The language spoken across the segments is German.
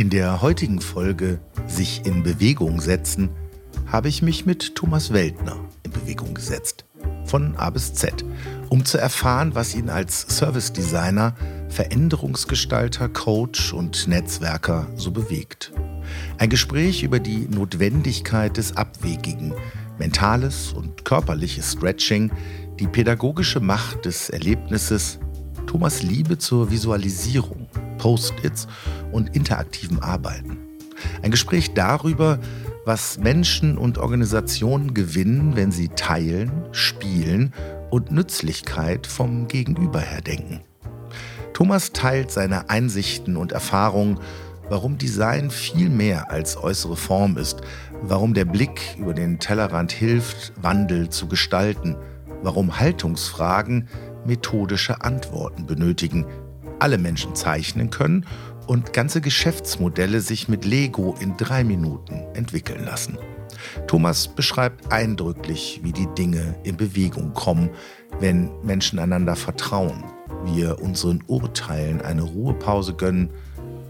In der heutigen Folge Sich in Bewegung setzen habe ich mich mit Thomas Weltner in Bewegung gesetzt. Von A bis Z, um zu erfahren, was ihn als Service Designer, Veränderungsgestalter, Coach und Netzwerker so bewegt. Ein Gespräch über die Notwendigkeit des Abwegigen, mentales und körperliches Stretching, die pädagogische Macht des Erlebnisses, Thomas Liebe zur Visualisierung, Post-its und interaktivem Arbeiten. Ein Gespräch darüber, was Menschen und Organisationen gewinnen, wenn sie teilen, spielen und Nützlichkeit vom Gegenüber her denken. Thomas teilt seine Einsichten und Erfahrungen, warum Design viel mehr als äußere Form ist, warum der Blick über den Tellerrand hilft, Wandel zu gestalten, warum Haltungsfragen methodische Antworten benötigen, alle Menschen zeichnen können und ganze Geschäftsmodelle sich mit Lego in drei Minuten entwickeln lassen. Thomas beschreibt eindrücklich, wie die Dinge in Bewegung kommen, wenn Menschen einander vertrauen, wir unseren Urteilen eine Ruhepause gönnen,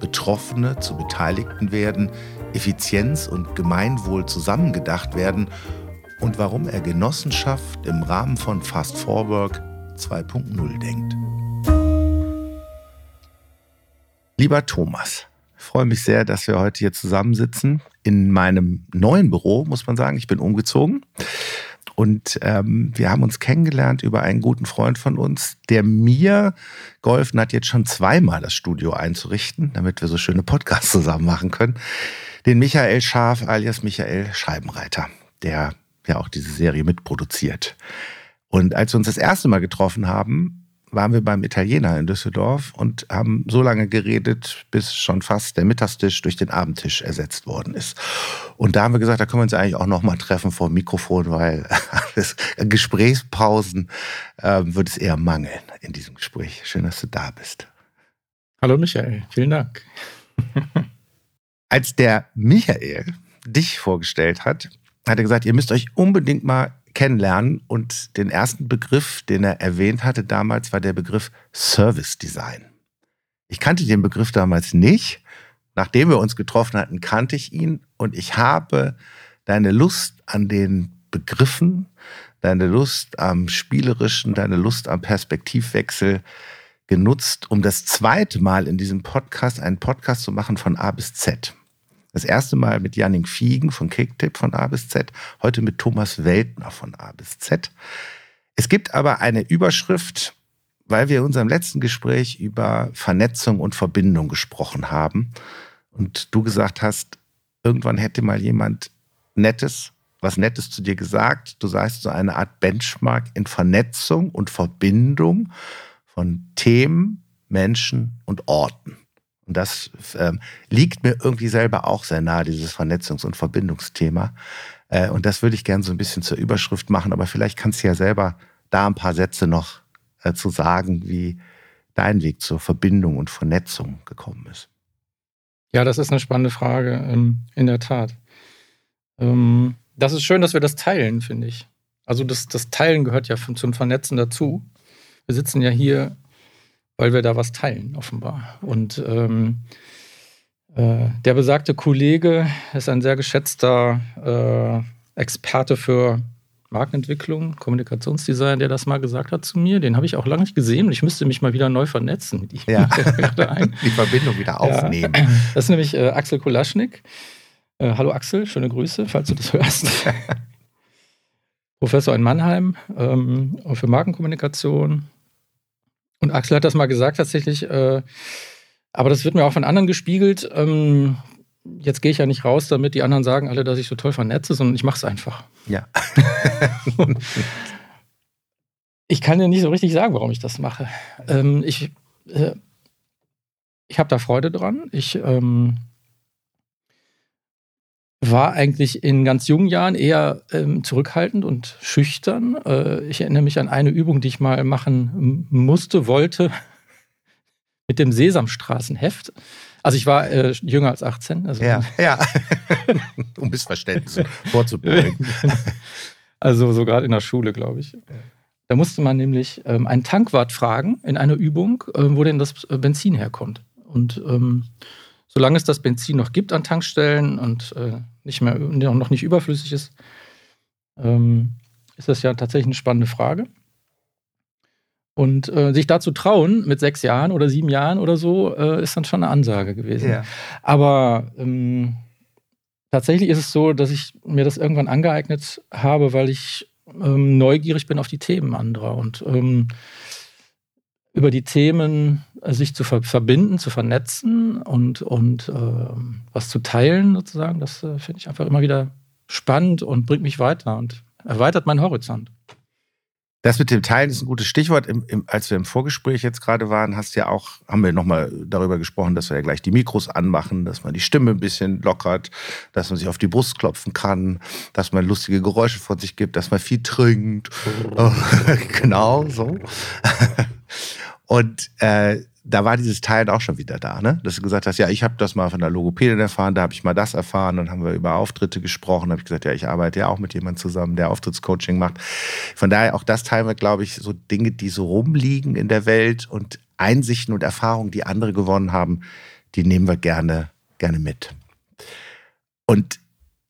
Betroffene zu Beteiligten werden, Effizienz und Gemeinwohl zusammengedacht werden und warum er Genossenschaft im Rahmen von Fast Forward 2.0 denkt. Lieber Thomas, ich freue mich sehr, dass wir heute hier zusammensitzen. In meinem neuen Büro, muss man sagen. Ich bin umgezogen. Und ähm, wir haben uns kennengelernt über einen guten Freund von uns, der mir geholfen hat, jetzt schon zweimal das Studio einzurichten, damit wir so schöne Podcasts zusammen machen können. Den Michael Schaf alias Michael Scheibenreiter, der ja auch diese Serie mitproduziert. Und als wir uns das erste Mal getroffen haben, waren wir beim Italiener in Düsseldorf und haben so lange geredet, bis schon fast der Mittagstisch durch den Abendtisch ersetzt worden ist. Und da haben wir gesagt, da können wir uns eigentlich auch noch mal treffen vor dem Mikrofon, weil Gesprächspausen äh, wird es eher mangeln in diesem Gespräch. Schön, dass du da bist. Hallo Michael, vielen Dank. Als der Michael dich vorgestellt hat, hat er gesagt, ihr müsst euch unbedingt mal kennenlernen. Und den ersten Begriff, den er erwähnt hatte damals, war der Begriff Service Design. Ich kannte den Begriff damals nicht. Nachdem wir uns getroffen hatten, kannte ich ihn und ich habe deine Lust an den Begriffen, deine Lust am Spielerischen, deine Lust am Perspektivwechsel genutzt, um das zweite Mal in diesem Podcast einen Podcast zu machen von A bis Z. Das erste Mal mit Janning Fiegen von Kicktip von A bis Z, heute mit Thomas Weltner von A bis Z. Es gibt aber eine Überschrift, weil wir in unserem letzten Gespräch über Vernetzung und Verbindung gesprochen haben und du gesagt hast, irgendwann hätte mal jemand Nettes, was Nettes zu dir gesagt. Du sagst so eine Art Benchmark in Vernetzung und Verbindung von Themen, Menschen und Orten. Und das ähm, liegt mir irgendwie selber auch sehr nahe, dieses Vernetzungs- und Verbindungsthema. Äh, und das würde ich gerne so ein bisschen zur Überschrift machen, aber vielleicht kannst du ja selber da ein paar Sätze noch äh, zu sagen, wie dein Weg zur Verbindung und Vernetzung gekommen ist. Ja, das ist eine spannende Frage, ähm, in der Tat. Ähm, das ist schön, dass wir das teilen, finde ich. Also das, das Teilen gehört ja zum Vernetzen dazu. Wir sitzen ja hier weil wir da was teilen, offenbar. Und ähm, äh, der besagte Kollege ist ein sehr geschätzter äh, Experte für Markenentwicklung, Kommunikationsdesign, der das mal gesagt hat zu mir. Den habe ich auch lange nicht gesehen und ich müsste mich mal wieder neu vernetzen mit ihm. Ja. Die Verbindung wieder aufnehmen. Ja. Das ist nämlich äh, Axel Kolaschnik. Äh, hallo Axel, schöne Grüße, falls du das hörst. Professor in Mannheim ähm, für Markenkommunikation, und Axel hat das mal gesagt tatsächlich, äh, aber das wird mir auch von anderen gespiegelt. Ähm, jetzt gehe ich ja nicht raus, damit die anderen sagen alle, dass ich so toll vernetze, sondern ich mache es einfach. Ja. ich kann dir nicht so richtig sagen, warum ich das mache. Ähm, ich äh, ich habe da Freude dran. Ich ähm, war eigentlich in ganz jungen Jahren eher ähm, zurückhaltend und schüchtern. Äh, ich erinnere mich an eine Übung, die ich mal machen musste, wollte, mit dem Sesamstraßenheft. Also ich war äh, jünger als 18. Also ja, ja. um Missverständnisse vorzubeugen. also so gerade in der Schule, glaube ich. Da musste man nämlich ähm, einen Tankwart fragen in einer Übung, äh, wo denn das Benzin herkommt. Und ähm, solange es das Benzin noch gibt an Tankstellen und äh, nicht mehr, noch nicht überflüssig ist, ähm, ist das ja tatsächlich eine spannende Frage. Und äh, sich dazu trauen mit sechs Jahren oder sieben Jahren oder so, äh, ist dann schon eine Ansage gewesen. Ja. Aber ähm, tatsächlich ist es so, dass ich mir das irgendwann angeeignet habe, weil ich ähm, neugierig bin auf die Themen anderer und ähm, über die Themen sich zu ver verbinden, zu vernetzen und, und äh, was zu teilen sozusagen, das äh, finde ich einfach immer wieder spannend und bringt mich weiter und erweitert meinen Horizont. Das mit dem Teilen ist ein gutes Stichwort. Im, im, als wir im Vorgespräch jetzt gerade waren, hast ja auch, haben wir nochmal darüber gesprochen, dass wir ja gleich die Mikros anmachen, dass man die Stimme ein bisschen lockert, dass man sich auf die Brust klopfen kann, dass man lustige Geräusche von sich gibt, dass man viel trinkt. genau, so. Und äh, da war dieses Teil auch schon wieder da, ne? Dass du gesagt hast, ja, ich habe das mal von der Logopädin erfahren, da habe ich mal das erfahren, dann haben wir über Auftritte gesprochen, habe ich gesagt, ja, ich arbeite ja auch mit jemandem zusammen, der Auftrittscoaching macht. Von daher auch das teilen wir, glaube ich, so Dinge, die so rumliegen in der Welt und Einsichten und Erfahrungen, die andere gewonnen haben, die nehmen wir gerne, gerne mit. Und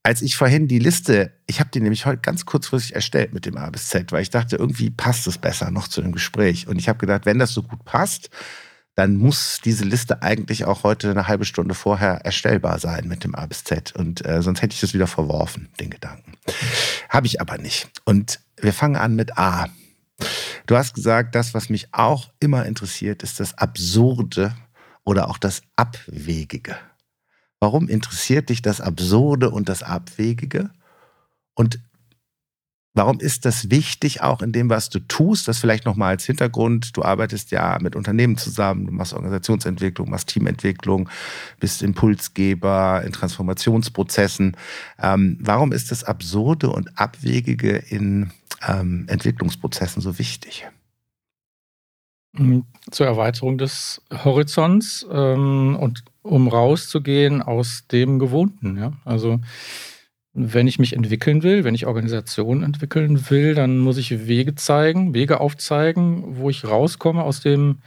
als ich vorhin die Liste, ich habe die nämlich heute ganz kurzfristig erstellt mit dem A bis Z, weil ich dachte, irgendwie passt es besser noch zu dem Gespräch. Und ich habe gedacht, wenn das so gut passt, dann muss diese Liste eigentlich auch heute eine halbe Stunde vorher erstellbar sein mit dem A bis Z. Und äh, sonst hätte ich das wieder verworfen, den Gedanken. Habe ich aber nicht. Und wir fangen an mit A. Du hast gesagt, das, was mich auch immer interessiert, ist das Absurde oder auch das Abwegige. Warum interessiert dich das Absurde und das Abwegige? Und Warum ist das wichtig, auch in dem, was du tust? Das vielleicht nochmal als Hintergrund. Du arbeitest ja mit Unternehmen zusammen, du machst Organisationsentwicklung, machst Teamentwicklung, bist Impulsgeber in Transformationsprozessen. Ähm, warum ist das Absurde und Abwegige in ähm, Entwicklungsprozessen so wichtig? Zur Erweiterung des Horizonts ähm, und um rauszugehen aus dem Gewohnten. Ja? Also wenn ich mich entwickeln will, wenn ich Organisationen entwickeln will, dann muss ich Wege zeigen, Wege aufzeigen, wo ich rauskomme aus dem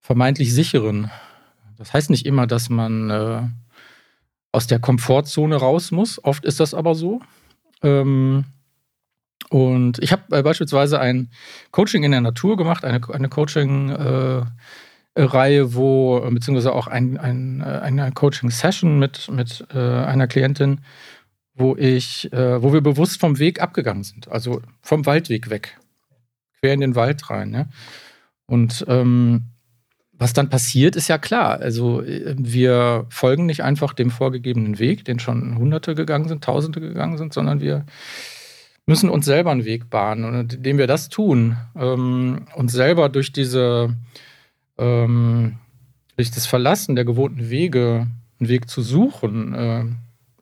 vermeintlich sicheren. Das heißt nicht immer, dass man äh, aus der Komfortzone raus muss. Oft ist das aber so. Ähm, und ich habe äh, beispielsweise ein Coaching in der Natur gemacht, eine, eine Coaching- äh, Reihe, wo, beziehungsweise auch ein, ein, äh, eine Coaching-Session mit, mit äh, einer Klientin, wo ich, äh, wo wir bewusst vom Weg abgegangen sind, also vom Waldweg weg, quer in den Wald rein. Ja? Und ähm, was dann passiert, ist ja klar. Also äh, wir folgen nicht einfach dem vorgegebenen Weg, den schon Hunderte gegangen sind, Tausende gegangen sind, sondern wir müssen uns selber einen Weg bahnen. Und indem wir das tun, ähm, uns selber durch diese ähm, durch das Verlassen der gewohnten Wege einen Weg zu suchen, äh,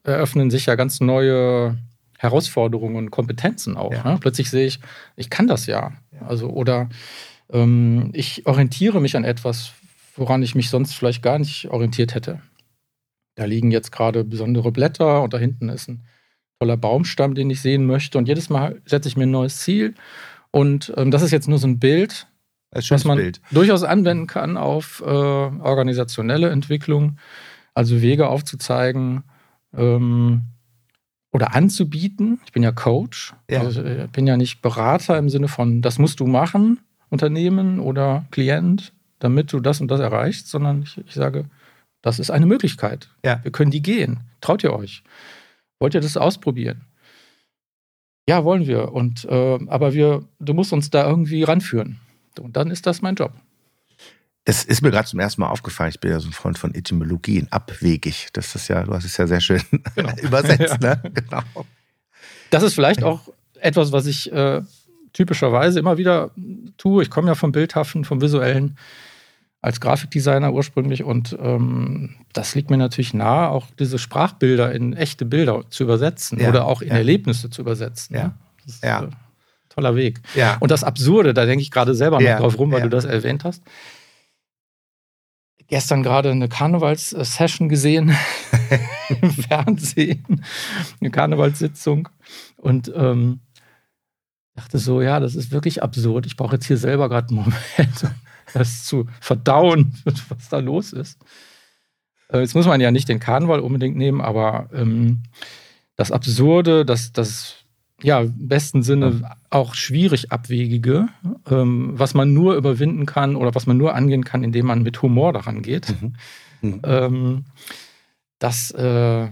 eröffnen sich ja ganz neue Herausforderungen und Kompetenzen auch. Ja. Ne? Plötzlich sehe ich, ich kann das ja. ja. Also, oder ähm, ich orientiere mich an etwas, woran ich mich sonst vielleicht gar nicht orientiert hätte. Da liegen jetzt gerade besondere Blätter und da hinten ist ein toller Baumstamm, den ich sehen möchte. Und jedes Mal setze ich mir ein neues Ziel. Und ähm, das ist jetzt nur so ein Bild, was man Bild. durchaus anwenden kann auf äh, organisationelle Entwicklung, also Wege aufzuzeigen ähm, oder anzubieten. Ich bin ja Coach, ja. Also ich bin ja nicht Berater im Sinne von, das musst du machen, Unternehmen oder Klient, damit du das und das erreichst, sondern ich, ich sage, das ist eine Möglichkeit. Ja. Wir können die gehen. Traut ihr euch? Wollt ihr das ausprobieren? Ja, wollen wir. Und äh, aber wir, du musst uns da irgendwie ranführen. Und dann ist das mein Job. Es ist mir gerade zum ersten Mal aufgefallen, ich bin ja so ein Freund von Etymologien, abwegig. Das ist ja, du hast es ja sehr schön genau. übersetzt, ja. ne? Genau. Das ist vielleicht auch etwas, was ich äh, typischerweise immer wieder tue. Ich komme ja vom Bildhaften, vom Visuellen als Grafikdesigner ursprünglich und ähm, das liegt mir natürlich nahe, auch diese Sprachbilder in echte Bilder zu übersetzen ja. oder auch in ja. Erlebnisse zu übersetzen. Ja. Das ist, ja. Toller Weg. Ja. Und das Absurde, da denke ich gerade selber noch drauf rum, weil du das erwähnt hast. Gestern gerade eine Karnevalssession gesehen im Fernsehen, eine Karnevalssitzung und ähm, dachte so, ja, das ist wirklich absurd. Ich brauche jetzt hier selber gerade einen Moment, das zu verdauen, was da los ist. Äh, jetzt muss man ja nicht den Karneval unbedingt nehmen, aber ähm, das Absurde, das, das ja, im besten Sinne auch schwierig abwegige, ähm, was man nur überwinden kann oder was man nur angehen kann, indem man mit Humor daran geht. Mhm. Mhm. Ähm, das, äh,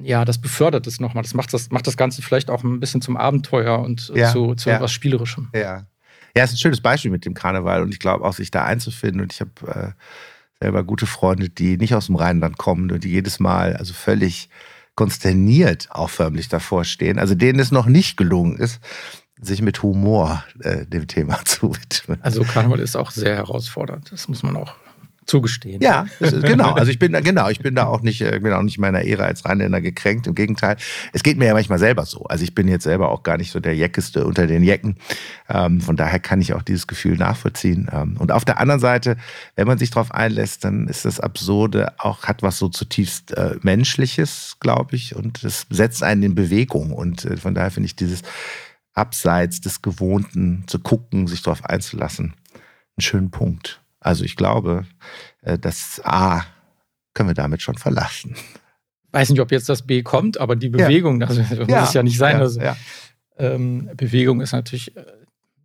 ja, das befördert es nochmal. Das macht, das macht das Ganze vielleicht auch ein bisschen zum Abenteuer und ja, zu, zu ja. etwas Spielerischem. Ja. Ja, es ist ein schönes Beispiel mit dem Karneval und ich glaube auch, sich da einzufinden. Und ich habe äh, selber gute Freunde, die nicht aus dem Rheinland kommen und die jedes Mal also völlig konsterniert auch förmlich davor stehen. Also denen es noch nicht gelungen ist, sich mit Humor äh, dem Thema zu widmen. Also Karneval ist auch sehr herausfordernd. Das muss man auch zugestehen. Ja, genau. Also ich bin da, genau, ich bin da auch nicht, äh, bin auch nicht meiner Ehre als Rheinländer gekränkt. Im Gegenteil, es geht mir ja manchmal selber so. Also ich bin jetzt selber auch gar nicht so der Jeckeste unter den Jecken. Ähm, von daher kann ich auch dieses Gefühl nachvollziehen. Ähm, und auf der anderen Seite, wenn man sich darauf einlässt, dann ist das Absurde auch, hat was so zutiefst äh, Menschliches, glaube ich. Und es setzt einen in Bewegung. Und äh, von daher finde ich dieses Abseits des Gewohnten zu gucken, sich darauf einzulassen, einen schönen Punkt. Also ich glaube, äh, das A können wir damit schon verlassen. Weiß nicht, ob jetzt das B kommt, aber die Bewegung, ja. also muss ja. es ja nicht sein. Ja. Also, ähm, Bewegung ist natürlich äh,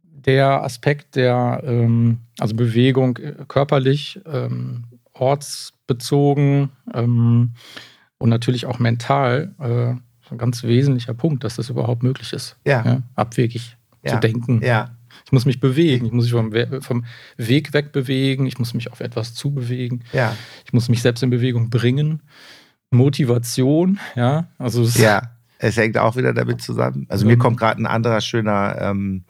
der Aspekt, der, ähm, also Bewegung äh, körperlich, ähm, ortsbezogen ähm, und natürlich auch mental äh, ein ganz wesentlicher Punkt, dass das überhaupt möglich ist. Ja. abwegig zu denken. Ja. Ich muss mich bewegen, ich muss mich vom, We vom Weg weg bewegen, ich muss mich auf etwas zubewegen. Ja. Ich muss mich selbst in Bewegung bringen. Motivation, ja. Also ja, es hängt auch wieder damit zusammen. Also mir kommt gerade ein anderer schöner ähm,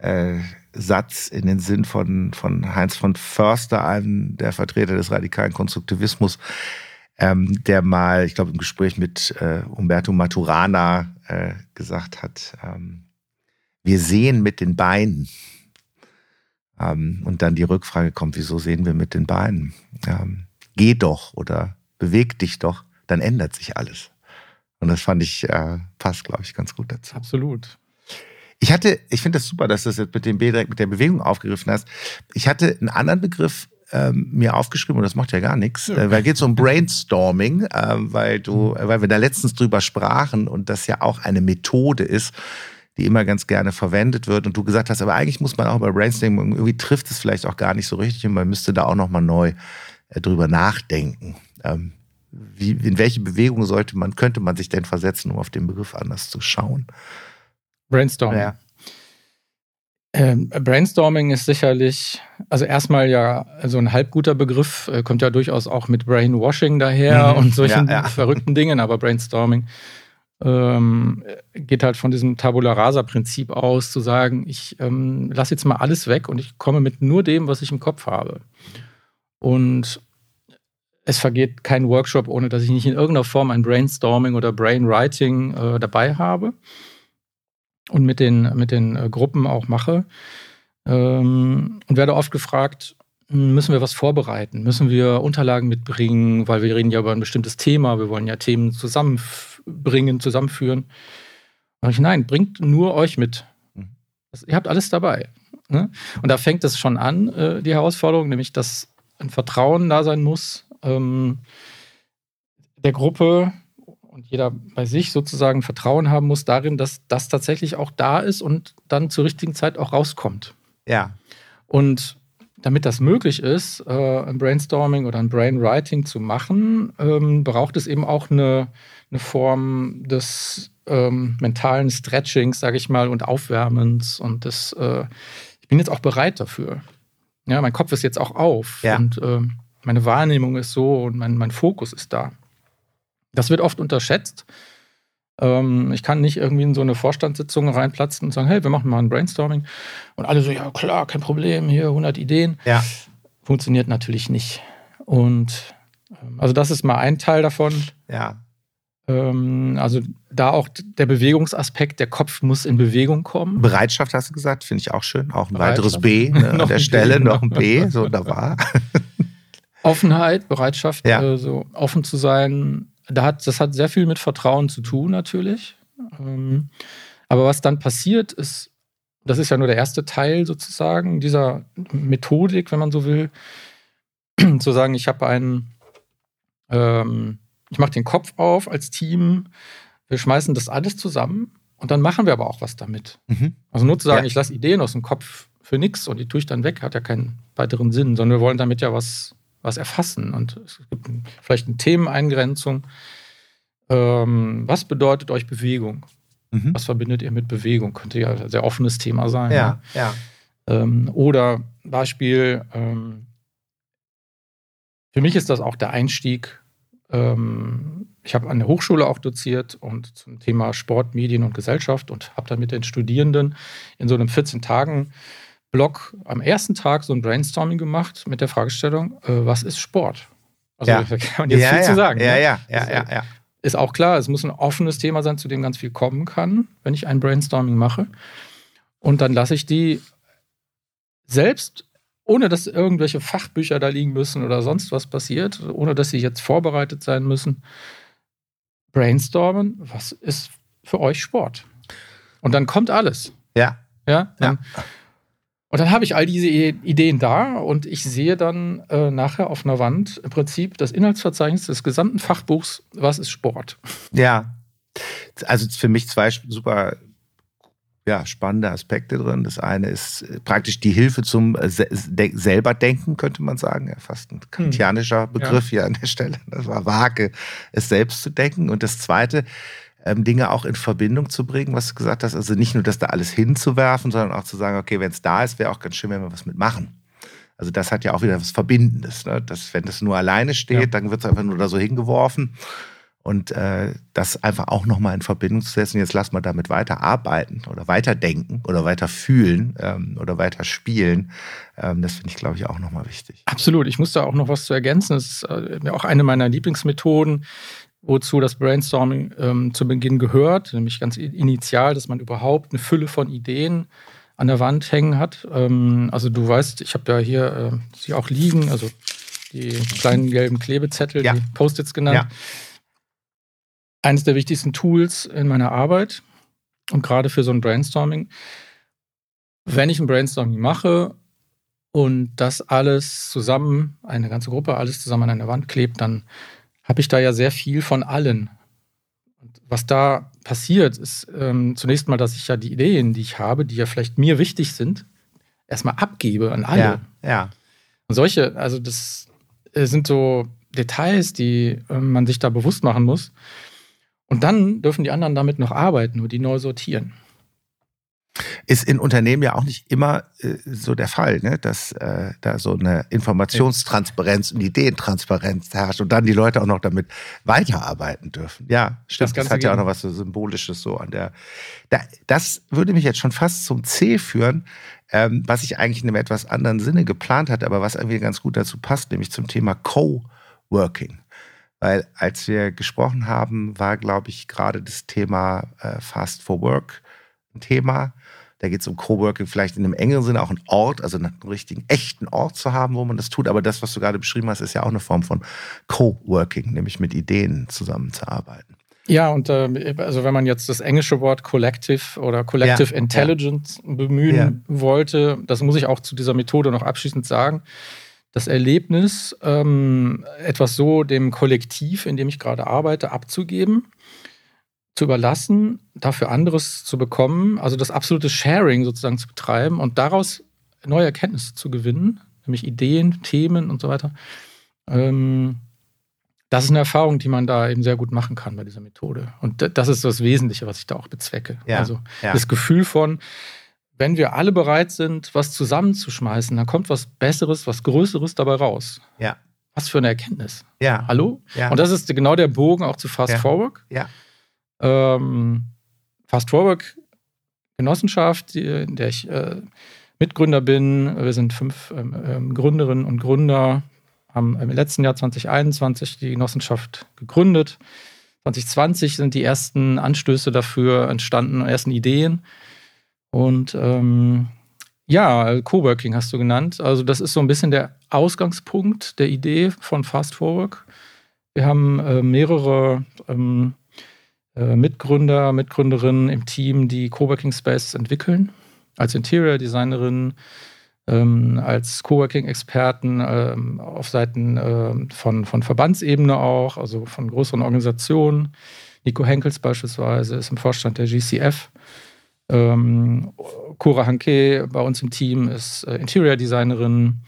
äh, Satz in den Sinn von, von Heinz von Förster, einem der Vertreter des radikalen Konstruktivismus, ähm, der mal, ich glaube, im Gespräch mit äh, Umberto Maturana äh, gesagt hat, ähm, wir sehen mit den Beinen. Ähm, und dann die Rückfrage kommt, wieso sehen wir mit den Beinen? Ähm, geh doch oder beweg dich doch, dann ändert sich alles. Und das fand ich, äh, passt, glaube ich, ganz gut dazu. Absolut. Ich hatte, ich finde das super, dass du das jetzt mit dem B direkt mit der Bewegung aufgegriffen hast. Ich hatte einen anderen Begriff ähm, mir aufgeschrieben und das macht ja gar nichts, ja. äh, weil geht um Brainstorming, äh, weil du, mhm. weil wir da letztens drüber sprachen und das ja auch eine Methode ist, die immer ganz gerne verwendet wird. Und du gesagt hast, aber eigentlich muss man auch bei Brainstorming, irgendwie trifft es vielleicht auch gar nicht so richtig und man müsste da auch nochmal neu äh, drüber nachdenken. Ähm, wie, in welche Bewegung sollte man, könnte man sich denn versetzen, um auf den Begriff anders zu schauen? Brainstorming. Ja. Ähm, Brainstorming ist sicherlich, also erstmal ja so ein halb guter Begriff, äh, kommt ja durchaus auch mit Brainwashing daher mhm. und solchen ja, ja. verrückten Dingen, aber Brainstorming ähm, geht halt von diesem Tabula Rasa-Prinzip aus, zu sagen, ich ähm, lasse jetzt mal alles weg und ich komme mit nur dem, was ich im Kopf habe. Und es vergeht kein Workshop, ohne dass ich nicht in irgendeiner Form ein Brainstorming oder Brainwriting äh, dabei habe und mit den, mit den äh, Gruppen auch mache. Ähm, und werde oft gefragt, müssen wir was vorbereiten? Müssen wir Unterlagen mitbringen? Weil wir reden ja über ein bestimmtes Thema. Wir wollen ja Themen zusammenführen bringen, zusammenführen. Sag ich, nein, bringt nur euch mit. Mhm. ihr habt alles dabei. Ne? Und da fängt es schon an, äh, die Herausforderung, nämlich dass ein Vertrauen da sein muss, ähm, der Gruppe und jeder bei sich sozusagen Vertrauen haben muss darin, dass das tatsächlich auch da ist und dann zur richtigen Zeit auch rauskommt. Ja. Und damit das möglich ist, äh, ein Brainstorming oder ein Brainwriting zu machen, ähm, braucht es eben auch eine, eine Form des ähm, mentalen Stretchings, sage ich mal, und Aufwärmens. Und das, äh, ich bin jetzt auch bereit dafür. Ja, mein Kopf ist jetzt auch auf ja. und äh, meine Wahrnehmung ist so und mein, mein Fokus ist da. Das wird oft unterschätzt. Ähm, ich kann nicht irgendwie in so eine Vorstandssitzung reinplatzen und sagen, hey, wir machen mal ein Brainstorming. Und alle so, ja klar, kein Problem, hier 100 Ideen. Ja. Funktioniert natürlich nicht. Und ähm, also das ist mal ein Teil davon. Ja. Ähm, also da auch der Bewegungsaspekt, der Kopf muss in Bewegung kommen. Bereitschaft hast du gesagt, finde ich auch schön. Auch ein weiteres B ne, an der Stelle, B, noch ein B, so da war. Offenheit, Bereitschaft, ja. äh, so offen zu sein, da hat, das hat sehr viel mit Vertrauen zu tun, natürlich. Ähm, aber was dann passiert, ist, das ist ja nur der erste Teil sozusagen dieser Methodik, wenn man so will, zu sagen, ich habe ein, Ähm, ich mache den Kopf auf als Team. Wir schmeißen das alles zusammen und dann machen wir aber auch was damit. Mhm. Also nur zu sagen, ja. ich lasse Ideen aus dem Kopf für nichts und die tue ich dann weg, hat ja keinen weiteren Sinn, sondern wir wollen damit ja was, was erfassen. Und es gibt vielleicht eine Themeneingrenzung. Ähm, was bedeutet euch Bewegung? Mhm. Was verbindet ihr mit Bewegung? Könnte ja ein sehr offenes Thema sein. Ja, ja. Ähm, oder Beispiel, ähm, für mich ist das auch der Einstieg. Ähm, ich habe an der Hochschule auch doziert und zum Thema Sport, Medien und Gesellschaft und habe dann mit den Studierenden in so einem 14 Tagen Blog am ersten Tag so ein Brainstorming gemacht mit der Fragestellung, äh, was ist Sport? Also ja. da kann man jetzt ja, viel ja. zu sagen. Ja, ne? ja, ja, also, ja, ja. Ist auch klar, es muss ein offenes Thema sein, zu dem ganz viel kommen kann, wenn ich ein Brainstorming mache. Und dann lasse ich die selbst ohne dass irgendwelche Fachbücher da liegen müssen oder sonst was passiert, ohne dass sie jetzt vorbereitet sein müssen, brainstormen, was ist für euch Sport? Und dann kommt alles. Ja. Ja. Dann, ja. Und dann habe ich all diese Ideen da und ich sehe dann äh, nachher auf einer Wand im Prinzip das Inhaltsverzeichnis des gesamten Fachbuchs, was ist Sport? Ja. Also für mich zwei super ja, spannende Aspekte drin. Das eine ist äh, praktisch die Hilfe zum äh, selber Denken, könnte man sagen. Ja, fast ein kantianischer hm. Begriff ja. hier an der Stelle. Das war vage, es selbst zu denken. Und das zweite, ähm, Dinge auch in Verbindung zu bringen, was du gesagt hast. Also nicht nur das da alles hinzuwerfen, sondern auch zu sagen, okay, wenn es da ist, wäre auch ganz schön, wenn wir was mitmachen. Also das hat ja auch wieder was Verbindendes. Ne? Das, wenn das nur alleine steht, ja. dann wird es einfach nur da so hingeworfen. Und äh, das einfach auch nochmal in Verbindung zu setzen, jetzt lass mal damit weiter arbeiten oder weiter denken oder weiter fühlen ähm, oder weiter spielen, ähm, das finde ich, glaube ich, auch nochmal wichtig. Absolut. Ich muss da auch noch was zu ergänzen. Das ist äh, auch eine meiner Lieblingsmethoden, wozu das Brainstorming ähm, zu Beginn gehört, nämlich ganz initial, dass man überhaupt eine Fülle von Ideen an der Wand hängen hat. Ähm, also du weißt, ich habe ja hier äh, sie auch liegen, also die kleinen gelben Klebezettel, ja. die Post-its genannt. Ja eines der wichtigsten Tools in meiner Arbeit und gerade für so ein Brainstorming. Wenn ich ein Brainstorming mache und das alles zusammen, eine ganze Gruppe, alles zusammen an einer Wand klebt, dann habe ich da ja sehr viel von allen. Und was da passiert, ist ähm, zunächst mal, dass ich ja die Ideen, die ich habe, die ja vielleicht mir wichtig sind, erstmal abgebe an alle. Ja, ja. Und solche, also das äh, sind so Details, die äh, man sich da bewusst machen muss. Und dann dürfen die anderen damit noch arbeiten und die neu sortieren. Ist in Unternehmen ja auch nicht immer äh, so der Fall, ne? dass äh, da so eine Informationstransparenz und Ideentransparenz herrscht und dann die Leute auch noch damit weiterarbeiten dürfen. Ja, stimmt. Das, das hat ja auch noch was so Symbolisches so an der. Da, das würde mich jetzt schon fast zum C führen, ähm, was ich eigentlich in einem etwas anderen Sinne geplant hatte, aber was irgendwie ganz gut dazu passt, nämlich zum Thema Co-Working. Weil als wir gesprochen haben, war, glaube ich, gerade das Thema äh, Fast for Work ein Thema. Da geht es um Coworking, vielleicht in einem engeren Sinne auch ein Ort, also einen richtigen, echten Ort zu haben, wo man das tut. Aber das, was du gerade beschrieben hast, ist ja auch eine Form von Coworking, nämlich mit Ideen zusammenzuarbeiten. Ja, und äh, also wenn man jetzt das englische Wort Collective oder Collective ja, Intelligence ja. bemühen ja. wollte, das muss ich auch zu dieser Methode noch abschließend sagen das Erlebnis, ähm, etwas so dem Kollektiv, in dem ich gerade arbeite, abzugeben, zu überlassen, dafür anderes zu bekommen, also das absolute Sharing sozusagen zu betreiben und daraus neue Erkenntnisse zu gewinnen, nämlich Ideen, Themen und so weiter. Ähm, das ist eine Erfahrung, die man da eben sehr gut machen kann bei dieser Methode. Und das ist das Wesentliche, was ich da auch bezwecke. Ja, also ja. das Gefühl von, wenn wir alle bereit sind, was zusammenzuschmeißen, dann kommt was Besseres, was Größeres dabei raus. Ja. Was für eine Erkenntnis. Ja. Hallo? Ja. Und das ist genau der Bogen auch zu Fast ja. Forward. Ja. Ähm, Fast Forward Genossenschaft, in der ich äh, Mitgründer bin. Wir sind fünf ähm, ähm, Gründerinnen und Gründer, haben im letzten Jahr 2021 die Genossenschaft gegründet. 2020 sind die ersten Anstöße dafür entstanden, ersten Ideen. Und ähm, ja, Coworking hast du genannt. Also das ist so ein bisschen der Ausgangspunkt der Idee von Fast Forward. Wir haben äh, mehrere ähm, äh, Mitgründer, Mitgründerinnen im Team, die Coworking Spaces entwickeln. Als Interior Designerin, ähm, als Coworking-Experten ähm, auf Seiten äh, von, von Verbandsebene auch, also von größeren Organisationen. Nico Henkels beispielsweise ist im Vorstand der GCF. Ähm, Cora Hanke bei uns im Team ist äh, Interior Designerin.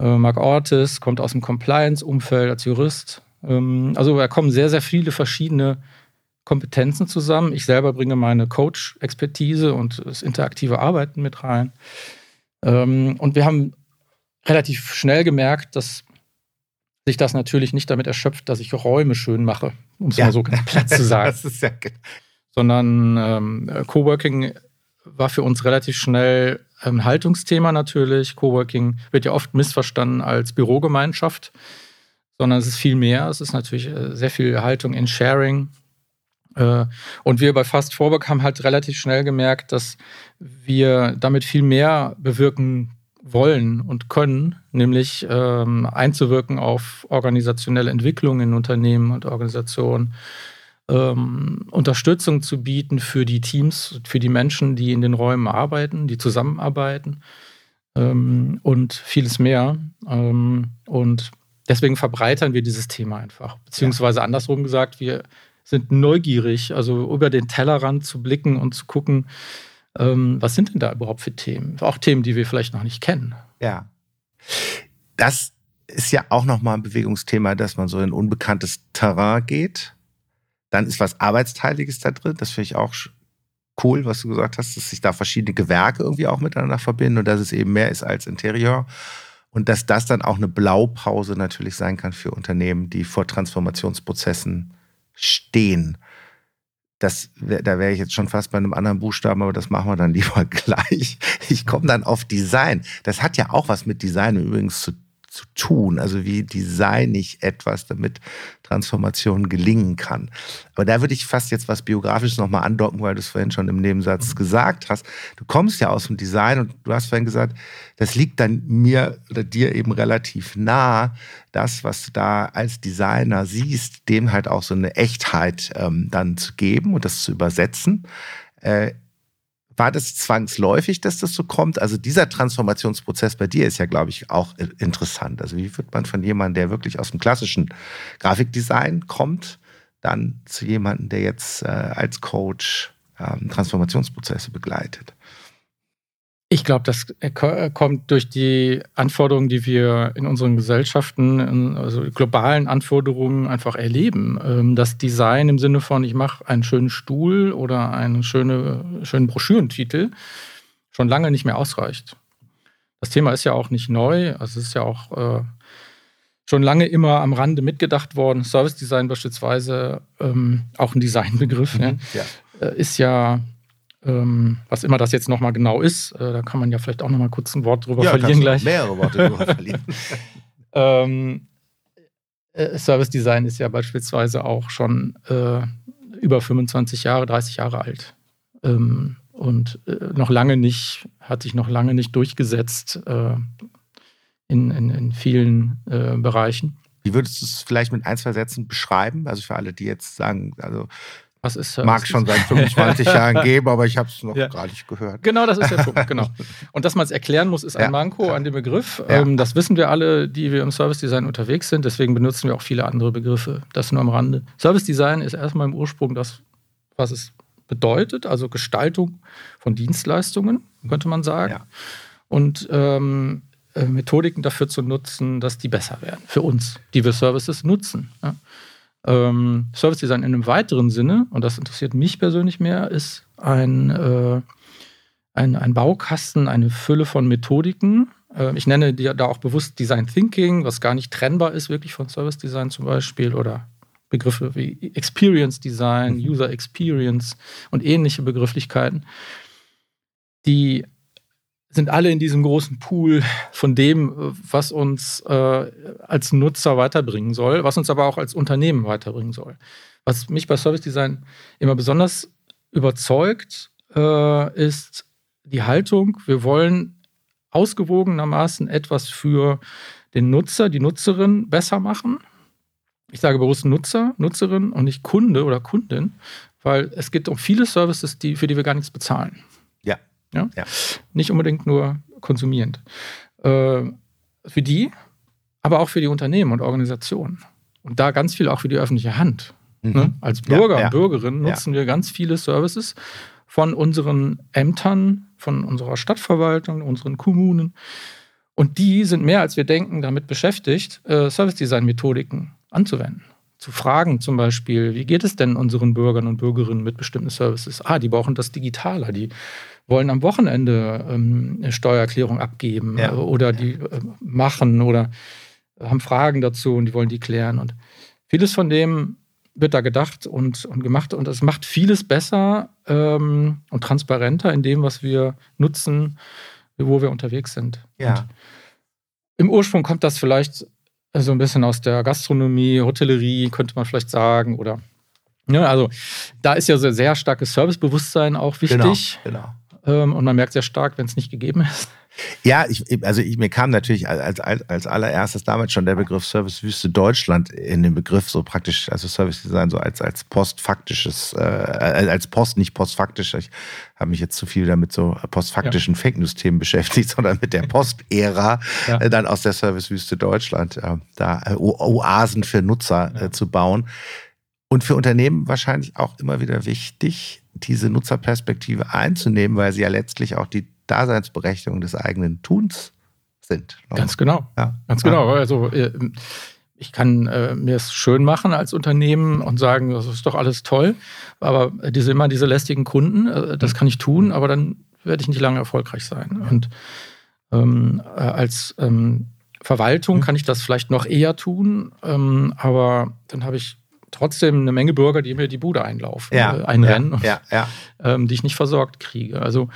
Äh, Mark Ortis kommt aus dem Compliance-Umfeld als Jurist. Ähm, also da kommen sehr, sehr viele verschiedene Kompetenzen zusammen. Ich selber bringe meine Coach-Expertise und das interaktive Arbeiten mit rein. Ähm, und wir haben relativ schnell gemerkt, dass sich das natürlich nicht damit erschöpft, dass ich Räume schön mache, um es ja. mal so ganz platt zu sagen. das ist ja Sondern ähm, Coworking war für uns relativ schnell ein Haltungsthema natürlich. Coworking wird ja oft missverstanden als Bürogemeinschaft, sondern es ist viel mehr. Es ist natürlich äh, sehr viel Haltung in Sharing. Äh, und wir bei Fast Forward haben halt relativ schnell gemerkt, dass wir damit viel mehr bewirken wollen und können, nämlich ähm, einzuwirken auf organisationelle Entwicklung in Unternehmen und Organisationen, ähm, Unterstützung zu bieten für die Teams, für die Menschen, die in den Räumen arbeiten, die zusammenarbeiten ähm, und vieles mehr. Ähm, und deswegen verbreitern wir dieses Thema einfach. Beziehungsweise andersrum gesagt, wir sind neugierig, also über den Tellerrand zu blicken und zu gucken, ähm, was sind denn da überhaupt für Themen? Auch Themen, die wir vielleicht noch nicht kennen. Ja. Das ist ja auch nochmal ein Bewegungsthema, dass man so in unbekanntes Terrain geht. Dann ist was Arbeitsteiliges da drin. Das finde ich auch cool, was du gesagt hast, dass sich da verschiedene Gewerke irgendwie auch miteinander verbinden und dass es eben mehr ist als Interieur. Und dass das dann auch eine Blaupause natürlich sein kann für Unternehmen, die vor Transformationsprozessen stehen das, da wäre ich jetzt schon fast bei einem anderen Buchstaben, aber das machen wir dann lieber gleich. Ich komme dann auf Design. Das hat ja auch was mit Design übrigens zu zu tun. Also wie design ich etwas, damit Transformation gelingen kann. Aber da würde ich fast jetzt was Biografisches nochmal andocken, weil du es vorhin schon im Nebensatz mhm. gesagt hast. Du kommst ja aus dem Design und du hast vorhin gesagt, das liegt dann mir oder dir eben relativ nah, das, was du da als Designer siehst, dem halt auch so eine Echtheit ähm, dann zu geben und das zu übersetzen. Äh, war das zwangsläufig, dass das so kommt? Also dieser Transformationsprozess bei dir ist ja, glaube ich, auch interessant. Also wie wird man von jemandem, der wirklich aus dem klassischen Grafikdesign kommt, dann zu jemandem, der jetzt äh, als Coach ähm, Transformationsprozesse begleitet? Ich glaube, das kommt durch die Anforderungen, die wir in unseren Gesellschaften, also globalen Anforderungen einfach erleben. Ähm, das Design im Sinne von, ich mache einen schönen Stuhl oder einen schöne, schönen Broschürentitel schon lange nicht mehr ausreicht. Das Thema ist ja auch nicht neu. Also es ist ja auch äh, schon lange immer am Rande mitgedacht worden. Service Design beispielsweise, ähm, auch ein Designbegriff, mhm, ja, äh, ist ja ähm, was immer das jetzt nochmal genau ist, äh, da kann man ja vielleicht auch nochmal kurz ein Wort drüber ja, verlieren gleich. Mehrere Worte drüber verlieren. ähm, äh, Service Design ist ja beispielsweise auch schon äh, über 25 Jahre, 30 Jahre alt. Ähm, und äh, noch lange nicht, hat sich noch lange nicht durchgesetzt äh, in, in, in, vielen Bereichen. Wie würdest du es vielleicht mit ein, zwei Sätzen beschreiben? Also für alle, die jetzt sagen, also was ist Service Mag schon seit 25 Jahren geben, aber ich habe es noch ja. gar nicht gehört. Genau, das ist der Punkt, genau. Und dass man es erklären muss, ist ein ja. Manko an dem Begriff. Ja. Ähm, das wissen wir alle, die wir im Service Design unterwegs sind. Deswegen benutzen wir auch viele andere Begriffe. Das nur am Rande. Service Design ist erstmal im Ursprung das, was es bedeutet, also Gestaltung von Dienstleistungen, könnte man sagen. Und ähm, äh, Methodiken dafür zu nutzen, dass die besser werden für uns, die wir Services nutzen. Ähm, Service Design in einem weiteren Sinne, und das interessiert mich persönlich mehr, ist ein, äh, ein, ein Baukasten, eine Fülle von Methodiken. Äh, ich nenne die, da auch bewusst Design Thinking, was gar nicht trennbar ist, wirklich von Service Design zum Beispiel, oder Begriffe wie Experience Design, mhm. User Experience und ähnliche Begrifflichkeiten, die sind alle in diesem großen Pool von dem, was uns äh, als Nutzer weiterbringen soll, was uns aber auch als Unternehmen weiterbringen soll. Was mich bei Service Design immer besonders überzeugt, äh, ist die Haltung, wir wollen ausgewogenermaßen etwas für den Nutzer, die Nutzerin besser machen. Ich sage bewusst Nutzer, Nutzerin und nicht Kunde oder Kundin, weil es geht um viele Services, die, für die wir gar nichts bezahlen. Ja. Ja? Nicht unbedingt nur konsumierend. Äh, für die, aber auch für die Unternehmen und Organisationen. Und da ganz viel auch für die öffentliche Hand. Mhm. Ne? Als Bürger ja, und Bürgerinnen nutzen wir ganz viele Services von unseren Ämtern, von unserer Stadtverwaltung, unseren Kommunen. Und die sind mehr als wir denken damit beschäftigt, äh, Service Design Methodiken anzuwenden zu fragen, zum Beispiel, wie geht es denn unseren Bürgern und Bürgerinnen mit bestimmten Services? Ah, die brauchen das digitaler, die wollen am Wochenende ähm, eine Steuererklärung abgeben ja. oder die äh, machen oder haben Fragen dazu und die wollen die klären. Und vieles von dem wird da gedacht und, und gemacht und es macht vieles besser ähm, und transparenter in dem, was wir nutzen, wo wir unterwegs sind. Ja. Und Im Ursprung kommt das vielleicht so ein bisschen aus der Gastronomie, Hotellerie, könnte man vielleicht sagen, oder ja, ne, also da ist ja so sehr starkes Servicebewusstsein auch wichtig. Genau, genau. Ähm, und man merkt sehr stark, wenn es nicht gegeben ist. Ja, ich, also ich, mir kam natürlich als, als, als allererstes damals schon der Begriff Servicewüste Deutschland in den Begriff so praktisch, also Service Design so als, als postfaktisches, äh, als Post, nicht postfaktisch. Ich habe mich jetzt zu viel damit so postfaktischen ja. Fake News-Themen beschäftigt, sondern mit der Post-Ära ja. äh, dann aus der Servicewüste Deutschland äh, da äh, Oasen für Nutzer ja. Äh, zu bauen. Und für Unternehmen wahrscheinlich auch immer wieder wichtig, diese Nutzerperspektive einzunehmen, weil sie ja letztlich auch die Daseinsberechtigung des eigenen Tuns sind. Ganz genau. Ja. Ganz genau. Also äh, ich kann äh, mir es schön machen als Unternehmen und sagen, das ist doch alles toll, aber diese immer diese lästigen Kunden, äh, das kann ich tun, aber dann werde ich nicht lange erfolgreich sein. Und ähm, äh, als ähm, Verwaltung kann ich das vielleicht noch eher tun, ähm, aber dann habe ich trotzdem eine Menge Bürger, die mir die Bude einlaufen, ja, äh, einrennen, ja, ja, ähm, die ich nicht versorgt kriege. Also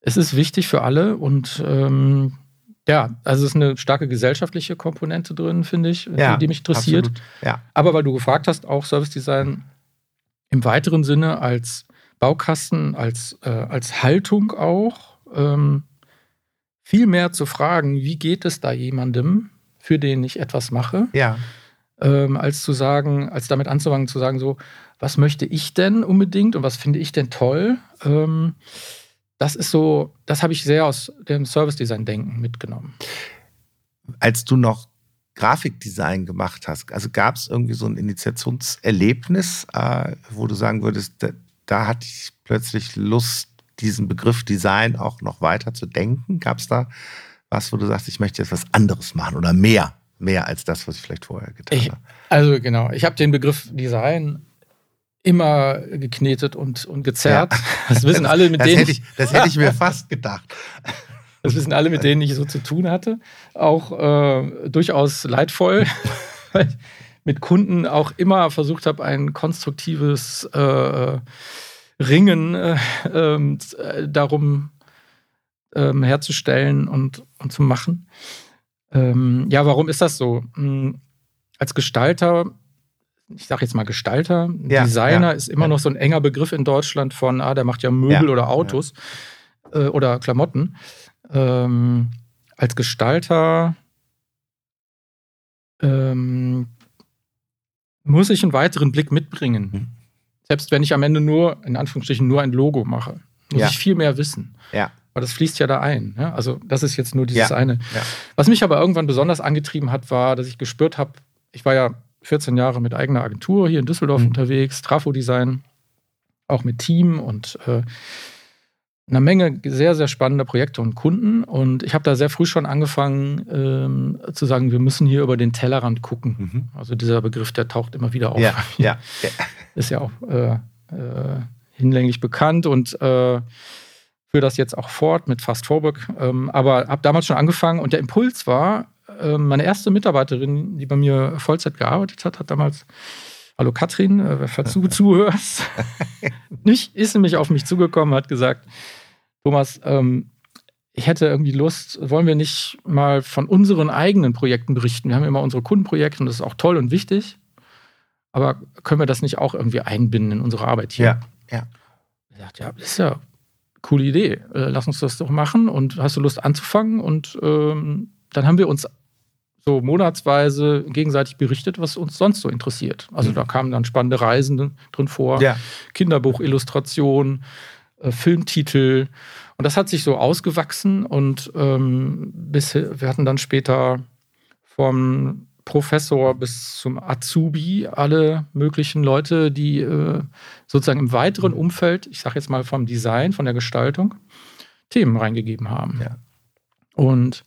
es ist wichtig für alle und ähm, ja, also es ist eine starke gesellschaftliche Komponente drin, finde ich, ja, die mich interessiert. Aber weil du gefragt hast, auch Service Design im weiteren Sinne als Baukasten, als, äh, als Haltung auch, ähm, viel mehr zu fragen, wie geht es da jemandem, für den ich etwas mache, ja. Ähm, als zu sagen, als damit anzufangen zu sagen, so, was möchte ich denn unbedingt und was finde ich denn toll? Ähm, das ist so, das habe ich sehr aus dem Service-Design-Denken mitgenommen. Als du noch Grafikdesign gemacht hast, also gab es irgendwie so ein Initiationserlebnis, äh, wo du sagen würdest, da, da hatte ich plötzlich Lust, diesen Begriff Design auch noch weiter zu denken? Gab es da was, wo du sagst, ich möchte jetzt was anderes machen oder mehr, mehr als das, was ich vielleicht vorher getan ich, habe? Also genau, ich habe den Begriff Design immer geknetet und, und gezerrt. Ja. Das wissen alle, mit das denen. Hätte ich, das hätte ich mir fast gedacht. Das wissen alle, mit denen ich so zu tun hatte. Auch äh, durchaus leidvoll, weil ich mit Kunden auch immer versucht habe, ein konstruktives äh, Ringen äh, ähm, darum ähm, herzustellen und, und zu machen. Ähm, ja, warum ist das so? Hm, als Gestalter ich sage jetzt mal Gestalter. Ja, Designer ja, ist immer ja. noch so ein enger Begriff in Deutschland von, ah, der macht ja Möbel oder Autos äh, oder Klamotten. Ähm, als Gestalter ähm, muss ich einen weiteren Blick mitbringen. Mhm. Selbst wenn ich am Ende nur, in Anführungsstrichen, nur ein Logo mache, muss ich viel mehr wissen. Ja. Weil das fließt ja da ein. Ja? Also, das ist jetzt nur dieses eine. Was mich aber irgendwann besonders angetrieben hat, war, dass ich gespürt habe, ich war ja 14 Jahre mit eigener Agentur hier in Düsseldorf mhm. unterwegs, Trafo-Design, auch mit Team und äh, einer Menge sehr, sehr spannender Projekte und Kunden. Und ich habe da sehr früh schon angefangen ähm, zu sagen, wir müssen hier über den Tellerrand gucken. Mhm. Also dieser Begriff, der taucht immer wieder auf. Ja, ja, ja. Ist ja auch äh, äh, hinlänglich bekannt und äh, führe das jetzt auch fort mit Fast Forward. Ähm, aber habe damals schon angefangen und der Impuls war, ähm, meine erste Mitarbeiterin, die bei mir Vollzeit gearbeitet hat, hat damals, hallo Katrin, äh, falls du zuhörst, nicht, ist nämlich auf mich zugekommen, hat gesagt, Thomas, ähm, ich hätte irgendwie Lust, wollen wir nicht mal von unseren eigenen Projekten berichten? Wir haben immer unsere Kundenprojekte und das ist auch toll und wichtig. Aber können wir das nicht auch irgendwie einbinden in unsere Arbeit hier? Ja, ja. Ich dachte, ja, das ist ja coole Idee. Äh, lass uns das doch machen und hast du Lust anzufangen? Und ähm, dann haben wir uns so monatsweise gegenseitig berichtet, was uns sonst so interessiert. Also mhm. da kamen dann spannende Reisen drin vor, ja. Kinderbuchillustration, äh, Filmtitel. Und Und das hat sich so ausgewachsen und ähm, bis wir hatten dann später vom Professor bis zum Azubi alle möglichen Leute, die äh, sozusagen im weiteren Umfeld, ich sage jetzt mal vom Design, von der Gestaltung, Themen reingegeben haben. Ja. Und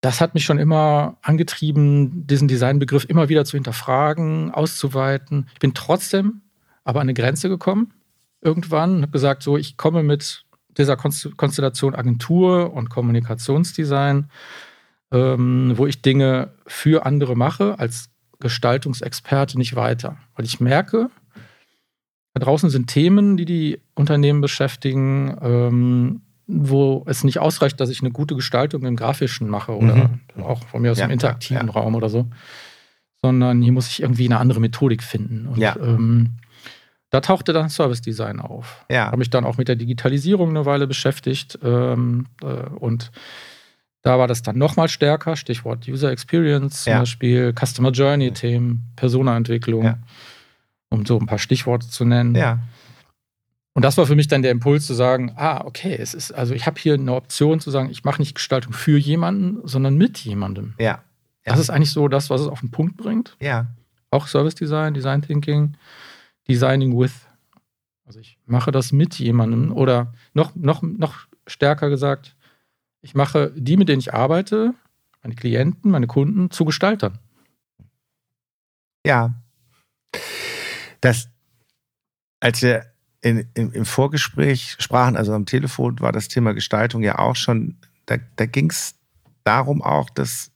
das hat mich schon immer angetrieben, diesen Designbegriff immer wieder zu hinterfragen, auszuweiten. Ich bin trotzdem aber an eine Grenze gekommen irgendwann und habe gesagt, so, ich komme mit dieser Konstellation Agentur und Kommunikationsdesign, ähm, wo ich Dinge für andere mache, als Gestaltungsexperte nicht weiter. Weil ich merke, da draußen sind Themen, die die Unternehmen beschäftigen, ähm, wo es nicht ausreicht, dass ich eine gute Gestaltung im Grafischen mache oder mhm. auch von mir aus ja, im interaktiven ja. Raum oder so, sondern hier muss ich irgendwie eine andere Methodik finden. Und ja. ähm, da tauchte dann Service Design auf. Ja. Habe mich dann auch mit der Digitalisierung eine Weile beschäftigt ähm, äh, und da war das dann nochmal stärker, Stichwort User Experience zum Beispiel, Customer Journey-Themen, Personaentwicklung, um so ein paar Stichworte zu nennen. Ja. Und das war für mich dann der Impuls zu sagen, ah, okay, es ist, also ich habe hier eine Option zu sagen, ich mache nicht Gestaltung für jemanden, sondern mit jemandem. Ja. ja. Das ist eigentlich so das, was es auf den Punkt bringt. Ja. Auch Service Design, Design Thinking, Designing with. Also ich mache das mit jemandem oder noch, noch, noch stärker gesagt, ich mache die, mit denen ich arbeite, meine Klienten, meine Kunden, zu Gestaltern. Ja. Das, als wir in, in, im Vorgespräch sprachen, also am Telefon, war das Thema Gestaltung ja auch schon, da, da ging es darum auch, dass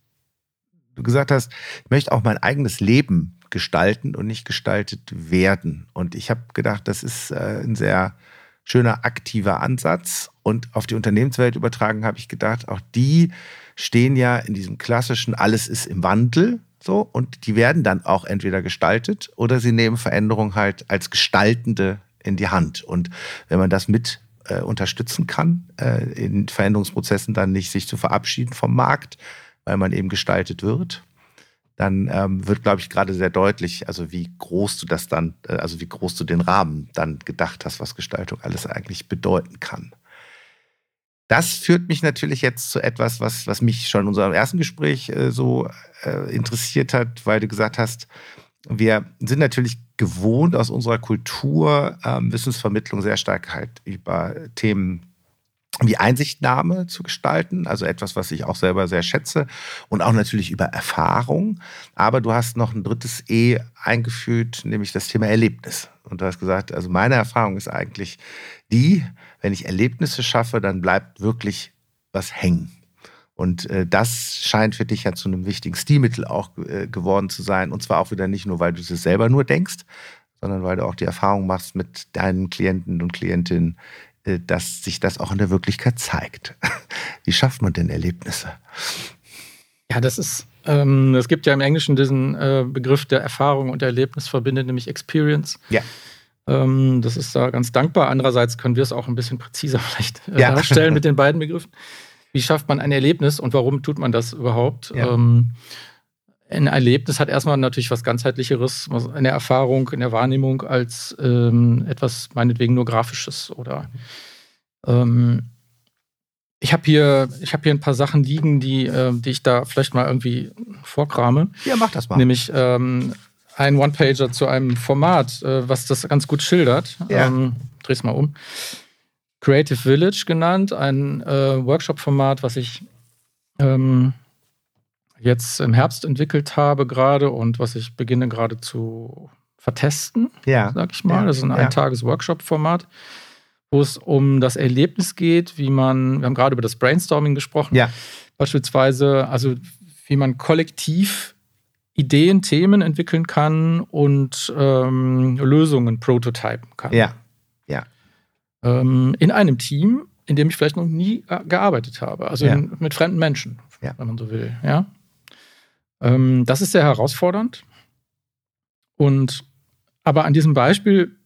du gesagt hast, ich möchte auch mein eigenes Leben gestalten und nicht gestaltet werden. Und ich habe gedacht, das ist äh, ein sehr schöner aktiver Ansatz. Und auf die Unternehmenswelt übertragen habe ich gedacht, auch die stehen ja in diesem klassischen, alles ist im Wandel. So, und die werden dann auch entweder gestaltet oder sie nehmen Veränderung halt als gestaltende in die Hand. Und wenn man das mit äh, unterstützen kann, äh, in Veränderungsprozessen dann nicht sich zu verabschieden vom Markt, weil man eben gestaltet wird, dann ähm, wird, glaube ich, gerade sehr deutlich, also wie groß du das dann, äh, also wie groß du den Rahmen dann gedacht hast, was Gestaltung alles eigentlich bedeuten kann. Das führt mich natürlich jetzt zu etwas, was, was mich schon in unserem ersten Gespräch äh, so äh, interessiert hat, weil du gesagt hast, wir sind natürlich gewohnt aus unserer Kultur, ähm, Wissensvermittlung sehr stark halt über Themen wie Einsichtnahme zu gestalten, also etwas, was ich auch selber sehr schätze und auch natürlich über Erfahrung. Aber du hast noch ein drittes E eingefügt, nämlich das Thema Erlebnis. Und du hast gesagt, also meine Erfahrung ist eigentlich die, wenn ich Erlebnisse schaffe, dann bleibt wirklich was hängen. Und äh, das scheint für dich ja zu einem wichtigen Stilmittel auch äh, geworden zu sein. Und zwar auch wieder nicht nur, weil du es selber nur denkst, sondern weil du auch die Erfahrung machst mit deinen Klienten und Klientinnen, äh, dass sich das auch in der Wirklichkeit zeigt. Wie schafft man denn Erlebnisse? Ja, das ist, ähm, es gibt ja im Englischen diesen äh, Begriff der Erfahrung und Erlebnis verbindet, nämlich Experience. Ja. Ähm, das ist da ganz dankbar. Andererseits können wir es auch ein bisschen präziser vielleicht äh, ja. darstellen mit den beiden Begriffen wie schafft man ein Erlebnis und warum tut man das überhaupt? Ja. Ähm, ein Erlebnis hat erstmal natürlich was ganzheitlicheres, eine Erfahrung in der Wahrnehmung als ähm, etwas meinetwegen nur grafisches oder ähm, ich habe hier, hab hier ein paar Sachen liegen, die, äh, die ich da vielleicht mal irgendwie vorkrame. Ja, mach das mal. Nämlich ähm, ein One-Pager zu einem Format, äh, was das ganz gut schildert. Ja. Ähm, dreh's mal um. Creative Village genannt, ein äh, Workshop-Format, was ich ähm, jetzt im Herbst entwickelt habe gerade und was ich beginne gerade zu vertesten, ja. sag ich mal. Ja. Das ist ein ja. Eintages-Workshop-Format, wo es um das Erlebnis geht, wie man, wir haben gerade über das Brainstorming gesprochen, ja. beispielsweise, also wie man kollektiv Ideen, Themen entwickeln kann und ähm, Lösungen prototypen kann. Ja, ja ähm, in einem Team, in dem ich vielleicht noch nie gearbeitet habe. Also ja. in, mit fremden Menschen, ja. wenn man so will. Ja? Ähm, das ist sehr herausfordernd. Und aber an diesem Beispiel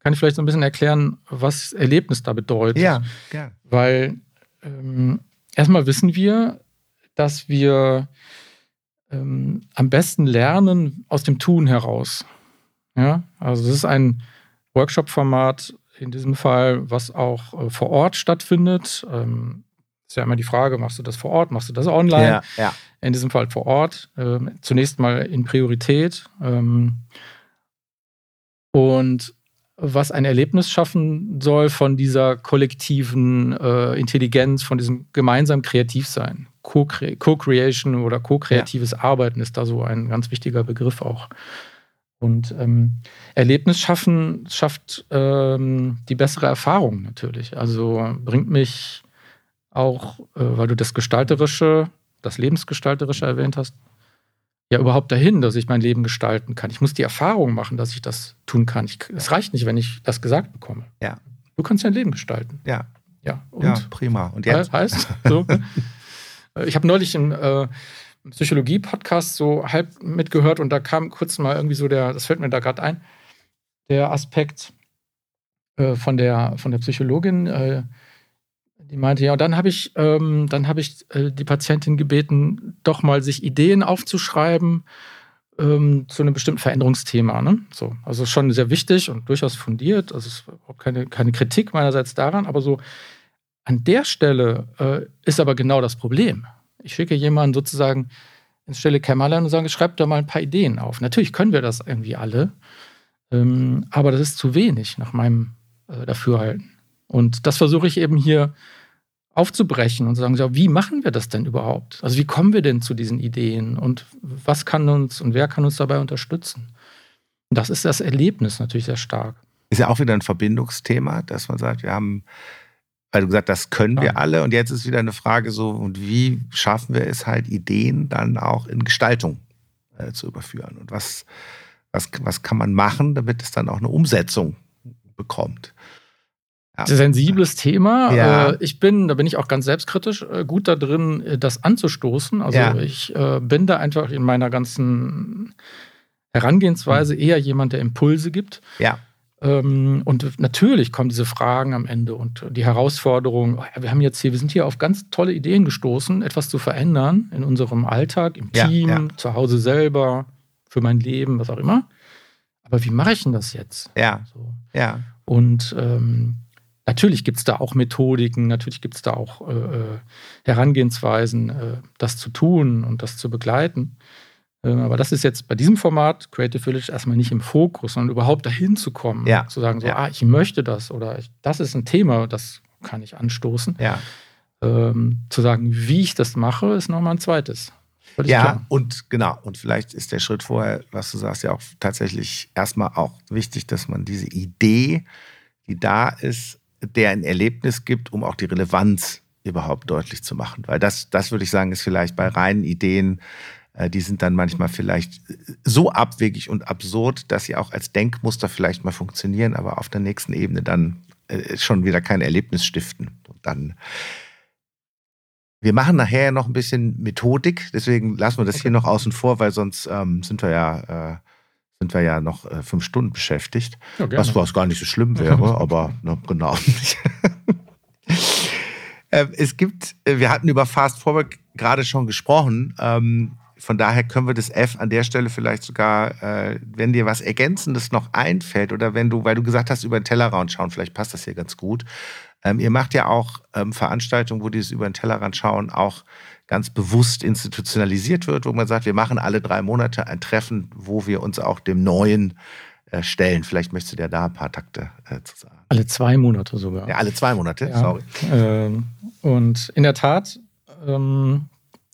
kann ich vielleicht so ein bisschen erklären, was Erlebnis da bedeutet. Ja, ja. Weil ähm, erstmal wissen wir, dass wir ähm, am besten lernen aus dem Tun heraus. Ja, also das ist ein Workshop-Format, in diesem Fall, was auch äh, vor Ort stattfindet. Ähm, ist ja immer die Frage, machst du das vor Ort, machst du das online? Ja, ja. In diesem Fall vor Ort. Ähm, zunächst mal in Priorität. Ähm, und was ein Erlebnis schaffen soll von dieser kollektiven äh, Intelligenz, von diesem gemeinsamen Kreativsein. Co-Creation oder co-kreatives ja. Arbeiten ist da so ein ganz wichtiger Begriff auch. Und ähm, Erlebnis schaffen schafft ähm, die bessere Erfahrung natürlich. Also bringt mich auch, äh, weil du das Gestalterische, das Lebensgestalterische erwähnt hast, ja überhaupt dahin, dass ich mein Leben gestalten kann. Ich muss die Erfahrung machen, dass ich das tun kann. Ich, es reicht nicht, wenn ich das gesagt bekomme. Ja. Du kannst dein Leben gestalten. Ja. Ja, und ja prima. Und jetzt? Heißt, so, äh, ich habe neulich einen äh, Psychologie-Podcast so halb mitgehört und da kam kurz mal irgendwie so der, das fällt mir da gerade ein, der Aspekt äh, von, der, von der Psychologin, äh, die meinte, ja, und dann habe ich, ähm, dann habe ich äh, die Patientin gebeten, doch mal sich Ideen aufzuschreiben ähm, zu einem bestimmten Veränderungsthema. Ne? So, also schon sehr wichtig und durchaus fundiert. Also es ist keine, keine Kritik meinerseits daran, aber so an der Stelle äh, ist aber genau das Problem. Ich schicke jemanden sozusagen ins stille Kämmerlein und sage, schreib da mal ein paar Ideen auf. Natürlich können wir das irgendwie alle, ähm, aber das ist zu wenig nach meinem äh, Dafürhalten. Und das versuche ich eben hier aufzubrechen und zu sagen, so, wie machen wir das denn überhaupt? Also wie kommen wir denn zu diesen Ideen und was kann uns und wer kann uns dabei unterstützen? Und das ist das Erlebnis natürlich sehr stark. Ist ja auch wieder ein Verbindungsthema, dass man sagt, wir haben, weil du gesagt hast, das können wir alle und jetzt ist wieder eine Frage so, und wie schaffen wir es halt, Ideen dann auch in Gestaltung äh, zu überführen? Und was, was, was kann man machen, damit es dann auch eine Umsetzung bekommt? Ja. Sensibles Thema. Ja. Äh, ich bin, da bin ich auch ganz selbstkritisch, äh, gut da drin, äh, das anzustoßen. Also ja. ich bin da einfach in meiner ganzen Herangehensweise eher jemand, der Impulse gibt. Ja. Ähm, und natürlich kommen diese Fragen am Ende und die Herausforderung, oh wir haben jetzt hier, wir sind hier auf ganz tolle Ideen gestoßen, etwas zu verändern in unserem Alltag, im Team, zu Hause selber, für mein Leben, was auch immer. Aber wie mache ich denn das jetzt? Ja. So. Ja. Und ähm, Natürlich gibt es da auch Methodiken, natürlich gibt es da auch äh, äh, Herangehensweisen, äh, das zu tun und das zu begleiten. Äh, aber das ist jetzt bei diesem Format Creative Village erstmal nicht im Fokus, sondern überhaupt dahin zu kommen, ja. zu sagen, so, ja. ah, ich möchte das oder ich, das ist ein Thema, das kann ich anstoßen. Ja. Ähm, zu sagen, wie ich das mache, ist nochmal ein zweites. Ja, klar. und genau, und vielleicht ist der Schritt vorher, was du sagst, ja auch tatsächlich erstmal auch wichtig, dass man diese Idee, die da ist, der ein Erlebnis gibt, um auch die Relevanz überhaupt deutlich zu machen. Weil das, das würde ich sagen, ist vielleicht bei reinen Ideen, äh, die sind dann manchmal vielleicht so abwegig und absurd, dass sie auch als Denkmuster vielleicht mal funktionieren, aber auf der nächsten Ebene dann äh, schon wieder kein Erlebnis stiften. Und dann wir machen nachher noch ein bisschen Methodik, deswegen lassen wir das hier noch außen vor, weil sonst ähm, sind wir ja äh, sind wir ja noch äh, fünf Stunden beschäftigt. Ja, was, was gar nicht so schlimm wäre, aber ne, genau. äh, es gibt, äh, wir hatten über Fast Forward gerade schon gesprochen. Ähm, von daher können wir das F an der Stelle vielleicht sogar, äh, wenn dir was Ergänzendes noch einfällt oder wenn du, weil du gesagt hast, über den Tellerrand schauen, vielleicht passt das hier ganz gut. Ähm, ihr macht ja auch ähm, Veranstaltungen, wo dieses über den Tellerrand schauen auch ganz bewusst institutionalisiert wird, wo man sagt, wir machen alle drei Monate ein Treffen, wo wir uns auch dem Neuen äh, stellen. Vielleicht möchtest du dir da ein paar Takte äh, zu sagen. Alle zwei Monate sogar. Ja, alle zwei Monate, ja. sorry. Ähm, und in der Tat, ähm,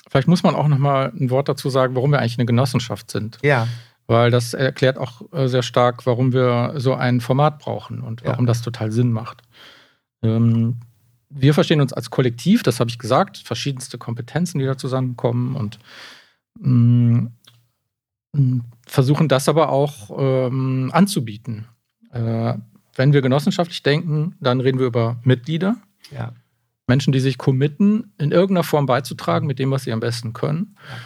vielleicht muss man auch noch mal ein Wort dazu sagen, warum wir eigentlich eine Genossenschaft sind. Ja. Weil das erklärt auch äh, sehr stark, warum wir so ein Format brauchen und warum ja. das total Sinn macht. Ähm, wir verstehen uns als Kollektiv, das habe ich gesagt, verschiedenste Kompetenzen, die da zusammenkommen und mh, mm, versuchen das aber auch ähm, anzubieten. Äh, wenn wir genossenschaftlich denken, dann reden wir über Mitglieder. Ja. Menschen, die sich committen, in irgendeiner Form beizutragen mit dem, was sie am besten können. Ja.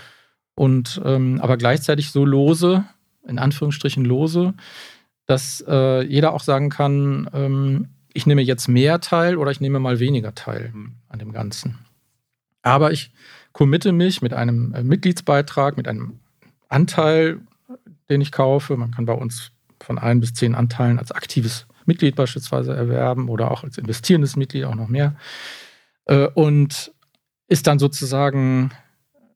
Und ähm, aber gleichzeitig so lose, in Anführungsstrichen lose, dass äh, jeder auch sagen kann, ähm, ich nehme jetzt mehr teil oder ich nehme mal weniger teil mhm. an dem Ganzen. Aber ich committe mich mit einem äh, Mitgliedsbeitrag, mit einem Anteil, den ich kaufe. Man kann bei uns von ein bis zehn Anteilen als aktives Mitglied beispielsweise erwerben oder auch als investierendes Mitglied auch noch mehr. Äh, und ist dann sozusagen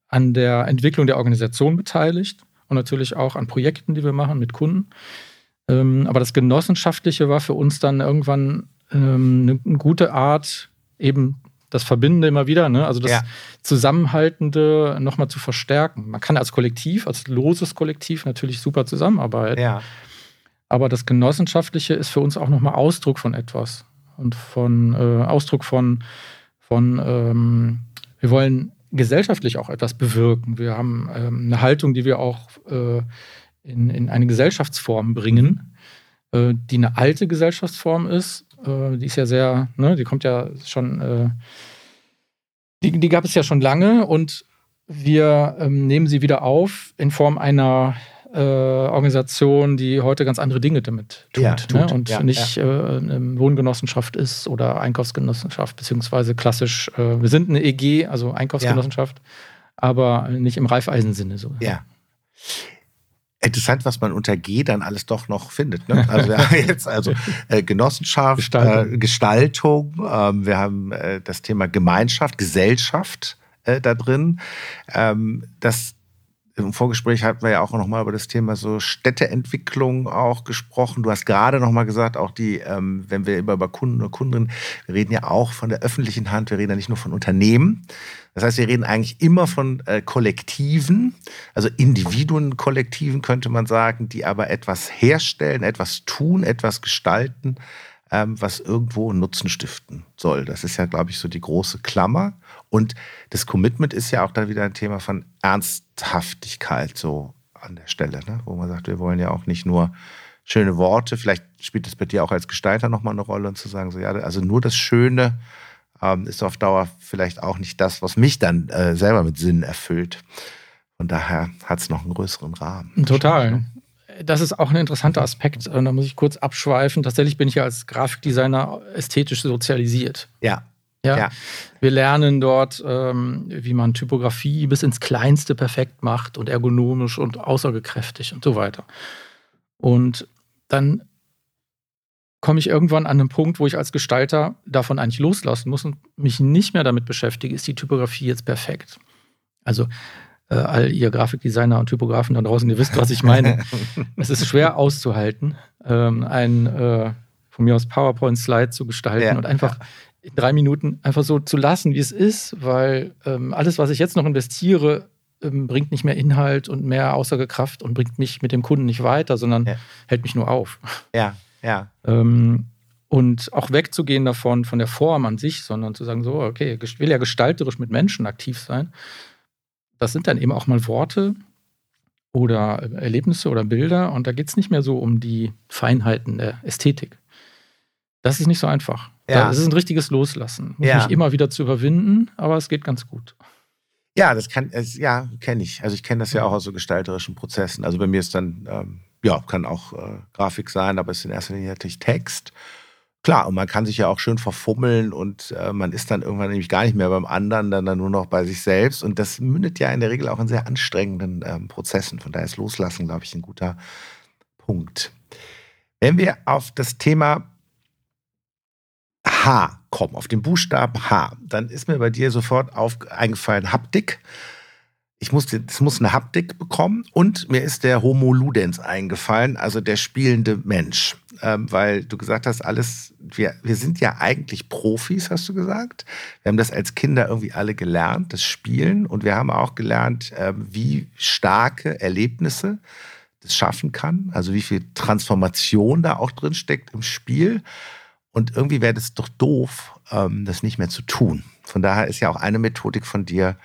an der Entwicklung der Organisation beteiligt und natürlich auch an Projekten, die wir machen mit Kunden. Ähm, aber das Genossenschaftliche war für uns dann irgendwann ähm, eine gute Art, eben das Verbindende immer wieder, ne? also das ja. Zusammenhaltende nochmal zu verstärken. Man kann als Kollektiv, als loses Kollektiv natürlich super zusammenarbeiten. Ja. Aber das Genossenschaftliche ist für uns auch nochmal Ausdruck von etwas und von äh, Ausdruck von, von ähm, wir wollen gesellschaftlich auch etwas bewirken. Wir haben ähm, eine Haltung, die wir auch äh, in, in eine Gesellschaftsform bringen, äh, die eine alte Gesellschaftsform ist. Äh, die ist ja sehr, ne, die kommt ja schon, äh, die, die gab es ja schon lange und wir ähm, nehmen sie wieder auf in Form einer äh, Organisation, die heute ganz andere Dinge damit tut, ja, tut. Ne? und ja, nicht ja. Äh, eine Wohngenossenschaft ist oder Einkaufsgenossenschaft, beziehungsweise klassisch, äh, wir sind eine EG, also Einkaufsgenossenschaft, aber nicht im Reifeisensinne so. Ja. Interessant, was man unter G dann alles doch noch findet. Ne? Also wir haben jetzt also äh, Genossenschaft, Gestaltung, äh, Gestaltung ähm, wir haben äh, das Thema Gemeinschaft, Gesellschaft äh, da drin. Ähm, das im Vorgespräch hatten wir ja auch noch mal über das Thema so Städteentwicklung auch gesprochen. Du hast gerade noch mal gesagt, auch die, ähm, wenn wir immer über Kunden und Kundinnen, wir reden ja auch von der öffentlichen Hand, wir reden ja nicht nur von Unternehmen. Das heißt, wir reden eigentlich immer von äh, Kollektiven, also Individuen, Kollektiven könnte man sagen, die aber etwas herstellen, etwas tun, etwas gestalten, ähm, was irgendwo Nutzen stiften soll. Das ist ja, glaube ich, so die große Klammer. Und das Commitment ist ja auch dann wieder ein Thema von Ernsthaftigkeit so an der Stelle, ne? wo man sagt, wir wollen ja auch nicht nur schöne Worte, vielleicht spielt es bei dir auch als Gestalter nochmal eine Rolle und zu sagen, so ja, also nur das Schöne ähm, ist auf Dauer vielleicht auch nicht das, was mich dann äh, selber mit Sinn erfüllt. Von daher hat es noch einen größeren Rahmen. Total das ist auch ein interessanter Aspekt. Da muss ich kurz abschweifen. Tatsächlich bin ich ja als Grafikdesigner ästhetisch sozialisiert. Ja. Ja. ja. Wir lernen dort, ähm, wie man Typografie bis ins Kleinste perfekt macht und ergonomisch und aussagekräftig und so weiter. Und dann komme ich irgendwann an einen Punkt, wo ich als Gestalter davon eigentlich loslassen muss und mich nicht mehr damit beschäftige, ist die Typografie jetzt perfekt. Also äh, all ihr Grafikdesigner und Typografen da draußen, ihr wisst, was ich meine. es ist schwer auszuhalten, ähm, ein äh, von mir aus PowerPoint-Slide zu gestalten ja, und einfach ja. in drei Minuten einfach so zu lassen, wie es ist, weil ähm, alles, was ich jetzt noch investiere, ähm, bringt nicht mehr Inhalt und mehr Aussagekraft und bringt mich mit dem Kunden nicht weiter, sondern ja. hält mich nur auf. Ja, ja. Ähm, und auch wegzugehen davon, von der Form an sich, sondern zu sagen, so, okay, ich will ja gestalterisch mit Menschen aktiv sein das sind dann eben auch mal Worte oder Erlebnisse oder Bilder und da geht es nicht mehr so um die Feinheiten der Ästhetik. Das ist nicht so einfach. Ja. Das ist ein richtiges Loslassen. Muss ja. mich immer wieder zu überwinden, aber es geht ganz gut. Ja, das kann, ja, kenne ich. Also ich kenne das ja auch aus so gestalterischen Prozessen. Also bei mir ist dann, ähm, ja, kann auch äh, Grafik sein, aber es ist in erster Linie natürlich Text. Klar, und man kann sich ja auch schön verfummeln und äh, man ist dann irgendwann nämlich gar nicht mehr beim anderen, dann, dann nur noch bei sich selbst. Und das mündet ja in der Regel auch in sehr anstrengenden ähm, Prozessen. Von daher ist Loslassen, glaube ich, ein guter Punkt. Wenn wir auf das Thema H kommen, auf den Buchstaben H, dann ist mir bei dir sofort auf, eingefallen Haptik ich musste, es muss eine Haptik bekommen und mir ist der Homo Ludens eingefallen, also der spielende Mensch. Ähm, weil du gesagt hast, alles, wir, wir sind ja eigentlich Profis, hast du gesagt. Wir haben das als Kinder irgendwie alle gelernt, das Spielen. Und wir haben auch gelernt, äh, wie starke Erlebnisse das schaffen kann. Also wie viel Transformation da auch drin steckt im Spiel. Und irgendwie wäre das doch doof, ähm, das nicht mehr zu tun. Von daher ist ja auch eine Methodik von dir,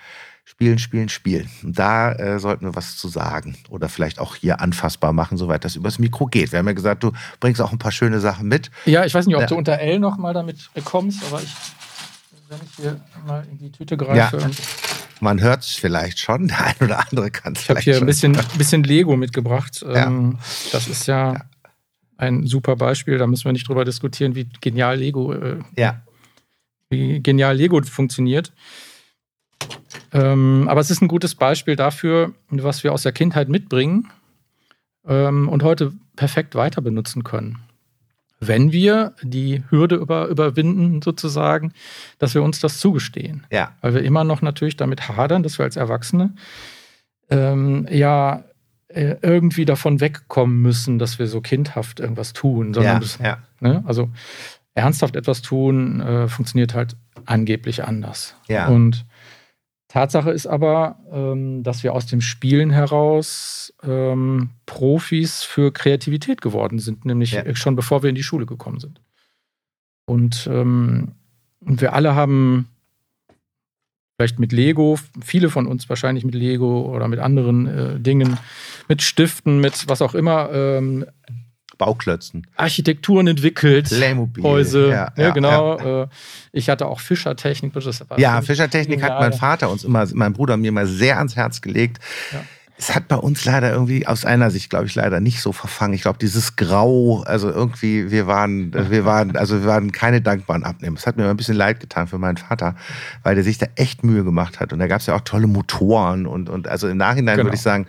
Spielen, spielen, spielen. Und da äh, sollten wir was zu sagen oder vielleicht auch hier anfassbar machen, soweit das übers Mikro geht. Wir haben ja gesagt, du bringst auch ein paar schöne Sachen mit. Ja, ich weiß nicht, ob ja. du unter L noch mal damit bekommst, aber ich, wenn ich hier mal in die Tüte greife. Ja. Man hört es vielleicht schon, der ein oder andere kann es vielleicht Ich habe hier ein bisschen, bisschen, Lego mitgebracht. Ja. Ähm, das ist ja, ein super Beispiel, da müssen wir nicht drüber diskutieren, wie genial Lego, äh, ja. wie genial Lego funktioniert. Ähm, aber es ist ein gutes Beispiel dafür, was wir aus der Kindheit mitbringen ähm, und heute perfekt weiter benutzen können. wenn wir die Hürde über, überwinden, sozusagen, dass wir uns das zugestehen. Ja. Weil wir immer noch natürlich damit hadern, dass wir als Erwachsene ähm, ja äh, irgendwie davon wegkommen müssen, dass wir so kindhaft irgendwas tun, sondern Ja, das, ja. ne, also ernsthaft etwas tun äh, funktioniert halt angeblich anders. Ja. Und Tatsache ist aber, ähm, dass wir aus dem Spielen heraus ähm, Profis für Kreativität geworden sind, nämlich Ja. schon bevor wir in die Schule gekommen sind. Und, ähm, und wir alle haben vielleicht mit Lego, viele von uns wahrscheinlich mit Lego oder mit anderen äh, Dingen, mit Stiften, mit was auch immer, ähm, Bauklötzen. Architekturen entwickelt. Playmobil. Häuser, Ja, ja, ja, genau. Äh, ich hatte auch Fischertechnik. Ja, Fischertechnik hat mein Vater uns immer, mein Bruder mir mal sehr ans Herz gelegt. Ja. Es hat bei uns leider irgendwie, aus einer Sicht, glaube ich, leider nicht so verfangen. Ich glaube, dieses Grau, also irgendwie, wir waren, wir waren, also wir waren keine dankbaren Abnehmer. Es hat mir immer ein bisschen leid getan für meinen Vater, weil der sich da echt Mühe gemacht hat. Und da gab es ja auch tolle Motoren und, und also im Nachhinein Genau. würde ich sagen,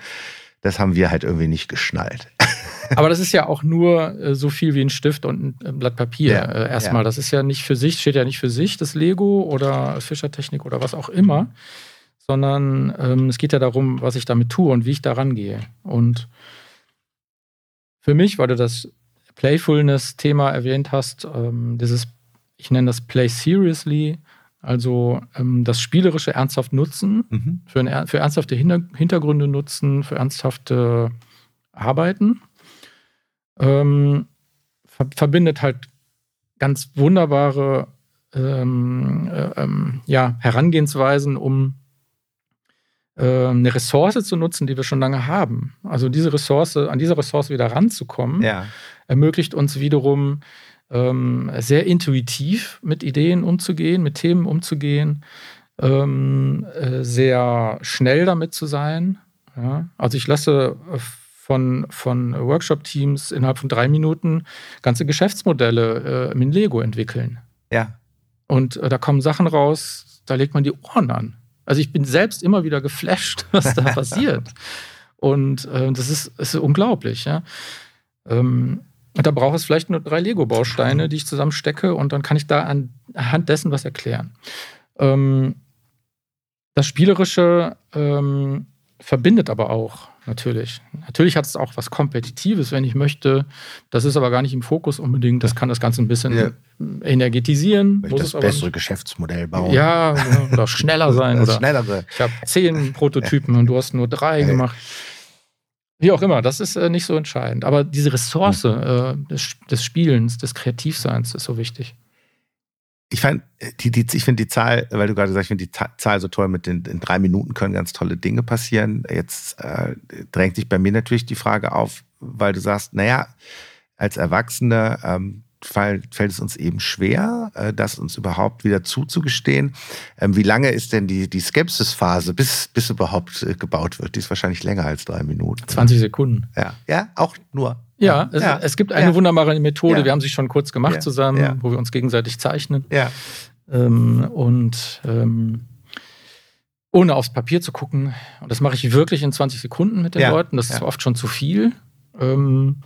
das haben wir halt irgendwie nicht geschnallt. Aber das ist ja auch nur äh, so viel wie ein Stift und ein äh, Blatt Papier. Ja, äh, erstmal, ja. das ist ja nicht für sich, steht ja nicht für sich, das Lego oder Fischertechnik oder was auch immer, sondern ähm, es geht ja darum, was ich damit tue und wie ich da rangehe. Und für mich, weil du das Playfulness-Thema erwähnt hast, ähm, dieses, ich nenne das Play Seriously, also ähm, das spielerische ernsthaft nutzen, Mhm. für, ein, für ernsthafte Hinter Hintergründe nutzen, für ernsthafte Arbeiten. Ähm, ver verbindet halt ganz wunderbare ähm, äh, ähm, ja, Herangehensweisen, um ähm, eine Ressource zu nutzen, die wir schon lange haben. Also diese Ressource, an diese Ressource wieder ranzukommen, Ja. ermöglicht uns wiederum ähm, sehr intuitiv mit Ideen umzugehen, mit Themen umzugehen, ähm, äh, sehr schnell damit zu sein. Ja? Also ich lasse äh, von, von Workshop-Teams innerhalb von drei Minuten ganze Geschäftsmodelle äh, in Lego entwickeln. Ja. Und äh, da kommen Sachen raus, da legt man die Ohren an. Also ich bin selbst immer wieder geflasht, was da passiert. Und äh, das ist, ist unglaublich, ja. Ähm, und da braucht es vielleicht nur drei Lego-Bausteine, die ich zusammenstecke und dann kann ich da an- anhand dessen was erklären. Ähm, das Spielerische ähm, verbindet aber auch, natürlich. Natürlich hat es auch was Kompetitives, wenn ich möchte. Das ist aber gar nicht im Fokus unbedingt. Das kann das Ganze ein bisschen Ja. energetisieren. Möchte muss das bessere Geschäftsmodell bauen. ja, genau. oder schneller sein. Oder schnellere. ich habe zehn Prototypen und du hast nur drei Ja. gemacht. Wie auch immer, das ist äh, nicht so entscheidend. Aber diese Ressource äh, des, des Spielens, des Kreativseins ist so wichtig. Ich fand, die, die, ich finde die Zahl, weil du gerade sagst, ich finde die Zahl so toll, mit den in drei Minuten können ganz tolle Dinge passieren. Jetzt äh, drängt sich bei mir natürlich die Frage auf, weil du sagst, naja, als Erwachsene ähm, fällt es uns eben schwer, äh, das uns überhaupt wieder zuzugestehen. Ähm, wie lange ist denn die, die Skepsisphase, bis, bis überhaupt äh, gebaut wird? Die ist wahrscheinlich länger als drei Minuten. 20 Sekunden. Ja, ja auch nur. Ja, es, ja. es gibt eine Ja. wunderbare Methode. Ja. Wir haben sie schon kurz gemacht Ja. zusammen, Ja. wo wir uns gegenseitig zeichnen. Ja. Ähm, und ähm, ohne aufs Papier zu gucken. Und das mache ich wirklich in 20 Sekunden mit den Ja. Leuten. Das ist oft schon zu viel. Ähm,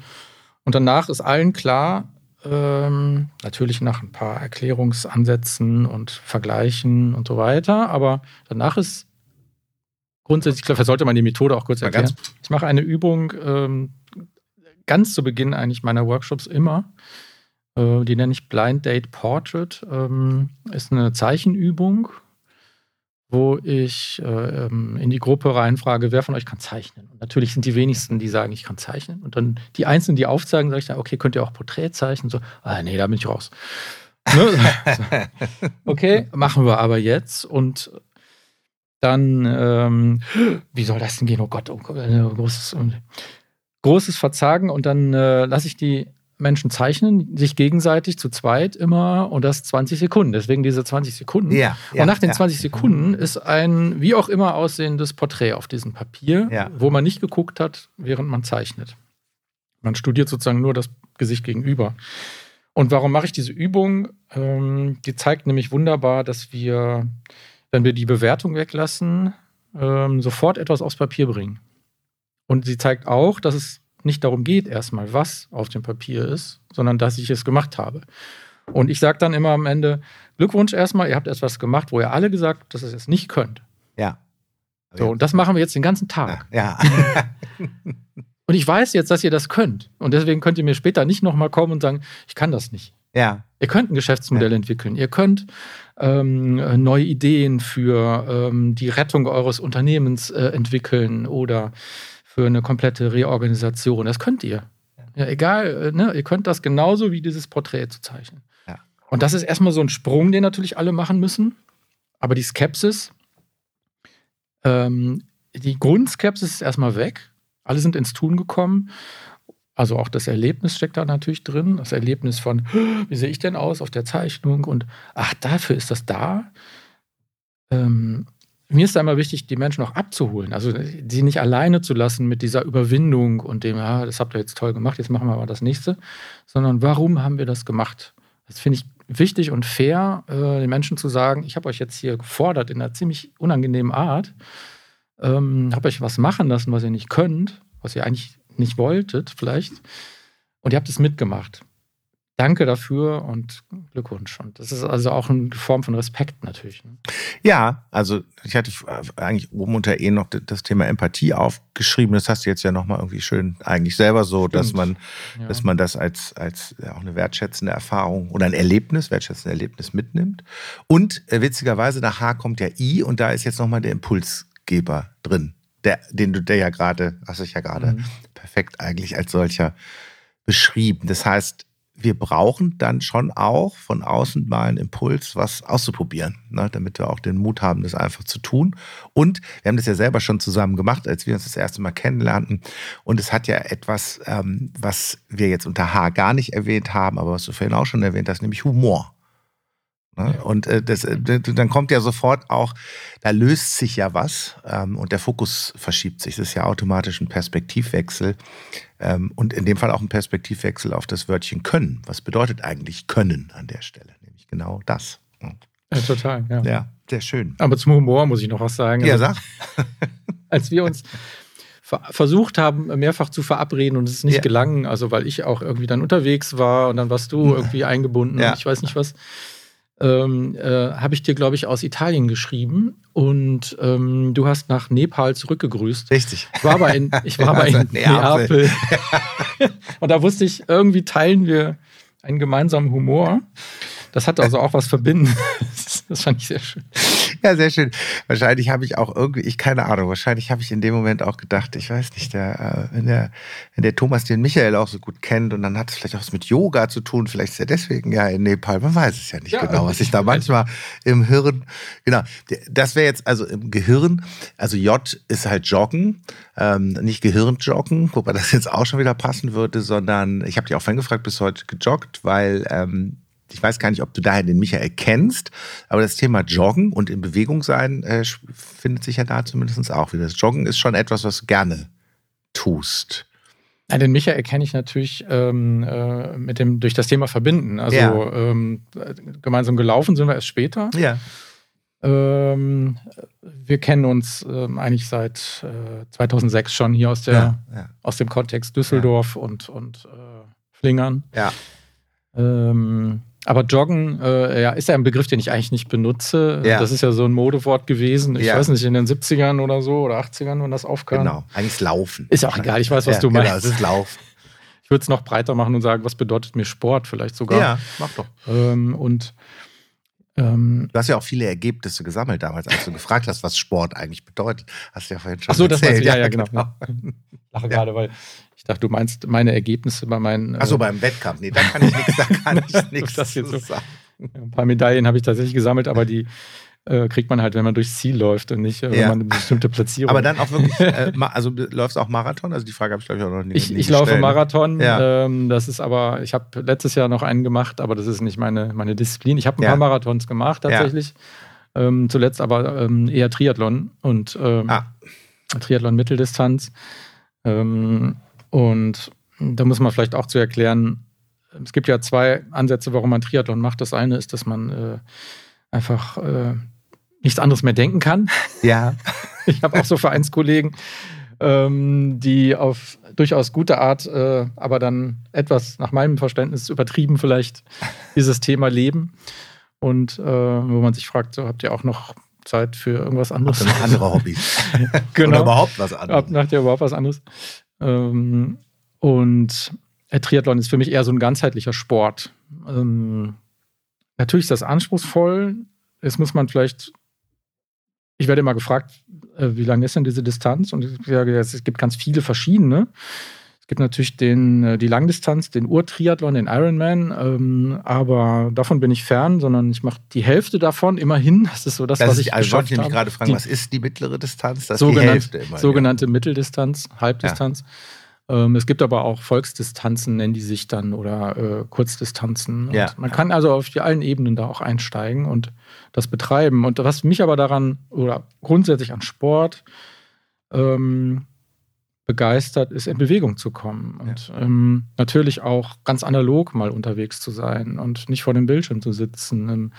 und danach ist allen klar, ähm, natürlich nach ein paar Erklärungsansätzen und Vergleichen und so weiter, aber danach ist grundsätzlich klar, vielleicht sollte man die Methode auch kurz erklären. Ich mache eine Übung ähm, ganz zu Beginn eigentlich meiner Workshops immer. Äh, die nenne ich Blind Date Portrait. Ähm, ist eine Zeichenübung, wo ich äh, ähm, in die Gruppe reinfrage, wer von euch kann zeichnen. Und natürlich sind die wenigsten, die sagen, ich kann zeichnen. Und dann die Einzelnen, die aufzeigen, sage ich dann, okay, könnt ihr auch Porträt zeichnen? So, ah, nee, da bin ich raus. Ne? Okay, machen wir aber jetzt. Und dann, ähm, wie soll das denn gehen? Oh Gott, oh Gott äh, großes, großes Verzagen. Und dann äh, lasse ich die Menschen zeichnen, sich gegenseitig zu zweit immer und das 20 Sekunden. Deswegen diese 20 Sekunden. Ja, ja, und nach den ja. 20 Sekunden ist ein wie auch immer aussehendes Porträt auf diesem Papier, Ja. wo man nicht geguckt hat, während man zeichnet. Man studiert sozusagen nur das Gesicht gegenüber. Und warum mache ich diese Übung? Ähm, die zeigt nämlich wunderbar, dass wir, wenn wir die Bewertung weglassen, ähm, sofort etwas aufs Papier bringen. Und sie zeigt auch, dass es nicht darum geht, erstmal, was auf dem Papier ist, sondern dass ich es gemacht habe. Und ich sage dann immer am Ende: Glückwunsch erstmal, ihr habt etwas gemacht, wo ihr alle gesagt habt, dass ihr es nicht könnt. Ja. So, und das machen wir jetzt den ganzen Tag. Ja. Und ich weiß jetzt, dass ihr das könnt. Und deswegen könnt ihr mir später nicht nochmal kommen und sagen, ich kann das nicht. Ja. Ihr könnt ein Geschäftsmodell Ja. entwickeln. Ihr könnt ähm, äh, neue Ideen für ähm, die Rettung eures Unternehmens äh, entwickeln oder für eine komplette Reorganisation. Das könnt ihr. Ja, egal, äh, ne? ihr könnt das genauso wie dieses Porträt zu zeichnen. Ja. Und das ist erstmal so ein Sprung, den natürlich alle machen müssen. Aber die Skepsis, ähm, die Grundskepsis ist erstmal weg. Alle sind ins Tun gekommen. Also auch das Erlebnis steckt da natürlich drin. Das Erlebnis von, wie sehe ich denn aus auf der Zeichnung? Und ach, dafür ist das da. Ähm, mir ist da immer wichtig, die Menschen auch abzuholen. Also sie nicht alleine zu lassen mit dieser Überwindung und dem, ja, das habt ihr jetzt toll gemacht, jetzt machen wir mal das nächste. Sondern warum haben wir das gemacht? Das finde ich wichtig und fair, äh, den Menschen zu sagen, ich habe euch jetzt hier gefordert in einer ziemlich unangenehmen Art, ähm, habe euch was machen lassen, was ihr nicht könnt, was ihr eigentlich nicht wolltet, vielleicht. Und ihr habt es mitgemacht. Danke dafür und Glückwunsch. Und das ist also auch eine Form von Respekt natürlich. Ne? Ja, also ich hatte eigentlich oben unter E noch das Thema Empathie aufgeschrieben. Das hast du jetzt ja nochmal irgendwie schön eigentlich selber so, dass man, Ja. dass man das als, als auch eine wertschätzende Erfahrung oder ein Erlebnis, wertschätzende Erlebnis mitnimmt. Und äh, witzigerweise nach H kommt ja I und da ist jetzt nochmal der Impulsgeber drin. Der, den du der ja gerade, hast du ja gerade Mhm. perfekt eigentlich als solcher beschrieben. Das heißt, wir brauchen dann schon auch von außen mal einen Impuls, was auszuprobieren, ne, damit wir auch den Mut haben, das einfach zu tun. Und wir haben das ja selber schon zusammen gemacht, als wir uns das erste Mal kennenlernten. Und es hat ja etwas, ähm, was wir jetzt unter H gar nicht erwähnt haben, aber was du vorhin auch schon erwähnt hast, nämlich Humor. Ne? Ja. Und äh, das, äh, dann kommt ja sofort auch, da löst sich ja was ähm, und der Fokus verschiebt sich. Das ist ja automatisch ein Perspektivwechsel ähm, und in dem Fall auch ein Perspektivwechsel auf das Wörtchen können. Was bedeutet eigentlich können an der Stelle? Nämlich genau das. Ja, total, ja. Ja, sehr schön. Aber zum Humor muss ich noch was sagen. Ja, Also, sag. als wir uns ver versucht haben, mehrfach zu verabreden und es ist nicht Ja. gelangen, also weil ich auch irgendwie dann unterwegs war und dann warst du irgendwie eingebunden Ja. und ich weiß nicht was, ähm, äh, habe ich dir, glaube ich, aus Italien geschrieben und ähm, du hast nach Nepal zurückgegrüßt. Richtig. Ich war aber in, ich war aber Also in Neapel. Und da wusste ich, irgendwie teilen wir einen gemeinsamen Humor. Das hat also auch was Verbindendes. Das fand ich sehr schön. Ja, sehr schön. Wahrscheinlich habe ich auch irgendwie, ich keine Ahnung, wahrscheinlich habe ich in dem Moment auch gedacht, ich weiß nicht, der, äh, wenn, der, wenn der Thomas den Michael auch so gut kennt und dann hat es vielleicht auch was mit Yoga zu tun, vielleicht ist er deswegen ja in Nepal, man weiß es ja nicht Ja, genau, was sich da ich- manchmal im Hirn, genau, das wäre jetzt also im Gehirn, also J ist halt Joggen, ähm, nicht Gehirnjoggen, wobei das jetzt auch schon wieder passen würde, sondern ich habe dich auch vorhin gefragt, bist du heute gejoggt, weil ähm, ich weiß gar nicht, ob du daher den Michael kennst, aber das Thema Joggen und in Bewegung sein äh, findet sich ja da zumindest auch wieder. Das Joggen ist schon etwas, was du gerne tust. Ja, den Michael kenne ich natürlich ähm, äh, mit dem, durch das Thema Verbinden. Also Ja. ähm, gemeinsam gelaufen sind wir erst später. Ja. Ähm, wir kennen uns ähm, eigentlich seit äh, 2006 schon hier aus, der, Ja. Ja. aus dem Kontext Düsseldorf und, und äh, Flingern. ja. Ähm, aber Joggen äh, ja, ist ja ein Begriff, den ich eigentlich nicht benutze. Ja. Das ist ja so ein Modewort gewesen. Ich Ja. weiß nicht, in den 70ern oder so oder 80ern, wenn das aufkam. Genau. Eigentlich Laufen. Ist auch egal, ich weiß, was ja, du Genau, meinst. es ist Laufen. Ich würde es noch breiter machen und sagen, was bedeutet mir Sport vielleicht sogar. Ja, mach doch. Ähm, und ähm, Du hast ja auch viele Ergebnisse gesammelt damals, als du gefragt hast, was Sport eigentlich bedeutet. Hast du ja vorhin schon ach so, das erzählt. war ja, ja, genau. Lache gerade, weil dachte, du meinst meine Ergebnisse bei meinen. äh, Achso, beim Wettkampf. Nee, da kann ich nichts, da kann ich nichts Das jetzt so. sagen. Ein paar Medaillen habe ich tatsächlich gesammelt, aber die äh, kriegt man halt, wenn man durchs Ziel läuft und nicht, äh, wenn Ja. man eine bestimmte Platzierung Aber dann auch wirklich, äh, also du läufst auch Marathon? Also die Frage habe ich glaube ich auch noch nie Ich, nie ich laufe. Marathon. Ja. Ähm, das ist aber, ich habe letztes Jahr noch einen gemacht, aber das ist nicht meine, meine Disziplin. Ich habe ein Ja. paar Marathons gemacht tatsächlich. Ähm, zuletzt aber ähm, eher Triathlon und ähm, Ah. Triathlon Mitteldistanz. Ähm, und da muss man vielleicht auch zu erklären, es gibt ja zwei Ansätze, warum man Triathlon macht. Das eine ist, dass man äh, einfach äh, nichts anderes mehr denken kann. Ja. Ich habe auch so Vereinskollegen, ähm, die auf durchaus gute Art, äh, aber dann etwas nach meinem Verständnis übertrieben vielleicht dieses Thema leben. Und äh, wo man sich fragt, so, habt ihr auch noch Zeit für irgendwas anderes? Habt ihr noch andere Hobbys? genau. Oder überhaupt was anderes? Macht ihr überhaupt was anderes? Ähm, und Triathlon ist für mich eher so ein ganzheitlicher Sport. Ähm, natürlich ist das anspruchsvoll. Jetzt muss man vielleicht, ich werde immer gefragt, äh, wie lang ist denn diese Distanz? Und ich sage, es gibt ganz viele verschiedene. Es gibt natürlich den, äh, die Langdistanz, den Urtriathlon, den Ironman, ähm, aber davon bin ich fern, sondern ich mache die Hälfte davon immerhin. Das ist so das, das was ich also geschafft wollte ich gerade fragen, Die- was ist die mittlere Distanz? Das ist sogenannte, die Hälfte immer. sogenannte Mitteldistanz, Halbdistanz. Ähm, es gibt aber auch Volksdistanzen, nennen die sich dann, oder äh, Kurzdistanzen. Ja. man kann also auf die allen Ebenen da auch einsteigen und das betreiben. Und was mich aber daran, oder grundsätzlich an Sport ähm, begeistert, ist in Bewegung zu kommen. Und ähm, natürlich auch ganz analog mal unterwegs zu sein und nicht vor dem Bildschirm zu sitzen. Ähm,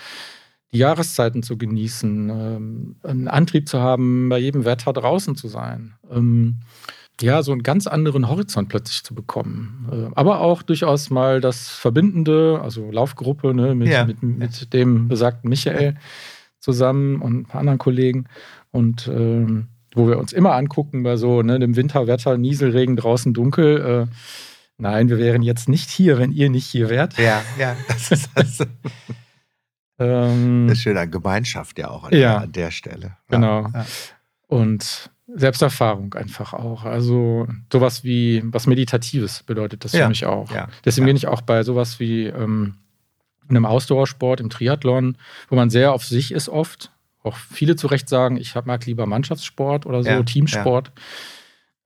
die Jahreszeiten zu genießen, ähm, einen Antrieb zu haben, bei jedem Wetter draußen zu sein. Ähm, ja, so einen ganz anderen Horizont plötzlich zu bekommen. Äh, aber auch durchaus mal das Verbindende, also Laufgruppe ne, mit, Ja. mit, mit dem besagten Michael zusammen und ein paar anderen Kollegen. Und ähm, wo wir uns immer angucken bei so ne, dem Winterwetter, Nieselregen, draußen dunkel. Äh, nein, wir wären jetzt nicht hier, wenn ihr nicht hier wärt. Ja, ja, das ist das, Ähm, das Schöne an Gemeinschaft ja auch an, Ja. an der Stelle. Genau. Ja. Und Selbsterfahrung einfach auch. Also sowas wie was Meditatives bedeutet das Ja, für mich auch. ja, Deswegen ja. bin ich auch bei sowas wie ähm, einem Ausdauersport, im Triathlon, wo man sehr auf sich ist oft. Auch viele zu Recht sagen, ich mag lieber Mannschaftssport oder so, Ja, Teamsport.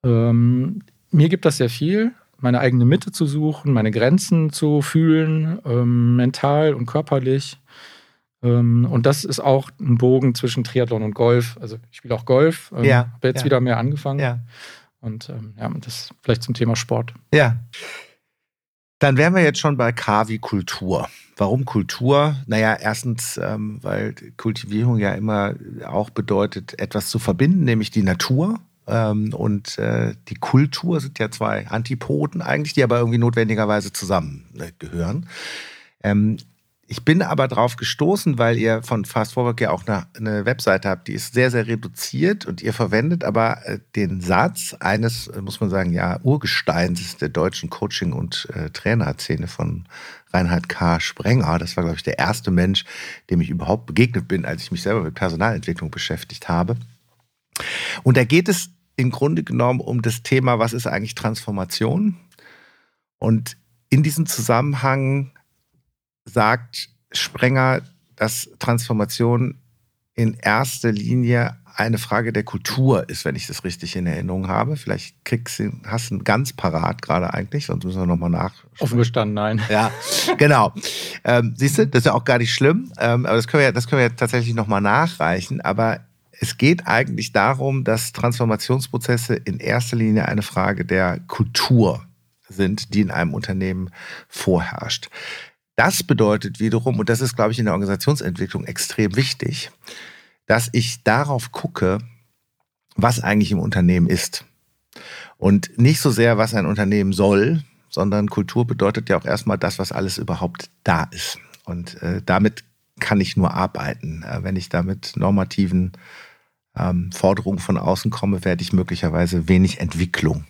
Ähm, mir gibt das sehr viel, meine eigene Mitte zu suchen, meine Grenzen zu fühlen, ähm, mental und körperlich. Ähm, und das ist auch ein Bogen zwischen Triathlon und Golf. Also ich spiele auch Golf, ähm, Ja, habe jetzt ja. wieder mehr angefangen. Ja. Und ähm, ja, das vielleicht zum Thema Sport. Ja. Dann wären wir jetzt schon bei K wie Kultur. Warum Kultur? Naja, erstens, ähm, weil Kultivierung ja immer auch bedeutet, etwas zu verbinden, nämlich die Natur. Ähm, und äh, die Kultur sind ja zwei Antipoden eigentlich, die aber irgendwie notwendigerweise zusammengehören. Äh, ähm, ich bin aber drauf gestoßen, weil ihr von Fast Forward ja auch eine, eine Webseite habt, die ist sehr, sehr reduziert und ihr verwendet aber äh, den Satz eines, äh, muss man sagen, ja, Urgesteins der deutschen Coaching- und äh, Trainerszene von Reinhard K. Sprenger. Das war, glaube ich, der erste Mensch, dem ich überhaupt begegnet bin, als ich mich selber mit Personalentwicklung beschäftigt habe. Und da geht es im Grunde genommen um das Thema, was ist eigentlich Transformation? Und in diesem Zusammenhang sagt Sprenger, dass Transformation in erster Linie eine Frage der Kultur ist, wenn ich das richtig in Erinnerung habe. Vielleicht kriegst du, hast du ganz parat gerade eigentlich, sonst müssen wir nochmal nach. Offen gestanden, nein. Ja, genau. Ähm, siehst du, das ist ja auch gar nicht schlimm, ähm, aber das können wir, ja- das können wir ja tatsächlich nochmal nachreichen. Aber es geht eigentlich darum, dass Transformationsprozesse in erster Linie eine Frage der Kultur sind, die in einem Unternehmen vorherrscht. Das bedeutet wiederum, und das ist, glaube ich, in der Organisationsentwicklung extrem wichtig, dass ich darauf gucke, was eigentlich im Unternehmen ist. Und nicht so sehr, was ein Unternehmen soll, sondern Kultur bedeutet ja auch erstmal das, was alles überhaupt da ist. Und äh, damit kann ich nur arbeiten. Äh, wenn ich da mit normativen ähm, Forderungen von außen komme, werde ich möglicherweise wenig Entwicklung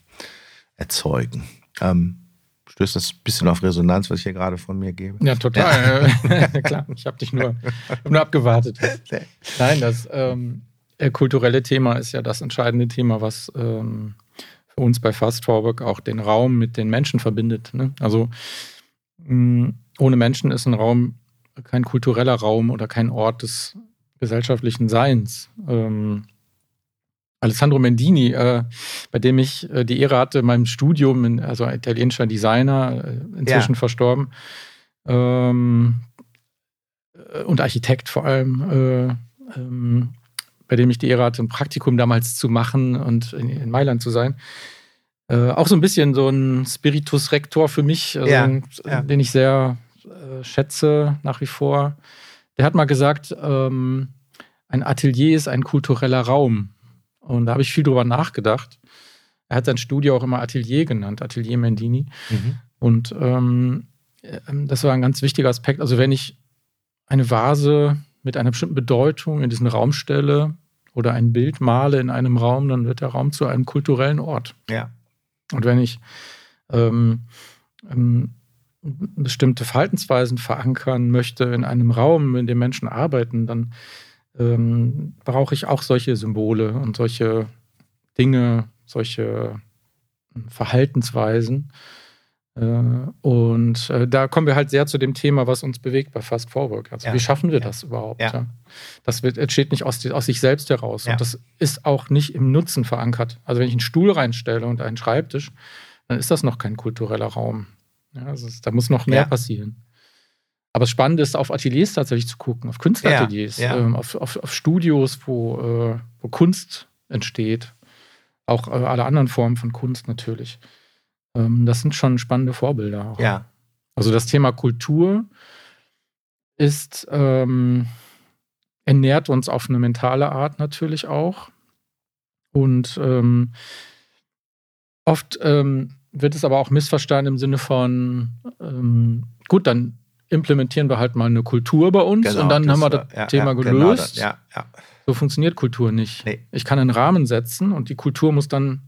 erzeugen. Ähm, stößt das ein bisschen auf Resonanz, was ich hier gerade von mir gebe? Ja, total. Äh, Klar, ich habe dich nur, hab nur abgewartet. Nein, das ähm, äh, kulturelle Thema ist ja das entscheidende Thema, was ähm, für uns bei Fast Forward auch den Raum mit den Menschen verbindet. Ne? Also mh, ohne Menschen ist ein Raum kein kultureller Raum oder kein Ort des gesellschaftlichen Seins. Ähm, Alessandro Mendini, äh, bei dem ich äh, die Ehre hatte, in meinem Studium, in, also ein italienischer Designer, äh, inzwischen Ja. verstorben, ähm, äh, und Architekt vor allem, äh, ähm, bei dem ich die Ehre hatte, ein Praktikum damals zu machen und in, in Mailand zu sein. Auch so ein bisschen so ein Spiritus Rector für mich, also Ja, ein- ja. den ich sehr schätze nach wie vor. Der hat mal gesagt, ähm, ein Atelier ist ein kultureller Raum. Und da habe ich viel drüber nachgedacht. er hat sein Studio auch immer Atelier genannt, Atelier Mendini. Mhm. Und ähm, ähm, das war ein ganz wichtiger Aspekt. Also wenn ich eine Vase mit einer bestimmten Bedeutung in diesen Raum stelle oder ein Bild male in einem Raum, dann wird der Raum zu einem kulturellen Ort. Ja. Und wenn ich ähm, ähm, bestimmte Verhaltensweisen verankern möchte in einem Raum, in dem Menschen arbeiten, dann ähm, brauche ich auch solche Symbole und solche Dinge, solche hm, Verhaltensweisen. Äh, und äh, da kommen wir halt sehr zu dem Thema, was uns bewegt bei Fast Forward. Also ja. wie schaffen wir ja. das überhaupt? Ja. Das wird, entsteht nicht aus, aus sich selbst heraus. Und das ist auch nicht im Nutzen verankert. Also wenn ich einen Stuhl reinstelle und einen Schreibtisch, dann ist das noch kein kultureller Raum. Also da muss noch mehr passieren. Aber spannend ist, auf Ateliers tatsächlich zu gucken, auf Künstlerateliers, ähm, auf, auf, auf, Studios, wo, äh, wo Kunst entsteht. Auch äh, alle anderen Formen von Kunst natürlich. Ähm, das sind schon spannende Vorbilder. Auch. Ja. Also das Thema Kultur ist, ähm, ernährt uns auf eine mentale Art natürlich auch. Und ähm, oft ähm, wird es aber auch missverstanden im Sinne von, ähm, gut, dann implementieren wir halt mal eine Kultur bei uns genau, und dann haben wir das ja, Thema ja, gelöst. Genau das, ja, so funktioniert Kultur nicht. Nee. Ich kann einen Rahmen setzen und die Kultur muss dann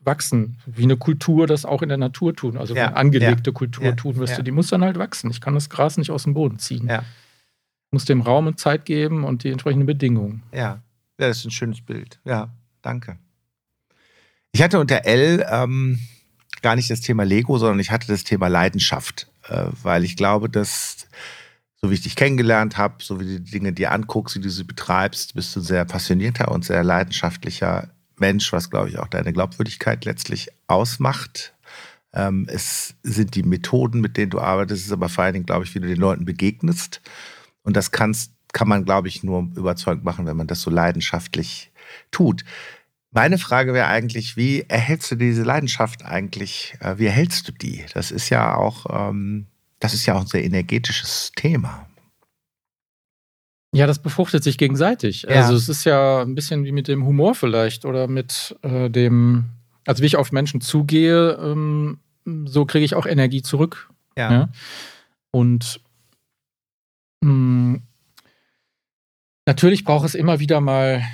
wachsen, wie eine Kultur das auch in der Natur tun. Also ja, angelegte ja, Kultur ja, tun wirst du, die muss dann halt wachsen. Ich kann das Gras nicht aus dem Boden ziehen. Ja. Ich muss dem Raum und Zeit geben und die entsprechenden Bedingungen. Ja. das ist ein schönes Bild. Ja, danke. Ich hatte unter L ähm, gar nicht das Thema Lego, sondern ich hatte das Thema Leidenschaft, weil ich glaube, dass so wie ich dich kennengelernt habe, so wie du die Dinge dir anguckst, wie du sie betreibst, bist du ein sehr passionierter und sehr leidenschaftlicher Mensch, was, glaube ich, auch deine Glaubwürdigkeit letztlich ausmacht. Ähm, es sind die Methoden, mit denen du arbeitest, es ist aber vor allen Dingen, glaube ich, wie du den Leuten begegnest. Und das kannst, kann man, glaube ich, nur überzeugend machen, wenn man das so leidenschaftlich tut. Meine Frage wäre eigentlich, wie erhältst du diese Leidenschaft eigentlich? Äh, wie erhältst du die? Das ist ja auch, ähm, das ist ja auch ein sehr energetisches Thema. Ja, das befruchtet sich gegenseitig. Ja. Also es ist ja ein bisschen wie mit dem Humor vielleicht oder mit äh, dem, also wie ich auf Menschen zugehe, ähm, so kriege ich auch Energie zurück. Ja. ja? Und mh, hm, natürlich braucht es immer wieder mal,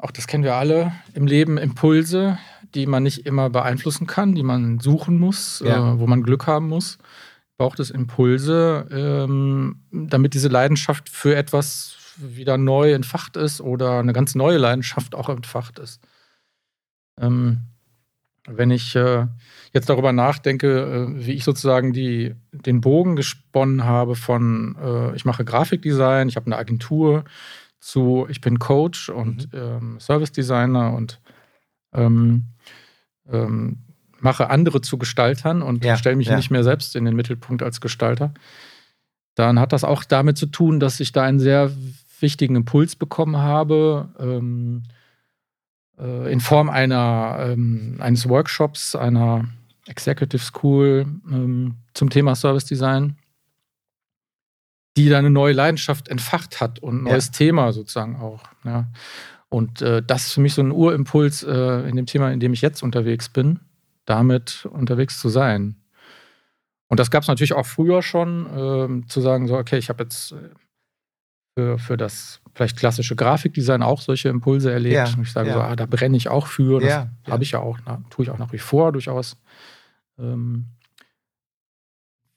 auch das kennen wir alle, im Leben Impulse, die man nicht immer beeinflussen kann, die man suchen muss, ja. äh, wo man Glück haben muss braucht es Impulse, ähm, damit diese Leidenschaft für etwas wieder neu entfacht ist oder eine ganz neue Leidenschaft auch entfacht ist. Ähm, wenn ich äh, jetzt darüber nachdenke, äh, wie ich sozusagen die, den Bogen gesponnen habe von, äh, ich mache Grafikdesign, ich habe eine Agentur, zu, ich bin Coach und mhm. ähm, Service Designer und ähm, ähm, mache andere zu Gestaltern und ja, stelle mich ja. nicht mehr selbst in den Mittelpunkt als Gestalter, dann hat das auch damit zu tun, dass ich da einen sehr wichtigen Impuls bekommen habe, ähm, äh, in Form einer, ähm, eines Workshops, einer Executive School ähm, zum Thema Service Design, die da eine neue Leidenschaft entfacht hat und ein neues ja. Thema sozusagen auch. Ja. Und äh, das ist für mich so ein Urimpuls äh, in dem Thema, in dem ich jetzt unterwegs bin, damit unterwegs zu sein. Und das gab es natürlich auch früher schon, äh, zu sagen, so, okay, ich habe jetzt äh, für, für das vielleicht klassische Grafikdesign auch solche Impulse erlebt. Ja, und ich sage ja. so, ah, da brenne ich auch für. Das ja, habe ich ja auch, na, tue ich auch nach wie vor durchaus. Ähm,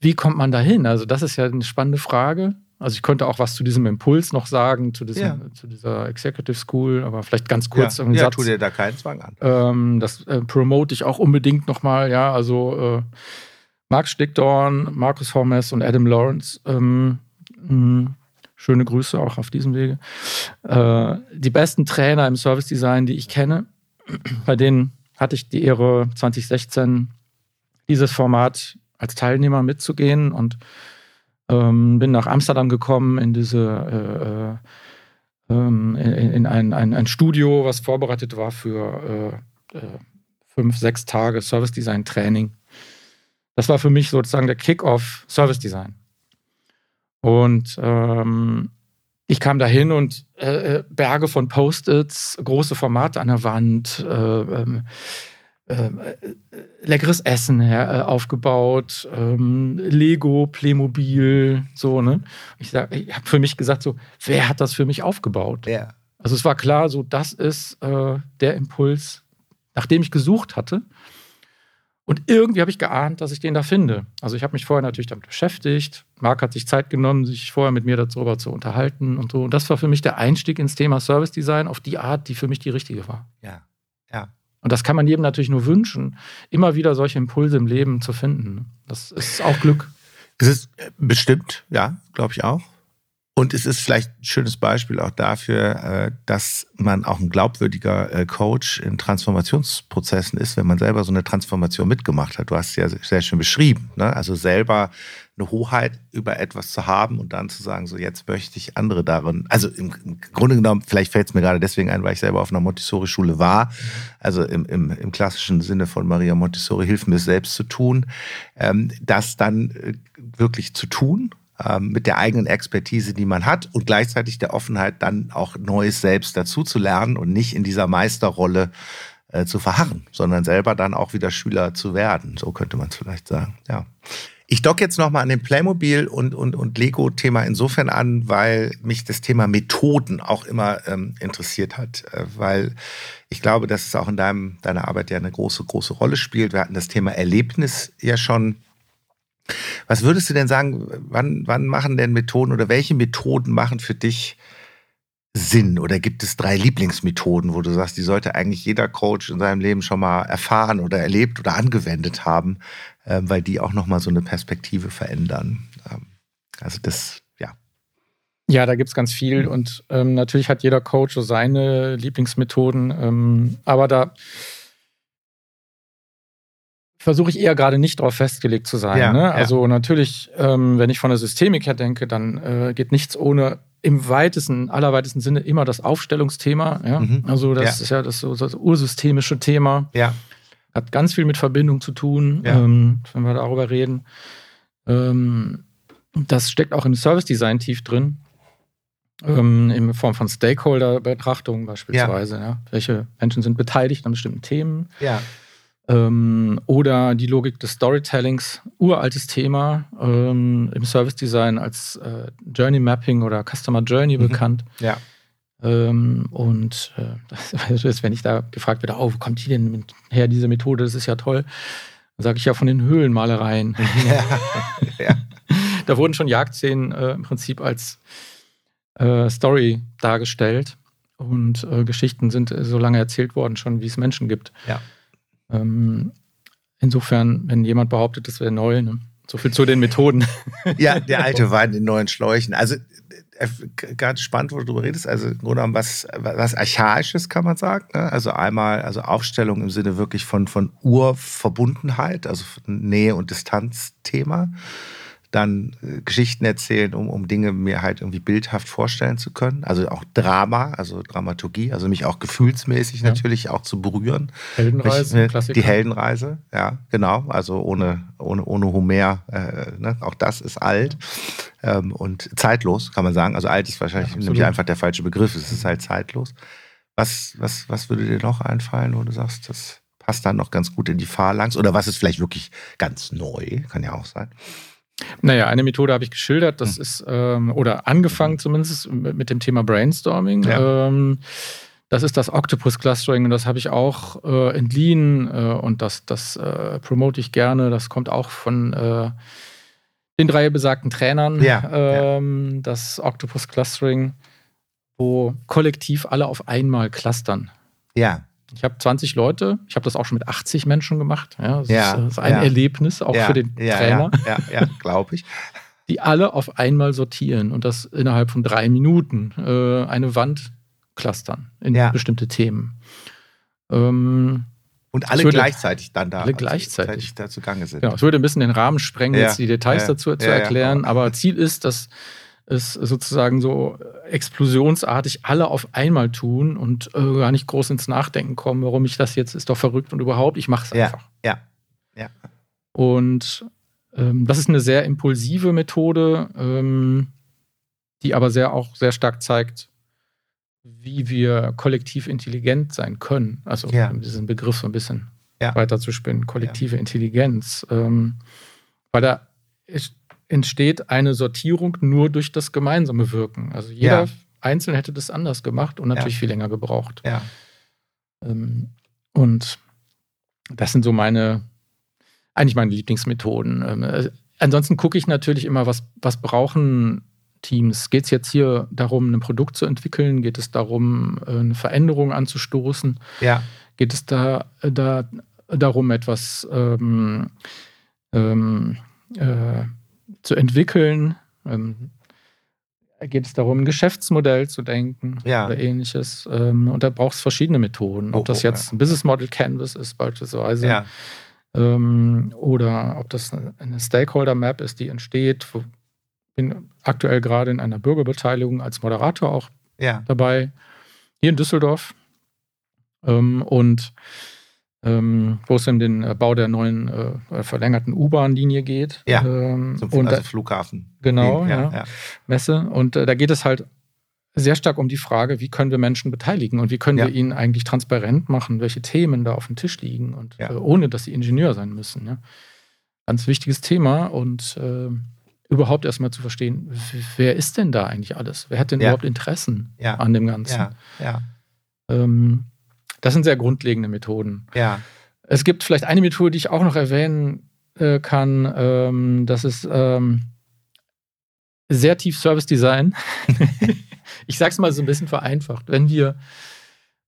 wie kommt man da hin? Also, das ist ja eine spannende Frage. Also, ich könnte auch was zu diesem Impuls noch sagen, zu, diesem, zu dieser Executive School, aber vielleicht ganz kurz ja, ja, Satz. tu dir da keinen Zwang an. Ähm, das äh, promote ich auch unbedingt nochmal. Ja, also äh, Mark Stickdorn, Markus Hormes und Adam Lawrence. Ähm, Schöne Grüße auch auf diesem Wege. Äh, die besten Trainer im Service Design, die ich kenne, bei denen hatte ich die Ehre, 2016 dieses Format als Teilnehmer mitzugehen und ähm, bin nach Amsterdam gekommen in diese äh, äh, ähm, in, in ein, ein, ein, Studio, was vorbereitet war für äh, äh, fünf, sechs Tage Service Design Training. Das war für mich sozusagen der Kick-off Service Design. Und ähm, ich kam da hin und äh, äh, Berge von Post-its, große Formate an der Wand, äh, ähm, ähm, äh, leckeres Essen ja, äh, aufgebaut, ähm, Lego, Playmobil, so, ne? Ich, ich habe für mich gesagt, so, wer hat das für mich aufgebaut? Ja. Also es war klar, so, das ist äh, der Impuls, nach dem ich gesucht hatte. Und irgendwie habe ich geahnt, dass ich den da finde. Also ich habe mich vorher natürlich damit beschäftigt. Marc hat sich Zeit genommen, sich vorher mit mir darüber zu unterhalten und so. Und das war für mich der Einstieg ins Thema Service Design auf die Art, die für mich die richtige war. Ja, ja. Und das kann man jedem natürlich nur wünschen, immer wieder solche Impulse im Leben zu finden. Das ist auch Glück. Es ist äh, bestimmt, ja, glaube ich auch. Und es ist vielleicht ein schönes Beispiel auch dafür, äh, dass man auch ein glaubwürdiger äh, Coach in Transformationsprozessen ist, wenn man selber so eine Transformation mitgemacht hat. Du hast es ja sehr schön beschrieben. Ne? Also selber eine Hoheit über etwas zu haben und dann zu sagen, so jetzt möchte ich andere darin. Also im, Grunde genommen, vielleicht fällt es mir gerade deswegen ein, weil ich selber auf einer Montessori-Schule war. Also im, im, im klassischen Sinne von Maria Montessori, hilf mir es selbst zu tun. Ähm, das dann äh, wirklich zu tun ähm, mit der eigenen Expertise, die man hat und gleichzeitig der Offenheit, dann auch Neues selbst dazu zu lernen und nicht in dieser Meisterrolle äh, zu verharren, sondern selber dann auch wieder Schüler zu werden. So könnte man es vielleicht sagen. Ja. Ich dock jetzt nochmal an dem Playmobil und, und, und Lego-Thema insofern an, weil mich das Thema Methoden auch immer ähm, interessiert hat. Äh, weil ich glaube, dass es auch in deinem, deiner Arbeit ja eine große, große Rolle spielt. Wir hatten das Thema Erlebnis ja schon was würdest du denn sagen, wann, wann machen denn Methoden oder welche Methoden machen für dich Sinn? Oder gibt es drei Lieblingsmethoden, wo du sagst, die sollte eigentlich jeder Coach in seinem Leben schon mal erfahren oder erlebt oder angewendet haben, äh, weil die auch nochmal so eine Perspektive verändern? Ähm, also das, ja. Ja, da gibt es ganz viel und ähm, natürlich hat jeder Coach so seine Lieblingsmethoden, ähm, aber da versuche ich eher gerade nicht darauf festgelegt zu sein. Ja, ne? Also ja. natürlich, ähm, wenn ich von der Systemik her denke, dann äh, geht nichts ohne im weitesten, allerweitesten Sinne immer das Aufstellungsthema. Ja? Mhm. Also das ja. ist ja das, so, das ursystemische Thema. Ja. Hat ganz viel mit Verbindung zu tun, ähm, wenn wir darüber reden. Ähm, das steckt auch im Service Design tief drin. Ähm, in Form von Stakeholder-Betrachtung beispielsweise. Ja. Welche Menschen sind beteiligt an bestimmten Themen? Ja. Ähm, oder die Logik des Storytellings, uraltes Thema ähm, im Service Design als äh, Journey Mapping oder Customer Journey mhm. bekannt. Ja. Ähm, und äh, das ist, wenn ich da gefragt werde, oh, wo kommt die denn her, diese Methode, das ist ja toll, dann sage ich ja von den Höhlenmalereien. Ja. ja. da wurden schon Jagdszenen äh, im Prinzip als äh, Story dargestellt und äh, Geschichten sind so lange erzählt worden, schon wie es Menschen gibt. Ja. Ähm, insofern, wenn jemand behauptet, das wäre neu, ne? so viel zu den Methoden. Ja, der alte Wein in neuen Schläuchen. Also äh, ganz spannend, wo du darüber redest. Also im Grunde genommen was, was Archaisches, kann man sagen. Ne? Also einmal, also Aufstellung im Sinne wirklich von, von Urverbundenheit, also Nähe- und Distanzthema dann äh, Geschichten erzählen, um, um Dinge mir halt irgendwie bildhaft vorstellen zu können. Also auch Drama, also Dramaturgie, also mich auch gefühlsmäßig ja. natürlich auch zu berühren. Heldenreise, mich, Klassiker. Die Heldenreise, ja, genau. Also ohne, ohne, ohne Homer, äh, ne? auch das ist alt ähm, und zeitlos, kann man sagen. Also alt ist wahrscheinlich ja, nämlich einfach der falsche Begriff, es ist halt zeitlos. Was, was, was würde dir noch einfallen, wo du sagst, das passt dann noch ganz gut in die Phalanx? Oder was ist vielleicht wirklich ganz neu? Kann ja auch sein. Naja, eine Methode habe ich geschildert, das hm. ist, ähm, oder angefangen zumindest mit dem Thema Brainstorming. Ja. Ähm, das ist das Octopus Clustering und das habe ich auch äh, entliehen äh, und das, das äh, promote ich gerne. Das kommt auch von äh, den drei besagten Trainern. Ja, ähm, ja. Das Octopus Clustering, wo kollektiv alle auf einmal clustern. Ja. Ich habe 20 Leute, ich habe das auch schon mit 80 Menschen gemacht. Ja, das, ja, ist, das ist, ein ja. Erlebnis, auch für den Trainer. Ja, ja, glaube ich. Die alle auf einmal sortieren und das innerhalb von drei Minuten äh, eine Wand clustern in bestimmte Themen. Ähm, und alle würde, gleichzeitig dann da alle gleichzeitig da zugange sind. Genau, es würde ein bisschen den Rahmen sprengen, jetzt die Details dazu zu erklären, aber Ziel ist, dass es sozusagen so explosionsartig alle auf einmal tun und äh, gar nicht groß ins Nachdenken kommen, warum ich das jetzt ist doch verrückt und überhaupt, ich mache es einfach. Ja, ja. Und ähm, das ist eine sehr impulsive Methode, ähm, die aber sehr auch sehr stark zeigt, wie wir kollektiv intelligent sein können. Also ja. diesen Begriff so ein bisschen ja. weiterzuspinnen, kollektive ja. Intelligenz. Ähm, weil da entsteht eine Sortierung nur durch das gemeinsame Wirken. Also jeder ja. einzeln hätte das anders gemacht und natürlich viel länger gebraucht. Ähm, und das sind so meine, eigentlich meine Lieblingsmethoden. Ähm, äh, ansonsten gucke ich natürlich immer, was, was brauchen Teams. Geht es jetzt hier darum, ein Produkt zu entwickeln? Geht es darum, äh, eine Veränderung anzustoßen? Ja. Geht es da, da darum, etwas ähm, ähm, äh, zu entwickeln? Ähm, geht es darum, ein Geschäftsmodell zu denken ja. oder ähnliches. Ähm, und da braucht es verschiedene Methoden. Ob oh, das jetzt ja. ein Business Model Canvas ist, beispielsweise. Ja. Ähm, oder ob das eine Stakeholder Map ist, die entsteht. Ich bin aktuell gerade in einer Bürgerbeteiligung als Moderator auch dabei, hier in Düsseldorf. Ähm, und ähm, wo es um den äh, Bau der neuen äh, verlängerten U-Bahn-Linie geht. Ja, ähm, zum und, also Flughafen. Genau, ja, ja, Messe. Und äh, da geht es halt sehr stark um die Frage, wie können wir Menschen beteiligen und wie können ja. wir ihnen eigentlich transparent machen, welche Themen da auf dem Tisch liegen und ja. äh, ohne, dass sie Ingenieur sein müssen. Ja? Ganz wichtiges Thema und äh, überhaupt erstmal zu verstehen, wer ist denn da eigentlich alles? Wer hat denn überhaupt Interessen an dem Ganzen? Ja, ja. Ähm, das sind sehr grundlegende Methoden. Ja. Es gibt vielleicht eine Methode, die ich auch noch erwähnen äh, kann. Ähm, das ist ähm, sehr tief Service Design. ich sage es mal so ein bisschen vereinfacht. Wenn wir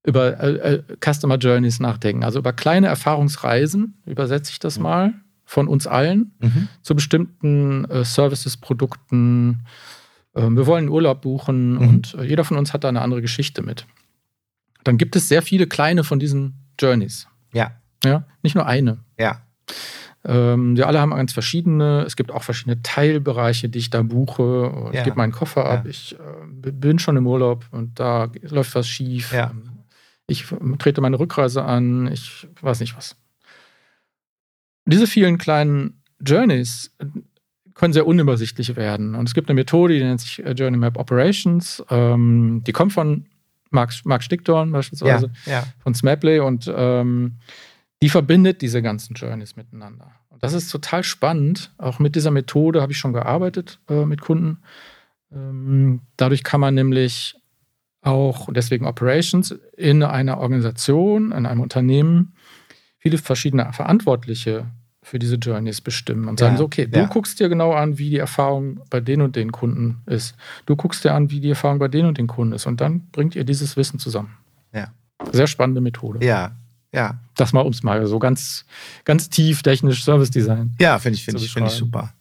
über äh, äh, Customer Journeys nachdenken, also über kleine Erfahrungsreisen, übersetze ich das mhm. mal, von uns allen mhm. zu bestimmten äh, Services, Produkten. Ähm, wir wollen Urlaub buchen mhm. und äh, jeder von uns hat da eine andere Geschichte mit dann gibt es sehr viele kleine von diesen Journeys. Ja. Ja, nicht nur eine. Ja. Ähm, die alle haben ganz verschiedene. Es gibt auch verschiedene Teilbereiche, die ich da buche. Ich ja. gebe meinen Koffer ab. Ja. Ich äh, bin schon im Urlaub und da läuft was schief. Ja. Ich trete meine Rückreise an. Ich weiß nicht was. Diese vielen kleinen Journeys äh, können sehr unübersichtlich werden. Und es gibt eine Methode, die nennt sich äh, Journey Map Operations. Ähm, die kommt von Mark, Mark Stickdorn beispielsweise ja, ja. von Smapley und ähm, die verbindet diese ganzen Journeys miteinander. Und das ist total spannend. Auch mit dieser Methode habe ich schon gearbeitet äh, mit Kunden. Ähm, dadurch kann man nämlich auch, deswegen Operations, in einer Organisation, in einem Unternehmen viele verschiedene Verantwortliche für diese Journeys bestimmen und sagen ja, so, okay, du ja. guckst dir genau an, wie die Erfahrung bei den und den Kunden ist. Du guckst dir an, wie die Erfahrung bei den und den Kunden ist. Und dann bringt ihr dieses Wissen zusammen. Ja. Sehr spannende Methode. Ja, ja. Das mal ums mal so ganz, ganz tief technisch Service Design. Ja, finde ich, finde ich, find ich super.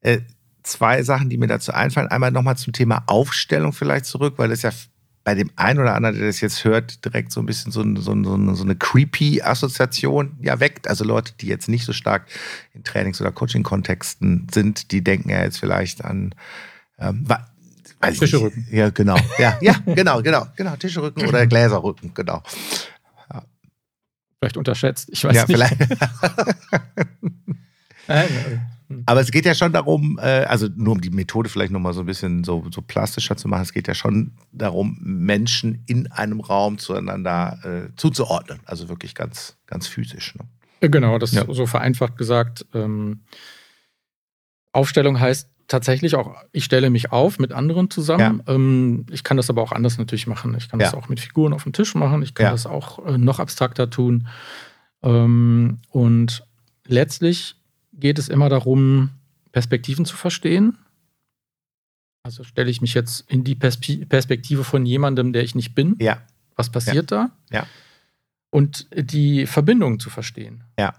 Äh, zwei Sachen, die mir dazu einfallen. Einmal nochmal zum Thema Aufstellung vielleicht zurück, weil das ja bei dem einen oder anderen, der das jetzt hört, direkt so ein bisschen so, so, so, so eine creepy Assoziation ja weckt. Also Leute, die jetzt nicht so stark in Trainings- oder Coaching-Kontexten sind, die denken ja jetzt vielleicht an ähm, weiß Tischrücken. Ja, genau. Ja, ja, genau, genau, genau. Tischrücken oder Gläserrücken, genau. Ja. Vielleicht unterschätzt, ich weiß ja, nicht. Vielleicht. Hm. Aber es geht ja schon darum, äh, also nur um die Methode vielleicht nochmal so ein bisschen so, so plastischer zu machen, es geht ja schon darum, Menschen in einem Raum zueinander äh, zuzuordnen. Also wirklich ganz, ganz physisch. Ne? Genau, das ja. so vereinfacht gesagt. Ähm, Aufstellung heißt tatsächlich auch, ich stelle mich auf mit anderen zusammen. Ja. Ähm, ich kann das aber auch anders natürlich machen. Ich kann ja. das auch mit Figuren auf dem Tisch machen. Ich kann das auch äh, noch abstrakter tun. Ähm, und letztlich geht es immer darum, Perspektiven zu verstehen. Also stelle ich mich jetzt in die Perspektive von jemandem, der ich nicht bin. Ja. Was passiert ja. da? Ja. Und die Verbindung zu verstehen. Ja.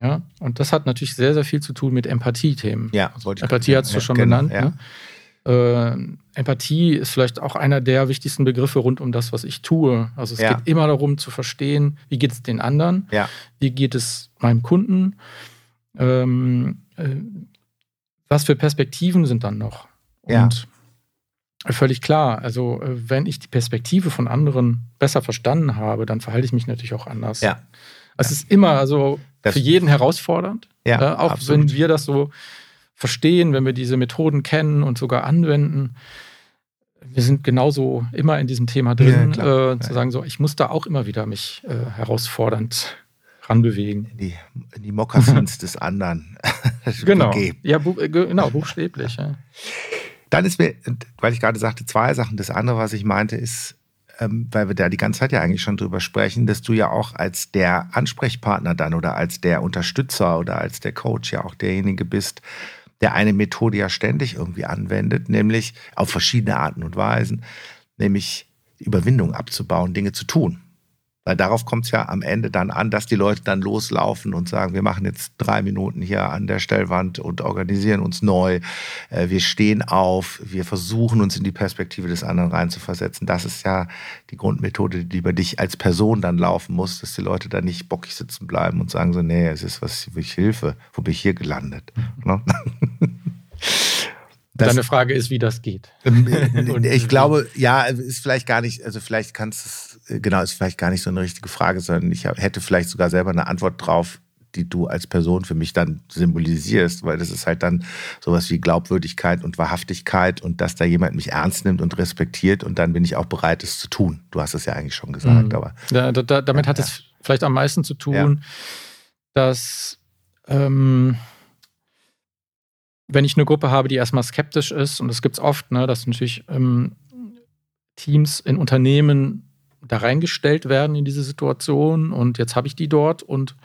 Ja. Und das hat natürlich sehr, sehr viel zu tun mit Empathie-Themen. Ja, also Empathie hast du ja, schon genau, genannt. Ja. Ne? Äh, Empathie ist vielleicht auch einer der wichtigsten Begriffe rund um das, was ich tue. Also es ja. geht immer darum zu verstehen, wie geht es den anderen, ja. wie geht es meinem Kunden ähm, äh, was für Perspektiven sind dann noch? Und ja. völlig klar, also äh, wenn ich die Perspektive von anderen besser verstanden habe, dann verhalte ich mich natürlich auch anders. Ja. Es ist immer also das für jeden herausfordernd. Ja, äh, auch absolut. wenn wir das so verstehen, wenn wir diese Methoden kennen und sogar anwenden. Wir sind genauso immer in diesem Thema drin, ja, äh, zu sagen, so, ich muss da auch immer wieder mich äh, herausfordernd ranbewegen. In die, in die Mokassins des anderen. genau. Ja, bu genau, buchstäblich. Ja. Dann ist mir, weil ich gerade sagte, zwei Sachen. Das andere, was ich meinte, ist, ähm, weil wir da die ganze Zeit ja eigentlich schon drüber sprechen, dass du ja auch als der Ansprechpartner dann oder als der Unterstützer oder als der Coach ja auch derjenige bist, der eine Methode ja ständig irgendwie anwendet, nämlich auf verschiedene Arten und Weisen, nämlich Überwindung abzubauen, Dinge zu tun. Weil darauf kommt es ja am Ende dann an, dass die Leute dann loslaufen und sagen, wir machen jetzt drei Minuten hier an der Stellwand und organisieren uns neu. Äh, wir stehen auf, wir versuchen uns in die Perspektive des anderen reinzuversetzen. Das ist ja die Grundmethode, die über dich als Person dann laufen muss, dass die Leute dann nicht bockig sitzen bleiben und sagen so, nee, es ist was für Hilfe, wo bin ich hier gelandet? Ne? Das, Deine Frage ist, wie das geht. Ähm, äh, ich glaube, ja, ist vielleicht gar nicht, also vielleicht kannst es, äh, genau, ist vielleicht gar nicht so eine richtige Frage, sondern ich hätte vielleicht sogar selber eine Antwort drauf, die du als Person für mich dann symbolisierst, weil das ist halt dann sowas wie Glaubwürdigkeit und Wahrhaftigkeit und dass da jemand mich ernst nimmt und respektiert und dann bin ich auch bereit, es zu tun. Du hast es ja eigentlich schon gesagt, mhm. aber. Ja, da, damit ja, hat es vielleicht am meisten zu tun, ja. dass ähm, wenn ich eine Gruppe habe, die erstmal skeptisch ist, und das gibt es oft, ne, dass natürlich ähm, Teams in Unternehmen da reingestellt werden in diese Situation und jetzt habe ich die dort und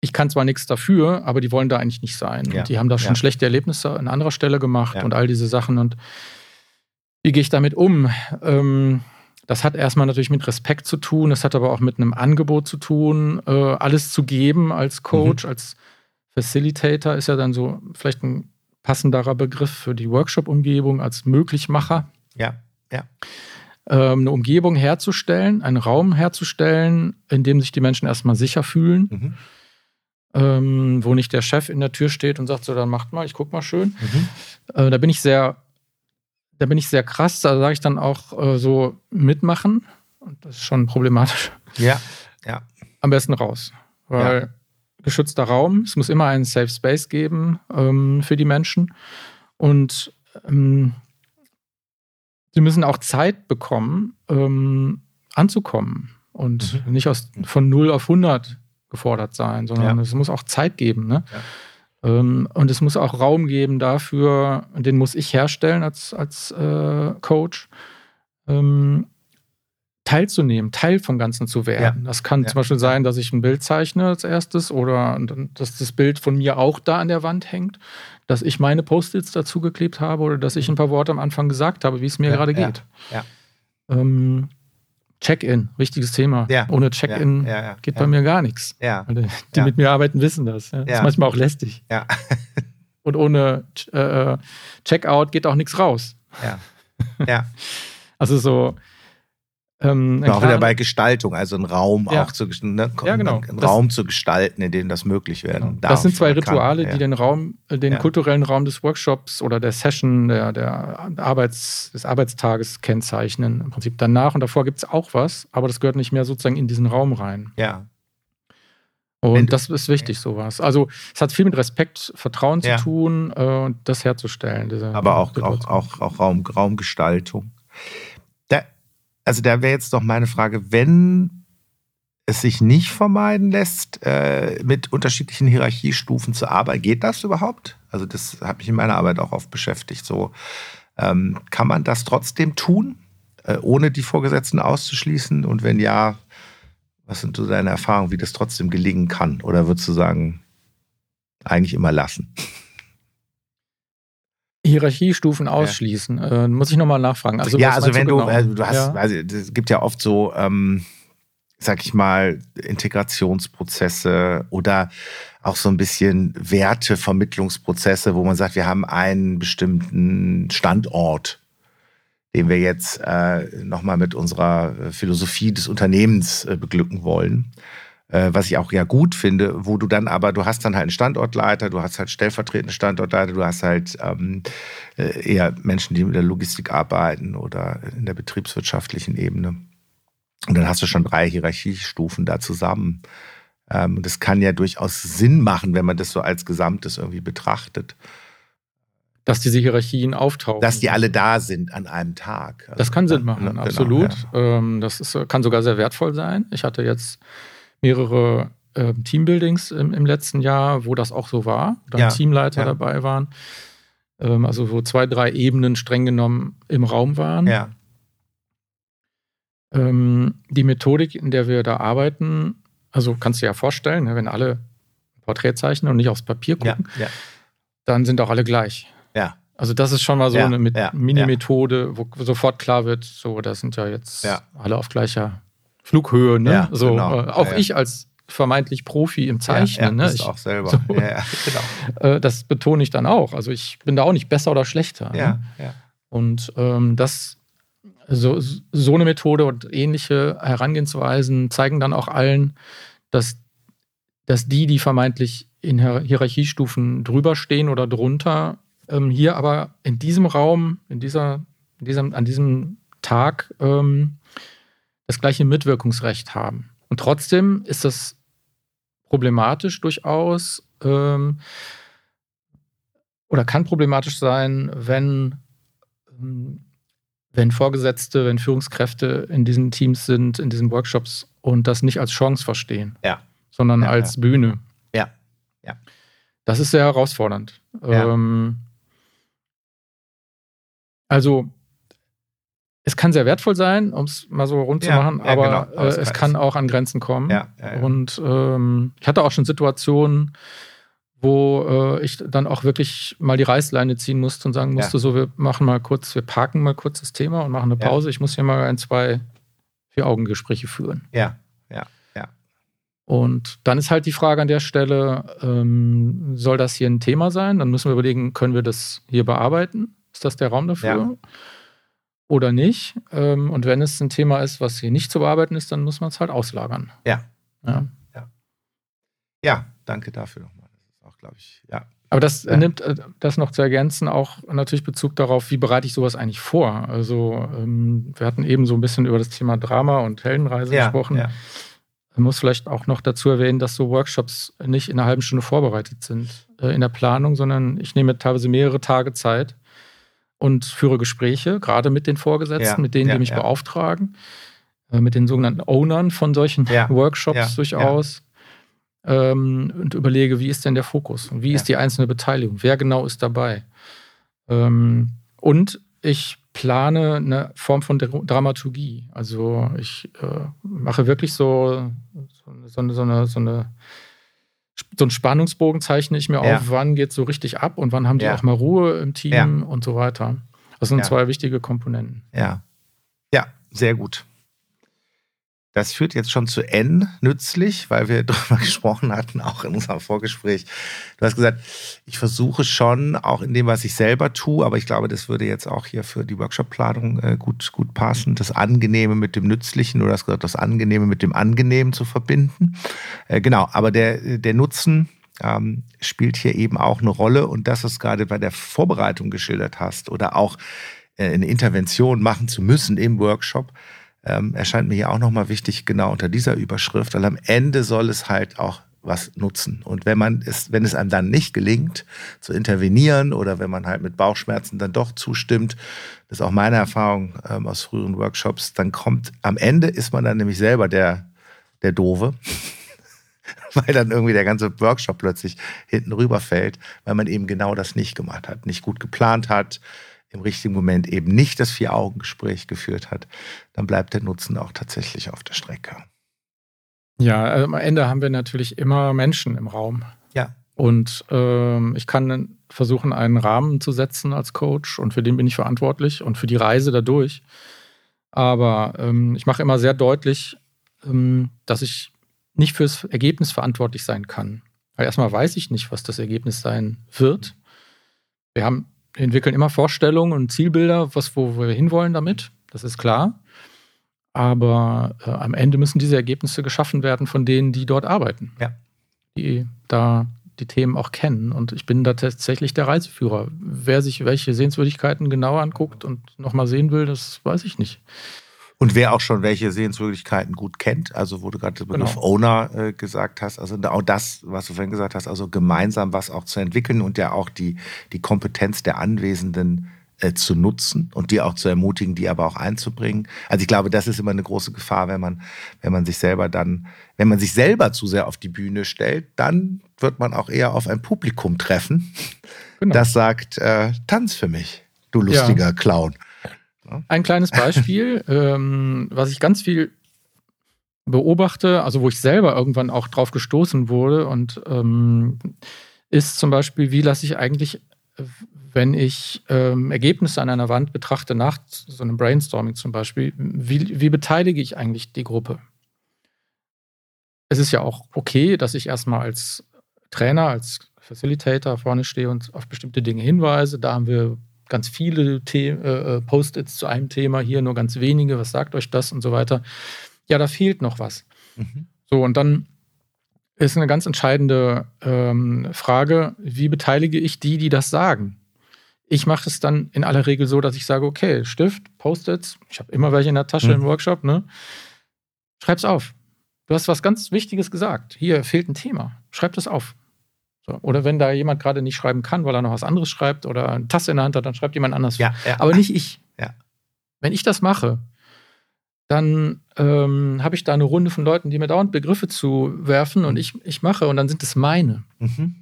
ich kann zwar nichts dafür, aber die wollen da eigentlich nicht sein. Ja. Und die haben da schon ja. schlechte Erlebnisse an anderer Stelle gemacht ja. und all diese Sachen. Und wie gehe ich damit um? Ähm, das hat erstmal natürlich mit Respekt zu tun, das hat aber auch mit einem Angebot zu tun, äh, alles zu geben als Coach, mhm. als Facilitator ist ja dann so vielleicht ein passenderer Begriff für die Workshop-Umgebung als Möglichmacher. Ja, ja. Ähm, eine Umgebung herzustellen, einen Raum herzustellen, in dem sich die Menschen erstmal sicher fühlen. Mhm. Ähm, wo nicht der Chef in der Tür steht und sagt, so, dann macht mal, ich guck mal schön. Mhm. Äh, da bin ich sehr, da bin ich sehr krass, da sage ich dann auch äh, so mitmachen. Und das ist schon problematisch. Ja, ja. Am besten raus. Weil ja geschützter Raum. Es muss immer einen Safe Space geben ähm, für die Menschen. Und ähm, sie müssen auch Zeit bekommen, ähm, anzukommen und mhm. nicht aus, von 0 auf 100 gefordert sein, sondern ja. es muss auch Zeit geben. Ne? Ja. Ähm, und es muss auch Raum geben dafür, den muss ich herstellen als, als äh, Coach, ähm, teilzunehmen, Teil vom Ganzen zu werden. Ja. Das kann ja. zum Beispiel sein, dass ich ein Bild zeichne als erstes oder dass das Bild von mir auch da an der Wand hängt, dass ich meine Post-its dazu geklebt habe oder dass ich ein paar Worte am Anfang gesagt habe, wie es mir ja, gerade geht. Ähm, Check-in, wichtiges Thema. Ohne Check-in geht bei mir gar nichts. Die, die mit mir arbeiten, wissen das. Das ist manchmal auch lästig. Und ohne äh, äh, Check-out geht auch nichts raus. Ja. Also so, ähm, auch wieder bei Gestaltung, also einen Raum ja. auch zu, ne, ja, genau. einen Raum zu gestalten, in dem das möglich werden genau. darf. Das sind zwei Rituale, kann. die den Raum, äh, den kulturellen Raum des Workshops oder der Session, der, der Arbeits, des Arbeitstages kennzeichnen. Im Prinzip danach und davor gibt es auch was, aber das gehört nicht mehr sozusagen in diesen Raum rein. Ja. Und das ist wichtig, sowas. Also es hat viel mit Respekt, Vertrauen zu tun und äh, das herzustellen. aber auch, auch, auch, auch Raum, Raumgestaltung also da wäre jetzt doch meine Frage, wenn es sich nicht vermeiden lässt, äh, mit unterschiedlichen Hierarchiestufen zu arbeiten, geht das überhaupt? Also das hat mich in meiner Arbeit auch oft beschäftigt. So ähm, kann man das trotzdem tun, äh, ohne die Vorgesetzten auszuschließen? Und wenn ja, was sind so deine Erfahrungen, wie das trotzdem gelingen kann? Oder würdest du sagen, eigentlich immer lassen? Hierarchiestufen ausschließen. Ja. Äh, muss ich nochmal nachfragen. Also, ja, also wenn du, genau? also du hast, ja. also es gibt ja oft so, ähm, sag ich mal, Integrationsprozesse oder auch so ein bisschen Wertevermittlungsprozesse, wo man sagt, wir haben einen bestimmten Standort, den wir jetzt äh, nochmal mit unserer Philosophie des Unternehmens äh, beglücken wollen äh, was ich auch ja gut finde, wo du dann aber, du hast dann halt einen Standortleiter, du hast halt stellvertretende Standortleiter, du hast halt ähm, äh, eher Menschen, die mit der Logistik arbeiten oder in der betriebswirtschaftlichen Ebene. Und dann hast du schon drei Hierarchiestufen da zusammen. Ähm, das kann ja durchaus Sinn machen, wenn man das so als Gesamtes irgendwie betrachtet. Dass diese Hierarchien auftauchen. Dass die alle da sind an einem Tag. Also, das kann Sinn machen, genau, absolut. Ja. Ähm, das ist, kann sogar sehr wertvoll sein. Ich hatte jetzt mehrere äh, Teambuildings im, im, letzten Jahr, wo das auch so war, wo dann ja. Teamleiter ja. dabei waren. Ähm, also wo zwei, drei Ebenen streng genommen im Raum waren. Ja. Ähm, die Methodik, in der wir da arbeiten, also kannst du dir ja vorstellen, ne, wenn alle Porträt zeichnen und nicht aufs Papier gucken, ja, dann sind auch alle gleich. Ja. Also das ist schon mal so eine Mini-Methode, wo sofort klar wird, so, das sind ja jetzt alle auf gleicher Flughöhe. Ne? so, genau. äh, auch ich als vermeintlich Profi im Zeichnen. Ja, ne? ich, auch selber. So, ja, genau. äh, das betone ich dann auch. Also ich bin da auch nicht besser oder schlechter. Ja, ne? ja. Und ähm, das, so, so eine Methode und ähnliche Herangehensweisen zeigen dann auch allen, dass, dass die, die vermeintlich in Hierarchiestufen drüber stehen oder drunter, ähm, hier aber in diesem Raum, in dieser, in diesem, an diesem Tag ähm, das gleiche Mitwirkungsrecht haben. Und trotzdem ist das problematisch durchaus ähm, oder kann problematisch sein, wenn, ähm, wenn Vorgesetzte, wenn Führungskräfte in diesen Teams sind, in diesen Workshops und das nicht als Chance verstehen, ja. sondern ja, als ja. Bühne. Ja. ja. Das ist sehr herausfordernd. Ähm, also es kann sehr wertvoll sein, um es mal so rund zu machen, ja, aber genau. äh, es kann auch an Grenzen kommen. Ja, Und ähm, ich hatte auch schon Situationen, wo äh, ich dann auch wirklich mal die Reißleine ziehen musste und sagen musste, so, wir machen mal kurz, wir parken mal kurz das Thema und machen eine Pause. Ich muss hier mal ein, zwei, vier Augengespräche führen. Ja, ja, ja. Und dann ist halt die Frage an der Stelle, ähm, soll das hier ein Thema sein? Dann müssen wir überlegen, können wir das hier bearbeiten? Ist das der Raum dafür? Ja oder nicht. Ähm, und wenn es ein Thema ist, was hier nicht zu bearbeiten ist, dann muss man es halt auslagern. Ja. Ja, ja. ja danke dafür nochmal. Das ist auch, glaube ich, ja. Aber das ja. nimmt äh, das noch zu ergänzen, auch natürlich Bezug darauf, wie bereite ich sowas eigentlich vor. Also, ähm, wir hatten eben so ein bisschen über das Thema Drama und Heldenreise ja, gesprochen. Ja. Man muss vielleicht auch noch dazu erwähnen, dass so Workshops nicht in einer halben Stunde vorbereitet sind äh, in der Planung, sondern ich nehme teilweise mehrere Tage Zeit und führe Gespräche, gerade mit den Vorgesetzten, ja, mit denen, die mich ja. beauftragen, äh, mit den sogenannten Ownern von solchen Workshops durchaus. Ähm, und überlege, wie ist denn der Fokus und wie ist die einzelne Beteiligung, wer genau ist dabei. Ähm, und ich plane eine Form von Dramaturgie. Also ich äh, mache wirklich so, so, eine, so, eine, so eine so einen Spannungsbogen zeichne ich mir ja. auf, wann geht es so richtig ab und wann haben die ja. auch mal Ruhe im Team ja. und so weiter. Das sind zwei wichtige Komponenten. Ja. Ja, sehr gut. Das führt jetzt schon zu N nützlich, weil wir darüber gesprochen hatten, auch in unserem Vorgespräch. Du hast gesagt, ich versuche schon, auch in dem, was ich selber tue, aber ich glaube, das würde jetzt auch hier für die Workshop-Planung äh, gut, gut passen, das Angenehme mit dem Nützlichen oder das Angenehme mit dem Angenehmen zu verbinden. Äh, genau, aber der, der Nutzen ähm, spielt hier eben auch eine Rolle und das, was du gerade bei der Vorbereitung geschildert hast oder auch äh, eine Intervention machen zu müssen im Workshop, ähm, erscheint mir hier auch nochmal wichtig, genau unter dieser Überschrift, weil am Ende soll es halt auch was nutzen. Und wenn man es, wenn es einem dann nicht gelingt, zu intervenieren oder wenn man halt mit Bauchschmerzen dann doch zustimmt, das ist auch meine Erfahrung ähm, aus früheren Workshops, dann kommt am Ende ist man dann nämlich selber der, der Dove. weil dann irgendwie der ganze Workshop plötzlich hinten rüberfällt, weil man eben genau das nicht gemacht hat, nicht gut geplant hat, im richtigen Moment eben nicht das Vier-Augen-Gespräch geführt hat, dann bleibt der Nutzen auch tatsächlich auf der Strecke. Ja, also am Ende haben wir natürlich immer Menschen im Raum. Ja. Und ähm, ich kann versuchen, einen Rahmen zu setzen als Coach und für den bin ich verantwortlich und für die Reise dadurch. Aber ähm, ich mache immer sehr deutlich, ähm, dass ich nicht fürs Ergebnis verantwortlich sein kann. Weil erstmal weiß ich nicht, was das Ergebnis sein wird. Wir haben entwickeln immer Vorstellungen und Zielbilder, was, wo wir hinwollen damit. Das ist klar. Aber äh, am Ende müssen diese Ergebnisse geschaffen werden von denen, die dort arbeiten. Ja. Die da die Themen auch kennen. Und ich bin da tatsächlich der Reiseführer. Wer sich welche Sehenswürdigkeiten genauer anguckt und nochmal sehen will, das weiß ich nicht. Und wer auch schon welche Sehenswürdigkeiten gut kennt, also wo du gerade den Begriff genau. Owner äh, gesagt hast, also auch das, was du vorhin gesagt hast, also gemeinsam was auch zu entwickeln und ja auch die, die Kompetenz der Anwesenden äh, zu nutzen und die auch zu ermutigen, die aber auch einzubringen. Also ich glaube, das ist immer eine große Gefahr, wenn man, wenn man sich selber dann, wenn man sich selber zu sehr auf die Bühne stellt, dann wird man auch eher auf ein Publikum treffen, genau. das sagt, äh, tanz für mich, du lustiger ja. Clown. Ein kleines Beispiel, ähm, was ich ganz viel beobachte, also wo ich selber irgendwann auch drauf gestoßen wurde und ähm, ist zum Beispiel, wie lasse ich eigentlich, wenn ich ähm, Ergebnisse an einer Wand betrachte, nach so einem Brainstorming zum Beispiel, wie, wie beteilige ich eigentlich die Gruppe? Es ist ja auch okay, dass ich erstmal als Trainer, als Facilitator vorne stehe und auf bestimmte Dinge hinweise. Da haben wir ganz viele äh, äh, Post-its zu einem Thema, hier nur ganz wenige, was sagt euch das und so weiter. Ja, da fehlt noch was. Mhm. So, und dann ist eine ganz entscheidende ähm, Frage, wie beteilige ich die, die das sagen? Ich mache es dann in aller Regel so, dass ich sage, okay, Stift, Post-its, ich habe immer welche in der Tasche mhm. im Workshop, ne? Schreib's auf. Du hast was ganz Wichtiges gesagt. Hier fehlt ein Thema. Schreib das auf. So. Oder wenn da jemand gerade nicht schreiben kann, weil er noch was anderes schreibt oder eine Tasse in der Hand hat, dann schreibt jemand anders. Ja, ja. Aber nicht ich. Ja. Wenn ich das mache, dann ähm, habe ich da eine Runde von Leuten, die mir dauernd Begriffe zu werfen und ich, ich mache und dann sind es meine. Mhm.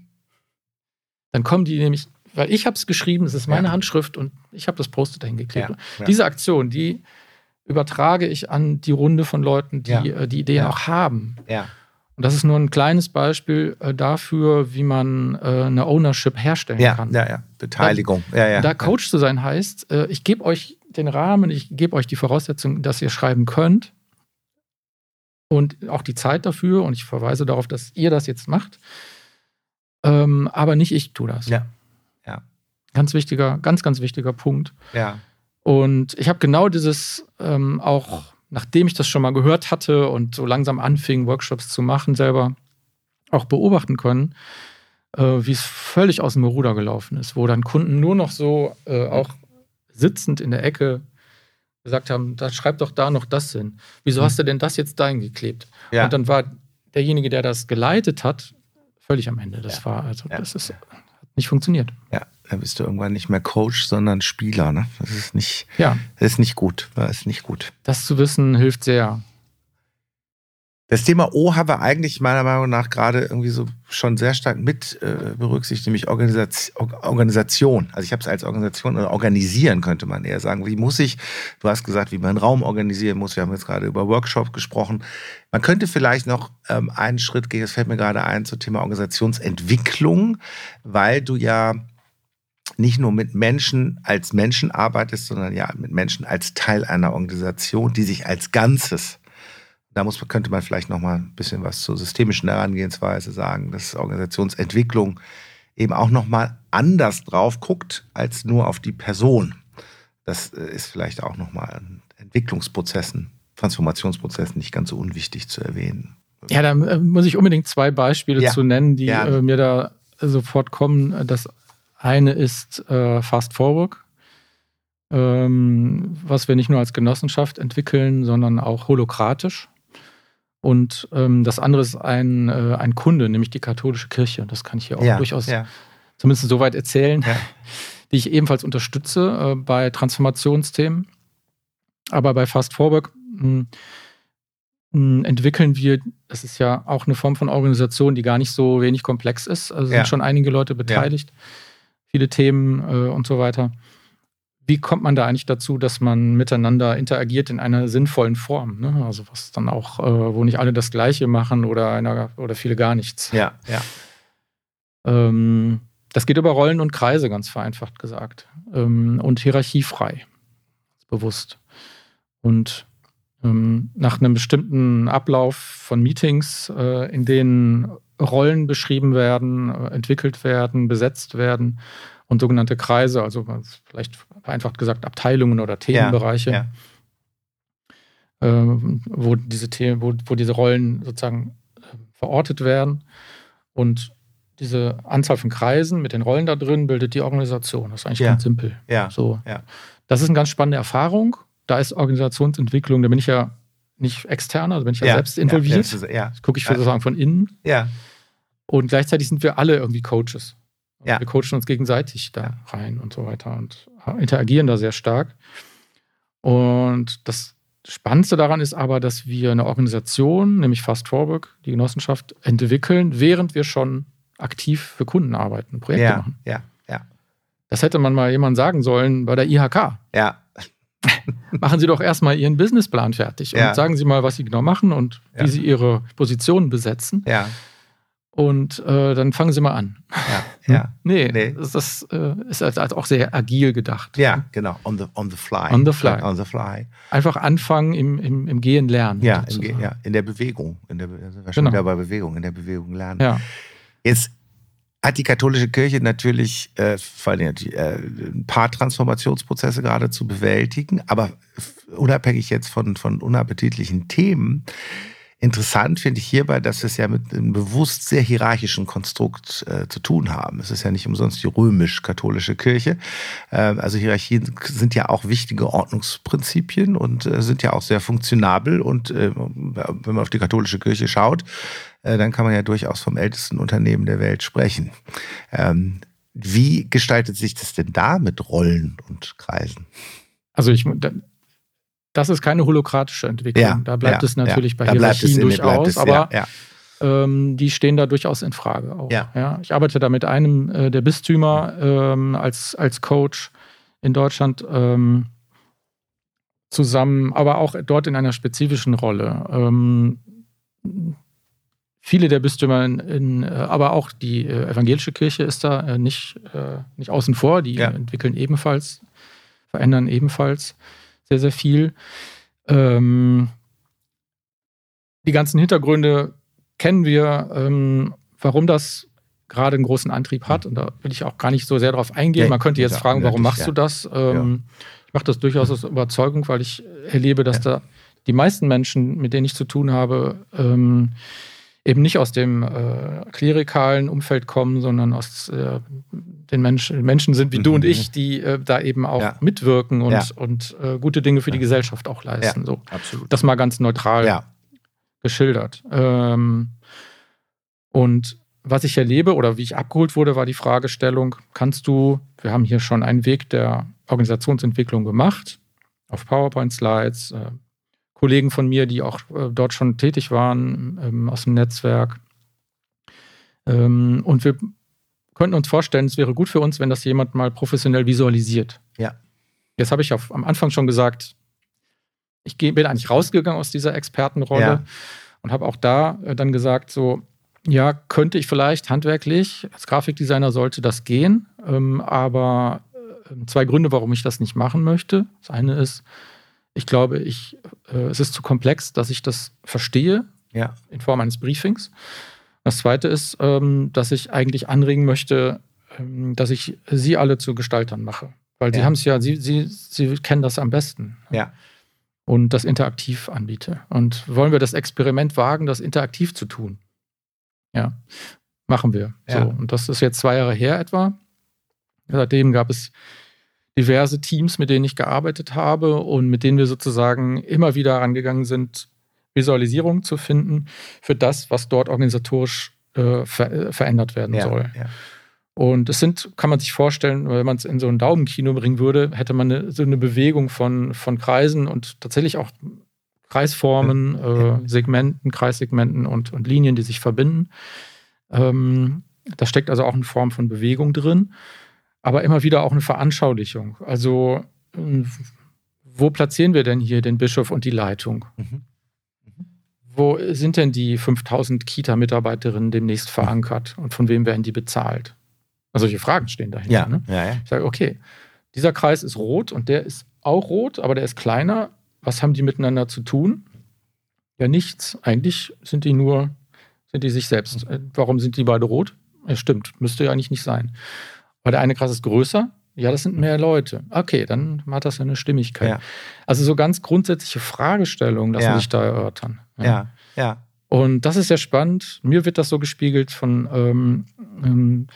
Dann kommen die nämlich, weil ich habe es geschrieben, es ist meine. Handschrift und ich habe das Post-it dahin geklebt. Ja, ja. Diese Aktion, die übertrage ich an die Runde von Leuten, die äh, die Ideen auch haben. Ja. Und das ist nur ein kleines Beispiel äh, dafür, wie man äh, eine Ownership herstellen ja, kann. Ja, ja, Beteiligung. Da, ja, ja. Da Coach zu sein heißt, äh, ich gebe euch den Rahmen, ich gebe euch die Voraussetzungen, dass ihr schreiben könnt und auch die Zeit dafür. Und ich verweise darauf, dass ihr das jetzt macht. Ähm, aber nicht ich tue das. Ja. ja. Ganz wichtiger, ganz, ganz wichtiger Punkt. Ja. Und ich habe genau dieses ähm, auch nachdem ich das schon mal gehört hatte und so langsam anfing, Workshops zu machen, selber auch beobachten können, äh, wie es völlig aus dem Ruder gelaufen ist, wo dann Kunden nur noch so äh, auch sitzend in der Ecke gesagt haben, da schreib doch da noch das hin. Wieso mhm. hast du denn das jetzt dahin geklebt? Ja. Und dann war derjenige, der das geleitet hat, völlig am Ende. Das ja. war, also ja. das ist, nicht funktioniert. Ja dann bist du irgendwann nicht mehr Coach, sondern Spieler. Ne? Das ist nicht, ja. das ist nicht gut. Das ist nicht gut. Das zu wissen hilft sehr. Das Thema O haben wir eigentlich meiner Meinung nach gerade irgendwie so schon sehr stark mit äh, berücksichtigt, nämlich Organisation. Organisation. Also ich habe es als Organisation oder organisieren könnte man eher sagen. Wie muss ich, du hast gesagt, wie man Raum organisieren muss. Wir haben jetzt gerade über Workshop gesprochen. Man könnte vielleicht noch ähm, einen Schritt gehen, das fällt mir gerade ein, zum Thema Organisationsentwicklung, weil du ja nicht nur mit Menschen als Menschen arbeitest, sondern ja mit Menschen als Teil einer Organisation, die sich als Ganzes, da muss, könnte man vielleicht noch mal ein bisschen was zur systemischen Herangehensweise sagen, dass Organisationsentwicklung eben auch noch mal anders drauf guckt als nur auf die Person. Das äh, ist vielleicht auch noch mal an Entwicklungsprozessen, Transformationsprozessen nicht ganz so unwichtig zu erwähnen. Ja, da äh, muss ich unbedingt zwei Beispiele ja, zu nennen, die ja. Äh, mir da sofort kommen. Das eine ist Fast Forward, ähm, was wir nicht nur als Genossenschaft entwickeln, sondern auch holokratisch. Und ähm, das andere ist ein, äh, ein Kunde, nämlich die katholische Kirche. Das kann ich hier auch ja, durchaus ja. zumindest soweit erzählen, ja. die ich ebenfalls unterstütze äh, bei Transformationsthemen. Aber bei Fast Forward hm, hm, entwickeln wir, das ist ja auch eine Form von Organisation, die gar nicht so wenig komplex ist. Also sind schon einige Leute beteiligt viele Themen äh, und so weiter. Wie kommt man da eigentlich dazu, dass man miteinander interagiert in einer sinnvollen Form? Ne? Also was dann auch, äh, wo nicht alle das Gleiche machen oder einer oder viele gar nichts. Ja, ja. Ähm, das geht über Rollen und Kreise, ganz vereinfacht gesagt. Ähm, und hierarchiefrei. Bewusst. Und ähm, nach einem bestimmten Ablauf von Meetings, äh, in denen Rollen beschrieben werden, äh, entwickelt werden, besetzt werden und sogenannte Kreise, also vielleicht vereinfacht gesagt Abteilungen oder Themenbereiche, ja, ja. Äh, wo diese Themen, wo, wo diese Rollen sozusagen äh, verortet werden. Und diese Anzahl von Kreisen mit den Rollen da drin bildet die Organisation. Das ist eigentlich ja. ganz simpel. Ja. So. Ja. Das ist eine ganz spannende Erfahrung. Da ist Organisationsentwicklung, da bin ich ja nicht externer, also bin ich ja, selbst involviert. Ja, ja. Das gucke ich sozusagen von innen. Ja. Und gleichzeitig sind wir alle irgendwie Coaches. Ja. Wir coachen uns gegenseitig da rein und so weiter und interagieren da sehr stark. Und das Spannendste daran ist aber, dass wir eine Organisation, nämlich Fast Forward, die Genossenschaft, entwickeln, während wir schon aktiv für Kunden arbeiten, Projekte ja, machen. Ja, ja. Das hätte man mal jemand sagen sollen bei der IHK. Ja. machen Sie doch erstmal Ihren Businessplan fertig Ja. und sagen Sie mal, was Sie genau machen und wie Ja. Sie Ihre Positionen besetzen. Ja, Und äh, dann fangen Sie mal an. ja, ja. Nee, Nee. das, äh, ist als auch sehr agil gedacht. Ja, genau. On the, on the fly. On the fly. On the fly. Einfach anfangen im, im, im Gehen lernen. Ja, im. Ge- ja, in der Bewegung. In der, schon Genau. wieder bei Bewegung, in der Bewegung lernen. ja. Jetzt hat die katholische Kirche natürlich äh, vor allem die, äh, ein paar Transformationsprozesse gerade zu bewältigen, aber unabhängig jetzt von, von unappetitlichen Themen, interessant finde ich hierbei, dass wir es ja mit einem bewusst sehr hierarchischen Konstrukt äh, zu tun haben. Es ist ja nicht umsonst die römisch-katholische Kirche. Ähm, also Hierarchien sind ja auch wichtige Ordnungsprinzipien und äh, sind ja auch sehr funktionabel. Und äh, wenn man auf die katholische Kirche schaut, äh, dann kann man ja durchaus vom ältesten Unternehmen der Welt sprechen. Ähm, wie gestaltet sich das denn da mit Rollen und Kreisen? Also ich, das ist keine holokratische Entwicklung. da bleibt ja, es natürlich ja. bei Hierarchien durchaus, es, aber ja, ja. ähm, die stehen da durchaus in Frage auch. Ja. ich arbeite da mit einem äh, der Bistümer ähm, als, als Coach in Deutschland ähm, zusammen, aber auch dort in einer spezifischen Rolle. Ähm, viele der Bistümer, in, in, äh, aber auch die äh, evangelische Kirche ist da äh, nicht, äh, nicht außen vor. Die Ja. entwickeln ebenfalls, verändern ebenfalls sehr, sehr viel. Ähm, die ganzen Hintergründe kennen wir, ähm, warum das gerade einen großen Antrieb hat. Und da will ich auch gar nicht so sehr darauf eingehen. Man könnte jetzt fragen, warum machst du das? Ähm, Ich mache das durchaus aus Überzeugung, weil ich erlebe, dass da die meisten Menschen, mit denen ich zu tun habe, ähm, eben nicht aus dem äh, klerikalen Umfeld kommen, sondern aus äh, den Menschen, Menschen sind wie du Mhm. und ich, die äh, da eben auch Ja. mitwirken und, Ja. und äh, gute Dinge für die. Gesellschaft auch leisten. So. Absolut. Das mal ganz neutral geschildert. Ähm, und was ich erlebe oder wie ich abgeholt wurde, war die Fragestellung, kannst du, wir haben hier schon einen Weg der Organisationsentwicklung gemacht, auf PowerPoint-Slides, äh, Kollegen von mir, die auch äh, dort schon tätig waren, ähm, aus dem Netzwerk. Ähm, und wir könnten uns vorstellen, es wäre gut für uns, wenn das jemand mal professionell visualisiert. Ja. Jetzt habe ich auf, am Anfang schon gesagt, ich bin eigentlich rausgegangen aus dieser Expertenrolle Ja. und habe auch da äh, dann gesagt, so, ja, könnte ich vielleicht handwerklich, als Grafikdesigner sollte das gehen, ähm, aber äh, zwei Gründe, warum ich das nicht machen möchte. Das eine ist, ich glaube, ich, äh, es ist zu komplex, dass ich das verstehe ja, in Form eines Briefings. Das zweite ist, ähm, dass ich eigentlich anregen möchte, ähm, dass ich sie alle zu Gestaltern mache. Weil sie Ja. haben es ja, sie, sie, sie kennen das am besten. ja, Und das interaktiv anbiete. Und wollen wir das Experiment wagen, das interaktiv zu tun? Ja, machen wir. Ja. So. Und das ist jetzt zwei Jahre her etwa. Seitdem gab es diverse Teams, mit denen ich gearbeitet habe und mit denen wir sozusagen immer wieder rangegangen sind, Visualisierung zu finden für das, was dort organisatorisch äh, ver äh, verändert werden ja, soll. ja. Und es sind, kann man sich vorstellen, wenn man es in so ein Daumenkino bringen würde, hätte man eine, so eine Bewegung von, von Kreisen und tatsächlich auch Kreisformen, äh, Segmenten, Kreissegmenten und, und Linien, die sich verbinden. Ähm, da steckt also auch eine Form von Bewegung drin, aber immer wieder auch eine Veranschaulichung. Also, ähm, wo platzieren wir denn hier den Bischof und die Leitung? Mhm. Wo sind denn die 5000 Kita-Mitarbeiterinnen demnächst verankert und von wem werden die bezahlt? Also solche Fragen stehen dahinter. Ja, Ne? ja, ja. Ich sage, okay, dieser Kreis ist rot und der ist auch rot, aber der ist kleiner. Was haben die miteinander zu tun? Ja, nichts. Eigentlich sind die nur, sind die sich selbst. Äh, Warum sind die beide rot? Ja, stimmt, müsste ja eigentlich nicht sein. Aber der eine Kreis ist größer. Ja, das sind mehr Leute. Okay, dann hat das ja eine Stimmigkeit. Ja. Also so ganz grundsätzliche Fragestellungen lassen Ja. sich da erörtern. ja, ja. Und das ist sehr spannend. Mir wird das so gespiegelt von, ähm, ähm,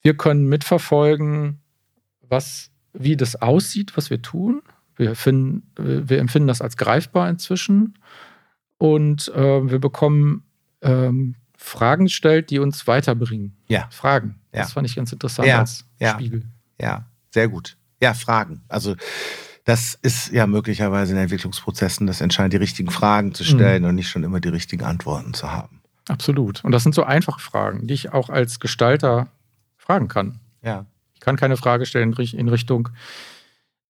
wir können mitverfolgen, was, wie das aussieht, was wir tun. Wir, finden, wir empfinden das als greifbar inzwischen. Und äh, wir bekommen ähm, Fragen gestellt, die uns weiterbringen. Ja. Fragen. Ja. Das fand ich ganz interessant Ja, als ja. Spiegel. Ja, sehr gut. Ja, Fragen. Also das ist ja möglicherweise in Entwicklungsprozessen das Entscheidende, die richtigen Fragen zu stellen mhm. und nicht schon immer die richtigen Antworten zu haben. Absolut. Und das sind so einfache Fragen, die ich auch als Gestalter fragen kann. Ja. Ich kann keine Frage stellen in Richtung,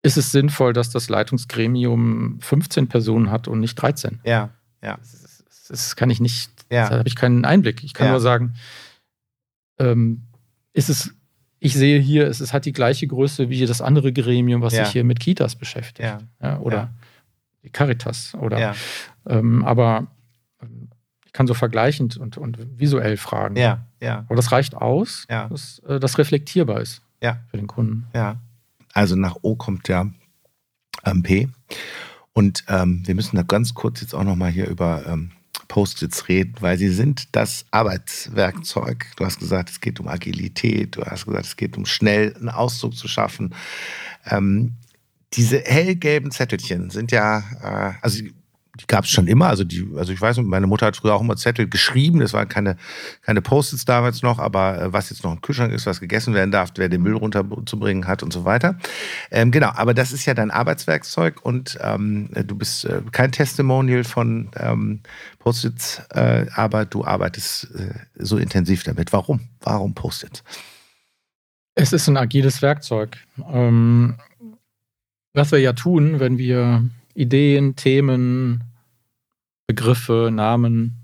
ist es sinnvoll, dass das Leitungsgremium 15 Personen hat und nicht 13? Ja, ja. Das, das kann ich nicht, ja. da habe ich keinen Einblick. Ich kann ja. nur sagen, ähm, ist es ich sehe hier, es, es, hat die gleiche Größe wie das andere Gremium, was ja. sich hier mit Kitas beschäftigt. Ja. Ja, oder die Caritas. Oder, ähm, aber ähm, ich kann so vergleichend und, und visuell fragen. Ja, ja. Aber das reicht aus, dass äh, das reflektierbar ist für den Kunden. Ja. Also nach O kommt ja ähm, P. Und ähm, wir müssen da ganz kurz jetzt auch nochmal hier über ähm, Post-its reden, weil sie sind das Arbeitswerkzeug. Du hast gesagt, es geht um Agilität, du hast gesagt, es geht um schnell einen Ausdruck zu schaffen. Ähm, diese hellgelben Zettelchen sind ja, äh, also die gab es schon immer. Also, die, also ich weiß, meine Mutter hat früher auch immer Zettel geschrieben. Das waren keine, keine Post-its damals noch, aber äh, was jetzt noch im Kühlschrank ist, was gegessen werden darf, wer den Müll runterzubringen hat und so weiter. Ähm, genau, aber das ist ja dein Arbeitswerkzeug und ähm, du bist äh, kein Testimonial von ähm, Post-its, äh, aber du arbeitest äh, so intensiv damit. Warum? Warum Post-its? Es ist ein agiles Werkzeug. Ähm, was wir ja tun, wenn wir Ideen, Themen, Begriffe, Namen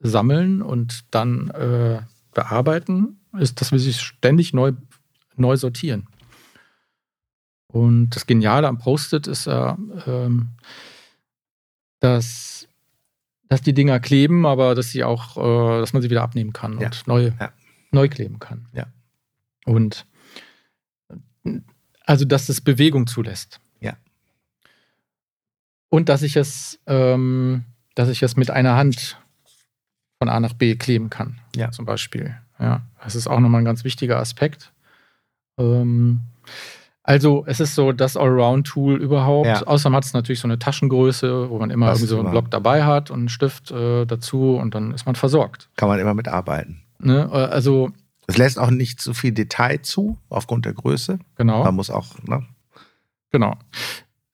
sammeln und dann äh, bearbeiten, ist, dass wir sie ständig neu, neu sortieren. Und das Geniale am Post-it ist ja, ähm, dass, dass die Dinger kleben, aber dass sie auch, äh, dass man sie wieder abnehmen kann ja. und neu, ja. neu kleben kann. Ja. Und also, dass es Bewegung zulässt. Und dass ich es, ähm, dass ich es mit einer Hand von A nach B kleben kann. Ja. Zum Beispiel. Ja. Das ist auch nochmal ein ganz wichtiger Aspekt. Ähm, also es ist so das Allround-Tool überhaupt. Ja. Außerdem hat es natürlich so eine Taschengröße, wo man immer das irgendwie so einen Block dabei hat und einen Stift äh, dazu und dann ist man versorgt. Kann man immer mitarbeiten. Ne? Äh, also es lässt auch nicht so viel Detail zu, aufgrund der Größe. Genau. Man muss auch, ne? Genau.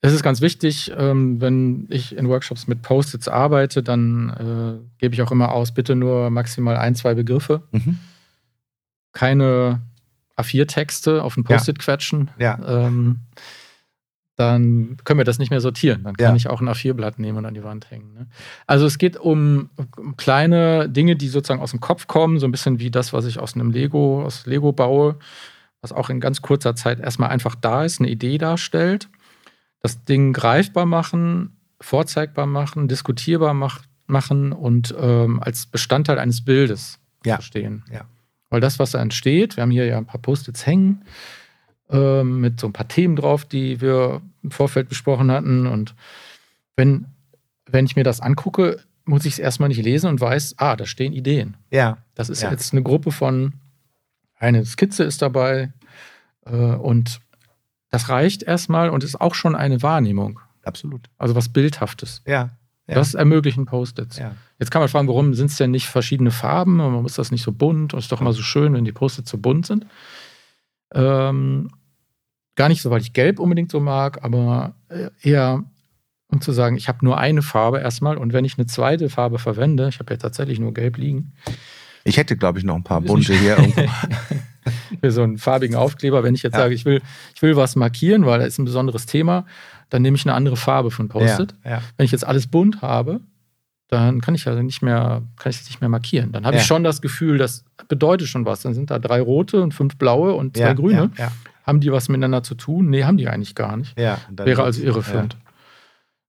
Es ist ganz wichtig, ähm, wenn ich in Workshops mit Post-its arbeite, dann äh, gebe ich auch immer aus, bitte nur maximal ein, zwei Begriffe. Mhm. Keine A4-Texte auf ein Post-it ja. quetschen. Ja. Ähm, dann können wir das nicht mehr sortieren. Dann kann ja. ich auch ein A4-Blatt nehmen und an die Wand hängen. Ne? Also es geht um, um, kleine Dinge, die sozusagen aus dem Kopf kommen, so ein bisschen wie das, was ich aus einem Lego, aus Lego baue, was auch in ganz kurzer Zeit erstmal einfach da ist, eine Idee darstellt das Ding greifbar machen, vorzeigbar machen, diskutierbar mach, machen und ähm, als Bestandteil eines Bildes ja. verstehen. Ja. Weil das, was da entsteht, wir haben hier ja ein paar Post-its hängen äh, mit so ein paar Themen drauf, die wir im Vorfeld besprochen hatten. Und wenn, wenn ich mir das angucke, muss ich es erstmal nicht lesen und weiß, ah, da stehen Ideen. Ja. Das ist ja. jetzt eine Gruppe von, eine Skizze ist dabei äh, und das reicht erstmal und ist auch schon eine Wahrnehmung. Absolut. Also was Bildhaftes. Ja. ja. Das ermöglichen Post-its. Ja. Jetzt kann man fragen, warum sind es denn nicht verschiedene Farben? Man muss das nicht so bunt. Und es ist doch immer so schön, wenn die Post-its so bunt sind. Ähm, gar nicht so, weil ich Gelb unbedingt so mag, aber äh, eher um zu sagen, ich habe nur eine Farbe erstmal und wenn ich eine zweite Farbe verwende, ich habe ja tatsächlich nur Gelb liegen. Ich hätte, glaube ich, noch ein paar bunte hier irgendwo. für so einen farbigen Aufkleber. Wenn ich jetzt ja. sage, ich will, ich will was markieren, weil da ist ein besonderes Thema, dann nehme ich eine andere Farbe von Post-it. Ja, ja. Wenn ich jetzt alles bunt habe, dann kann ich ja nicht mehr, kann ich es nicht mehr markieren. Dann habe ich schon das Gefühl, das bedeutet schon was. Dann sind da drei rote und fünf blaue und zwei grüne. Haben die was miteinander zu tun? Nee, haben die eigentlich gar nicht. Wäre also irreführend.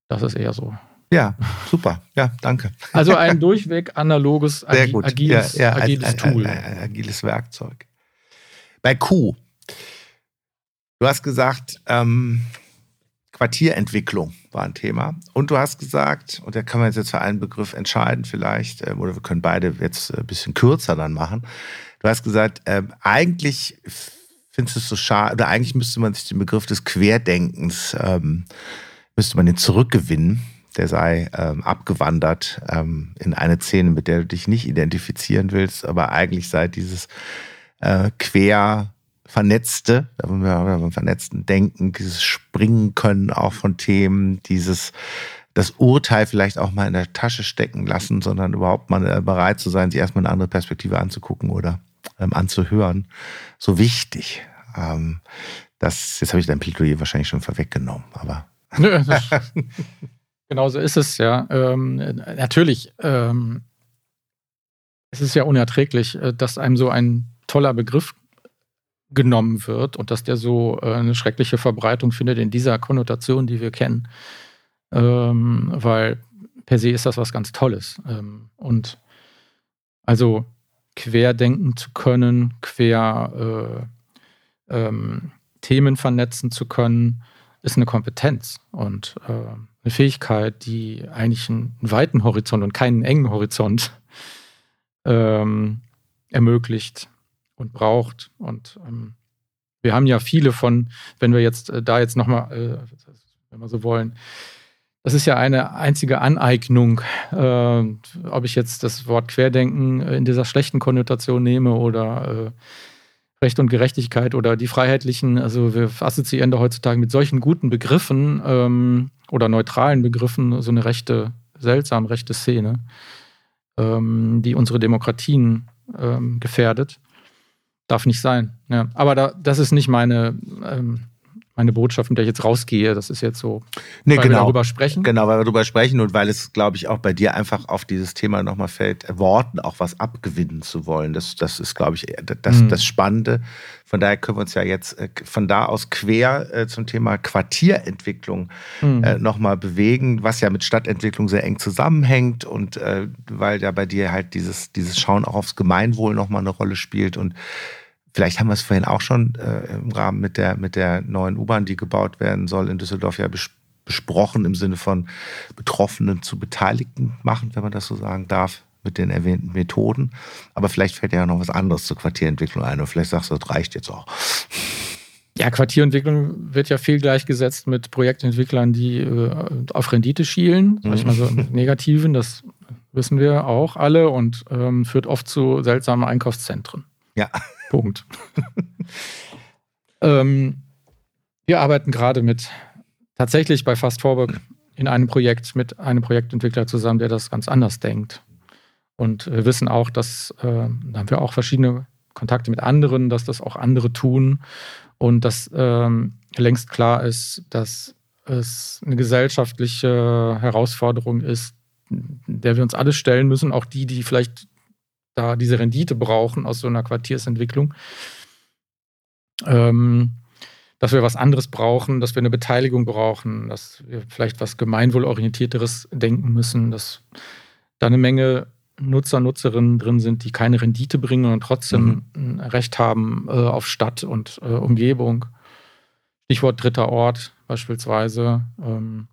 Das ist eher so. Ja, super. Ja, danke. Also ein durchweg analoges, agi agiles, ja, ja, agiles ein, Tool. Ein, ein, ein, agiles Werkzeug. Bei Q. Du hast gesagt, ähm, Quartierentwicklung war ein Thema. Und du hast gesagt, und da kann man jetzt für einen Begriff entscheiden vielleicht, ähm, oder wir können beide jetzt ein bisschen kürzer dann machen. Du hast gesagt, ähm, eigentlich findest du es so schade, oder eigentlich müsste man sich den Begriff des Querdenkens, ähm, müsste man den zurückgewinnen. Der sei ähm, abgewandert ähm, in eine Szene, mit der du dich nicht identifizieren willst, aber eigentlich sei dieses äh, quer vernetzte, beim vernetzten Denken, dieses Springen können auch von Themen, dieses das Urteil vielleicht auch mal in der Tasche stecken lassen, sondern überhaupt mal äh, bereit zu sein, sich erstmal eine andere Perspektive anzugucken oder ähm, anzuhören. So wichtig. Ähm, das, jetzt habe ich dein Plädoyer wahrscheinlich schon vorweggenommen, aber. Nö, genau so ist es, ja. Ähm, natürlich, ähm, es ist ja unerträglich, äh, dass einem so ein toller Begriff genommen wird und dass der so äh, eine schreckliche Verbreitung findet in dieser Konnotation, die wir kennen. Ähm, weil per se ist das was ganz Tolles. Ähm, und also quer denken zu können, quer äh, ähm, Themen vernetzen zu können, ist eine Kompetenz und äh, eine Fähigkeit, die eigentlich einen, weiten Horizont und keinen engen Horizont ähm, ermöglicht und braucht. Und ähm, wir haben ja viele von, wenn wir jetzt äh, da jetzt nochmal, äh, wenn wir so wollen, das ist ja eine einzige Aneignung, äh, ob ich jetzt das Wort Querdenken in dieser schlechten Konnotation nehme oder äh, Recht und Gerechtigkeit oder die Freiheitlichen. Also wir assoziieren da heutzutage mit solchen guten Begriffen ähm, oder neutralen Begriffen so eine rechte, seltsam rechte Szene, ähm, die unsere Demokratien ähm, gefährdet. Darf nicht sein. Ja. Aber da, das ist nicht meine ähm, meine Botschaft, mit der ich jetzt rausgehe. Das ist jetzt so, nee, weil genau. wir darüber sprechen. Genau, weil wir darüber sprechen und weil es, glaube ich, auch bei dir einfach auf dieses Thema nochmal fällt, Worten auch was abgewinnen zu wollen. Das, das ist, glaube ich, das, mhm. das Spannende. Von daher können wir uns ja jetzt äh, von da aus quer äh, zum Thema Quartierentwicklung mhm. äh, nochmal bewegen, was ja mit Stadtentwicklung sehr eng zusammenhängt und weil ja bei dir halt dieses, dieses Schauen auch aufs Gemeinwohl nochmal eine Rolle spielt und Vielleicht haben wir es vorhin auch schon äh, im Rahmen mit der, mit der neuen U-Bahn, die gebaut werden soll, in Düsseldorf ja bes besprochen im Sinne von Betroffenen zu Beteiligten machen, wenn man das so sagen darf, mit den erwähnten Methoden. Aber vielleicht fällt ja noch was anderes zur Quartierentwicklung ein und vielleicht sagst du, das reicht jetzt auch. Ja, Quartierentwicklung wird ja viel gleichgesetzt mit Projektentwicklern, die äh, auf Rendite schielen, sag ich mal so im Negativen, das wissen wir auch alle und ähm, führt oft zu seltsamen Einkaufszentren. Ja. Punkt. ähm, wir arbeiten gerade mit tatsächlich bei Fast Forward in einem Projekt mit einem Projektentwickler zusammen, der das ganz anders denkt. Und wir wissen auch, dass äh, da haben wir auch verschiedene Kontakte mit anderen, dass das auch andere tun und dass ähm, längst klar ist, dass es eine gesellschaftliche Herausforderung ist, der wir uns alle stellen müssen, auch die, die vielleicht da diese Rendite brauchen aus so einer Quartiersentwicklung. Ähm, dass wir was anderes brauchen, dass wir eine Beteiligung brauchen, dass wir vielleicht was gemeinwohlorientierteres denken müssen, dass da eine Menge Nutzer, Nutzerinnen drin sind, die keine Rendite bringen und trotzdem mhm. ein Recht haben äh, auf Stadt und äh, Umgebung. Stichwort dritter Ort beispielsweise. Ähm,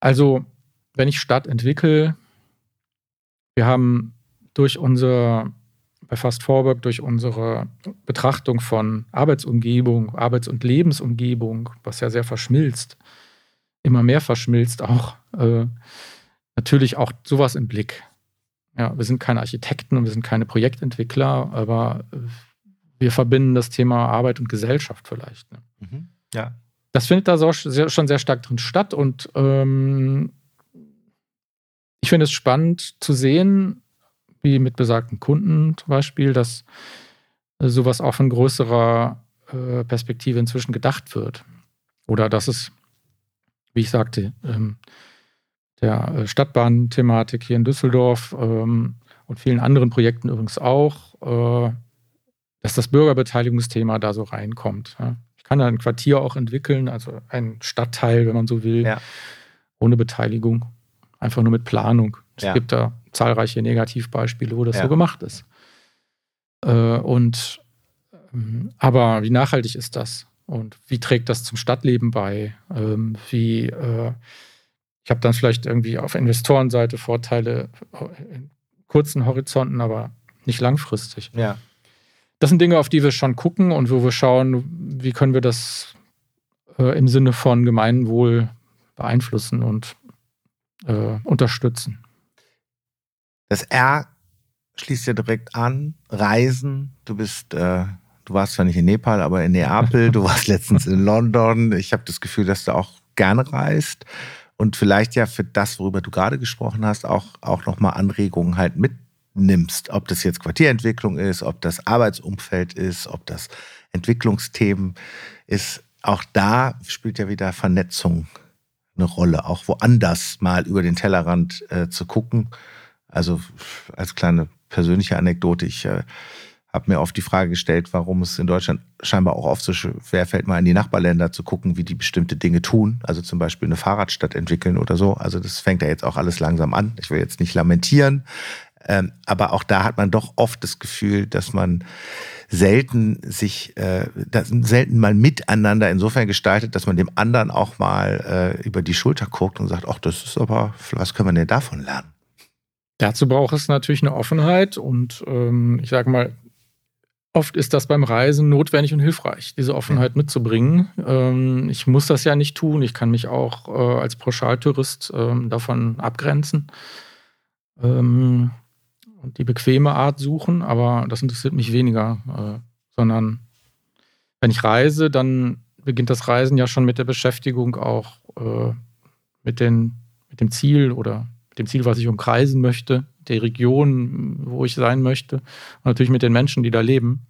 also, wenn ich Stadt entwickle, wir haben durch unser, bei Fast Forward, durch unsere Betrachtung von Arbeitsumgebung, Arbeits- und Lebensumgebung, was ja sehr verschmilzt, immer mehr verschmilzt auch, äh, natürlich auch sowas im Blick. Ja, wir sind keine Architekten und wir sind keine Projektentwickler, aber wir verbinden das Thema Arbeit und Gesellschaft vielleicht. Ne? Mhm. Ja. Das findet da so sehr, schon sehr stark drin statt und ähm, ich finde es spannend zu sehen, wie mit besagten Kunden zum Beispiel, dass äh, sowas auch von größerer äh, Perspektive inzwischen gedacht wird. Oder dass es, wie ich sagte, ähm, der äh, Stadtbahn-Thematik hier in Düsseldorf ähm, und vielen anderen Projekten übrigens auch, dass das Bürgerbeteiligungsthema da so reinkommt. Ich kann da ein Quartier auch entwickeln, also ein Stadtteil, wenn man so will, ja. ohne Beteiligung, einfach nur mit Planung. Es ja. gibt da zahlreiche Negativbeispiele, wo das ja. so gemacht ist. Äh, und ähm, aber wie nachhaltig ist das? Und wie trägt das zum Stadtleben bei? Ähm, wie äh, ich habe dann vielleicht irgendwie auf Investorenseite Vorteile in kurzen Horizonten, aber nicht langfristig. Ja. Das sind Dinge, auf die wir schon gucken und wo wir schauen, wie können wir das äh, im Sinne von Gemeinwohl beeinflussen und äh, unterstützen. Das R schließt ja direkt an. Reisen. Du bist, äh, du warst zwar nicht in Nepal, aber in Neapel, du warst letztens in London. Ich habe das Gefühl, dass du auch gerne reist und vielleicht ja für das, worüber du gerade gesprochen hast, auch, auch nochmal Anregungen halt mitnimmst. Ob das jetzt Quartierentwicklung ist, ob das Arbeitsumfeld ist, ob das Entwicklungsthemen ist. Auch da spielt ja wieder Vernetzung eine Rolle, auch woanders mal über den Tellerrand äh, zu gucken. Also als kleine persönliche Anekdote, ich äh, habe mir oft die Frage gestellt, warum es in Deutschland scheinbar auch oft so schwer fällt, mal in die Nachbarländer zu gucken, wie die bestimmte Dinge tun. Also zum Beispiel eine Fahrradstadt entwickeln oder so. Also das fängt ja jetzt auch alles langsam an. Ich will jetzt nicht lamentieren, ähm, aber auch da hat man doch oft das Gefühl, dass man selten sich, äh, das, selten mal miteinander insofern gestaltet, dass man dem anderen auch mal äh, über die Schulter guckt und sagt, ach, das ist aber, was können wir denn davon lernen? Dazu braucht es natürlich eine Offenheit und ähm, ich sage mal, oft ist das beim Reisen notwendig und hilfreich, diese Offenheit mitzubringen. Ähm, ich muss das ja nicht tun. Ich kann mich auch äh, als Pauschaltourist ähm, davon abgrenzen. Ähm, und die bequeme Art suchen, aber das interessiert mich weniger, äh, sondern wenn ich reise, dann beginnt das Reisen ja schon mit der Beschäftigung auch äh, mit, den, mit dem Ziel oder dem Ziel, was ich umkreisen möchte, der Region, wo ich sein möchte, und natürlich mit den Menschen, die da leben.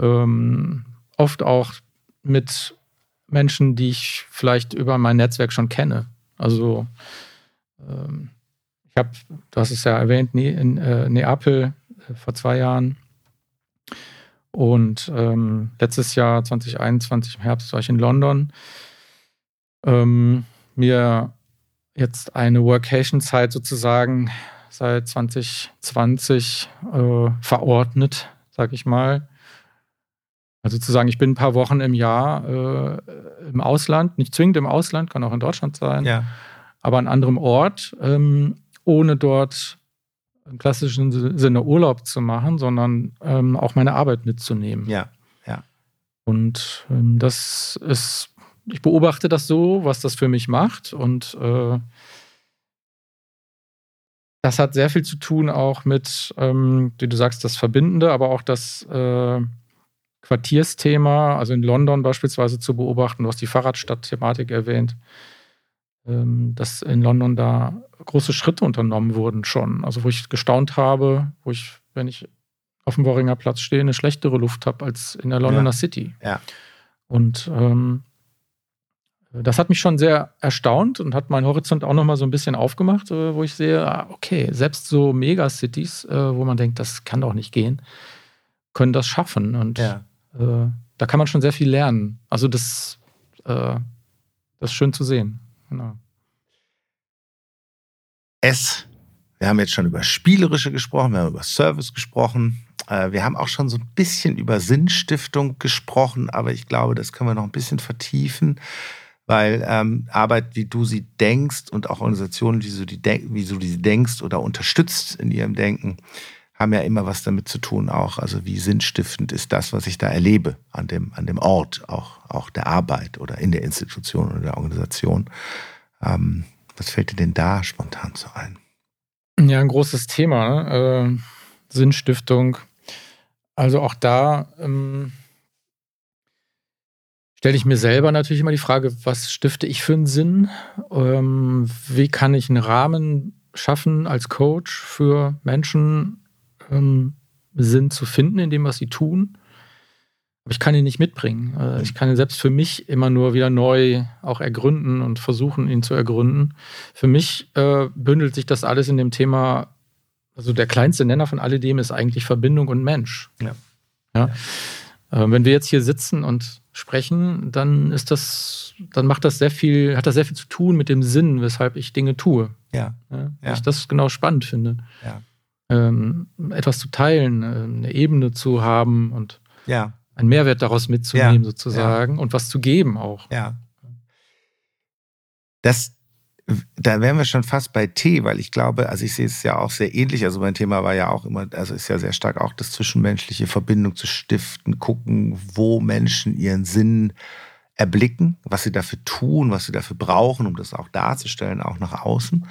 Ähm, oft auch mit Menschen, die ich vielleicht über mein Netzwerk schon kenne. Also ähm, habe, du hast es ja erwähnt, in äh, Neapel äh, vor zwei Jahren. Und ähm, letztes Jahr, 2021, im Herbst, war ich in London. Ähm, mir jetzt eine Workation-Zeit sozusagen seit 2020 äh, verordnet, sag ich mal. Also zu sagen, ich bin ein paar Wochen im Jahr äh, im Ausland, nicht zwingend im Ausland, kann auch in Deutschland sein, ja. aber an anderem Ort. Ähm, ohne dort im klassischen Sinne Urlaub zu machen, sondern ähm, auch meine Arbeit mitzunehmen. Ja, ja. Und ähm, das ist, ich beobachte das so, was das für mich macht und äh, das hat sehr viel zu tun auch mit, ähm, wie du sagst, das Verbindende, aber auch das äh, Quartiersthema, also in London beispielsweise zu beobachten. Du hast die Fahrradstadt-Thematik erwähnt. Ähm, dass in London da große Schritte unternommen wurden schon. Also wo ich gestaunt habe, wo ich, wenn ich auf dem Worringer Platz stehe, eine schlechtere Luft habe als in der Londoner ja. City. Ja. Und ähm, das hat mich schon sehr erstaunt und hat meinen Horizont auch nochmal so ein bisschen aufgemacht, äh, wo ich sehe, ah, okay, selbst so Megacities, äh, wo man denkt, das kann doch nicht gehen, können das schaffen. Und ja. äh, da kann man schon sehr viel lernen. Also das, äh, das ist schön zu sehen. Genau. S. Wir haben jetzt schon über Spielerische gesprochen, wir haben über Service gesprochen. Wir haben auch schon so ein bisschen über Sinnstiftung gesprochen, aber ich glaube, das können wir noch ein bisschen vertiefen, weil ähm, Arbeit, wie du sie denkst und auch Organisationen, wie du, die wie du die denkst oder unterstützt in ihrem Denken, haben ja immer was damit zu tun auch. Also wie sinnstiftend ist das, was ich da erlebe an dem, an dem Ort, auch, auch der Arbeit oder in der Institution oder der Organisation. Ähm, was fällt dir denn da spontan zu ein? Ja, ein großes Thema, ne? äh, Sinnstiftung. Also auch da ähm, stelle ich mir selber natürlich immer die Frage, was stifte ich für einen Sinn? Ähm, wie kann ich einen Rahmen schaffen als Coach für Menschen, ähm, Sinn zu finden in dem, was sie tun. Aber ich kann ihn nicht mitbringen. Äh, ich kann ihn selbst für mich immer nur wieder neu auch ergründen und versuchen, ihn zu ergründen. Für mich äh, bündelt sich das alles in dem Thema, also der kleinste Nenner von alledem ist eigentlich Verbindung und Mensch. Ja. ja? ja. Äh, wenn wir jetzt hier sitzen und sprechen, dann ist das, dann macht das sehr viel, hat das sehr viel zu tun mit dem Sinn, weshalb ich Dinge tue. Ja. ja? ja. Ich das genau spannend finde. Ja ähm, etwas zu teilen, äh, eine Ebene zu haben und ja. einen Mehrwert daraus mitzunehmen, ja. sozusagen, und was zu geben auch. Ja. Das, da wären wir schon fast bei T, weil ich glaube, also ich sehe es ja auch sehr ähnlich. Also mein Thema war ja auch immer, also ist ja sehr stark auch das zwischenmenschliche Verbindung zu stiften, gucken, wo Menschen ihren Sinn erblicken, was sie dafür tun, was sie dafür brauchen, um das auch darzustellen, auch nach außen.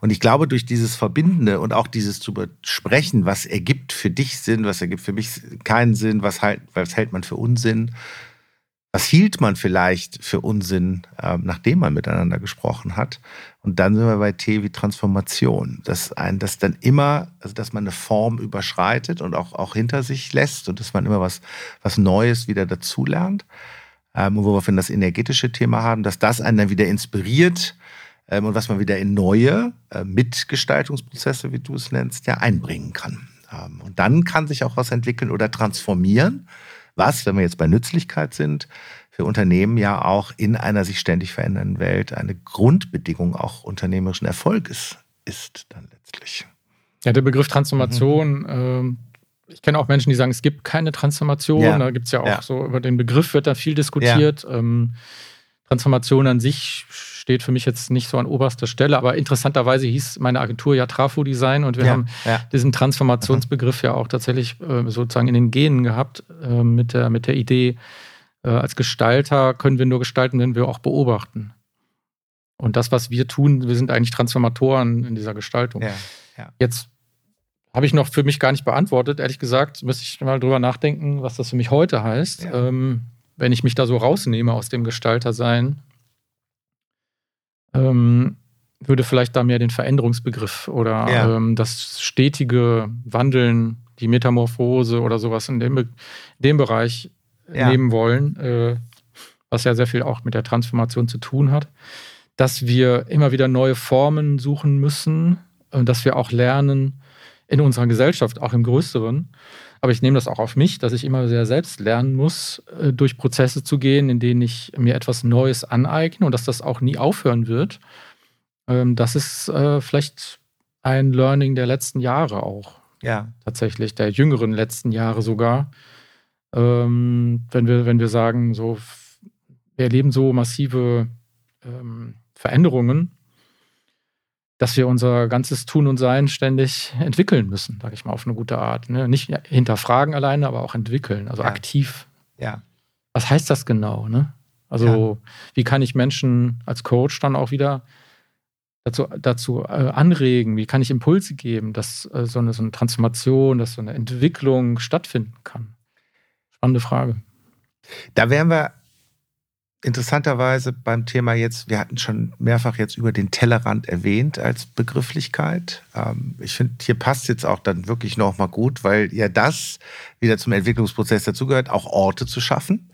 Und ich glaube, durch dieses Verbindende und auch dieses zu besprechen, was ergibt für dich Sinn, was ergibt für mich keinen Sinn, was, halt, was hält man für Unsinn, was hielt man vielleicht für Unsinn, äh, nachdem man miteinander gesprochen hat. Und dann sind wir bei T wie Transformation. Dass ein, dass dann immer, also dass man eine Form überschreitet und auch, auch hinter sich lässt und dass man immer was, was Neues wieder dazulernt ähm, wo wir das energetische Thema haben, dass das einen dann wieder inspiriert ähm, und was man wieder in neue äh, Mitgestaltungsprozesse, wie du es nennst, ja einbringen kann. Ähm, und dann kann sich auch was entwickeln oder transformieren, was, wenn wir jetzt bei Nützlichkeit sind, für Unternehmen ja auch in einer sich ständig verändernden Welt eine Grundbedingung auch unternehmerischen Erfolges ist dann letztlich. Ja, der Begriff Transformation mhm ich kenne auch Menschen, die sagen, es gibt keine Transformation. Ja. Da gibt es ja auch ja. so, über den Begriff wird da viel diskutiert. Ja. Ähm, Transformation an sich steht für mich jetzt nicht so an oberster Stelle, aber interessanterweise hieß meine Agentur ja Trafo Design und wir haben diesen Transformationsbegriff ja auch tatsächlich äh, sozusagen in den Genen gehabt äh, mit, der, mit der Idee, äh, als Gestalter können wir nur gestalten, wenn wir auch beobachten. Und das, was wir tun, wir sind eigentlich Transformatoren in dieser Gestaltung. Jetzt habe ich noch für mich gar nicht beantwortet. Ehrlich gesagt, müsste ich mal drüber nachdenken, was das für mich heute heißt. Ja. Ähm, wenn ich mich da so rausnehme aus dem Gestaltersein, ähm, würde vielleicht da mehr den Veränderungsbegriff oder ja. ähm, das stetige Wandeln, die Metamorphose oder sowas in dem, dem Bereich ja. nehmen wollen, äh, was ja sehr viel auch mit der Transformation zu tun hat. Dass wir immer wieder neue Formen suchen müssen und dass wir auch lernen, in unserer Gesellschaft, auch im Größeren. Aber ich nehme das auch auf mich, dass ich immer sehr selbst lernen muss, äh, durch Prozesse zu gehen, in denen ich mir etwas Neues aneigne und dass das auch nie aufhören wird. Ähm, das ist äh, vielleicht ein Learning der letzten Jahre auch. Ja. Tatsächlich, der jüngeren letzten Jahre sogar. Ähm, wenn, wir, wenn wir sagen, so, wir erleben so massive ähm, Veränderungen, dass wir unser ganzes Tun und Sein ständig entwickeln müssen, sage ich mal, auf eine gute Art. Ne? Nicht hinterfragen alleine, aber auch entwickeln, also ja. aktiv. Ja. Was heißt das genau? Ne? Also, ja. wie kann ich Menschen als Coach dann auch wieder dazu, dazu äh, anregen? Wie kann ich Impulse geben, dass äh, so, eine, so eine Transformation, dass so eine Entwicklung stattfinden kann? Spannende Frage. Da wären wir interessanterweise beim Thema jetzt, wir hatten schon mehrfach jetzt über den Tellerrand erwähnt als Begrifflichkeit. Ähm, ich finde, hier passt jetzt auch dann wirklich nochmal gut, weil ja das wieder zum Entwicklungsprozess dazugehört, auch Orte zu schaffen,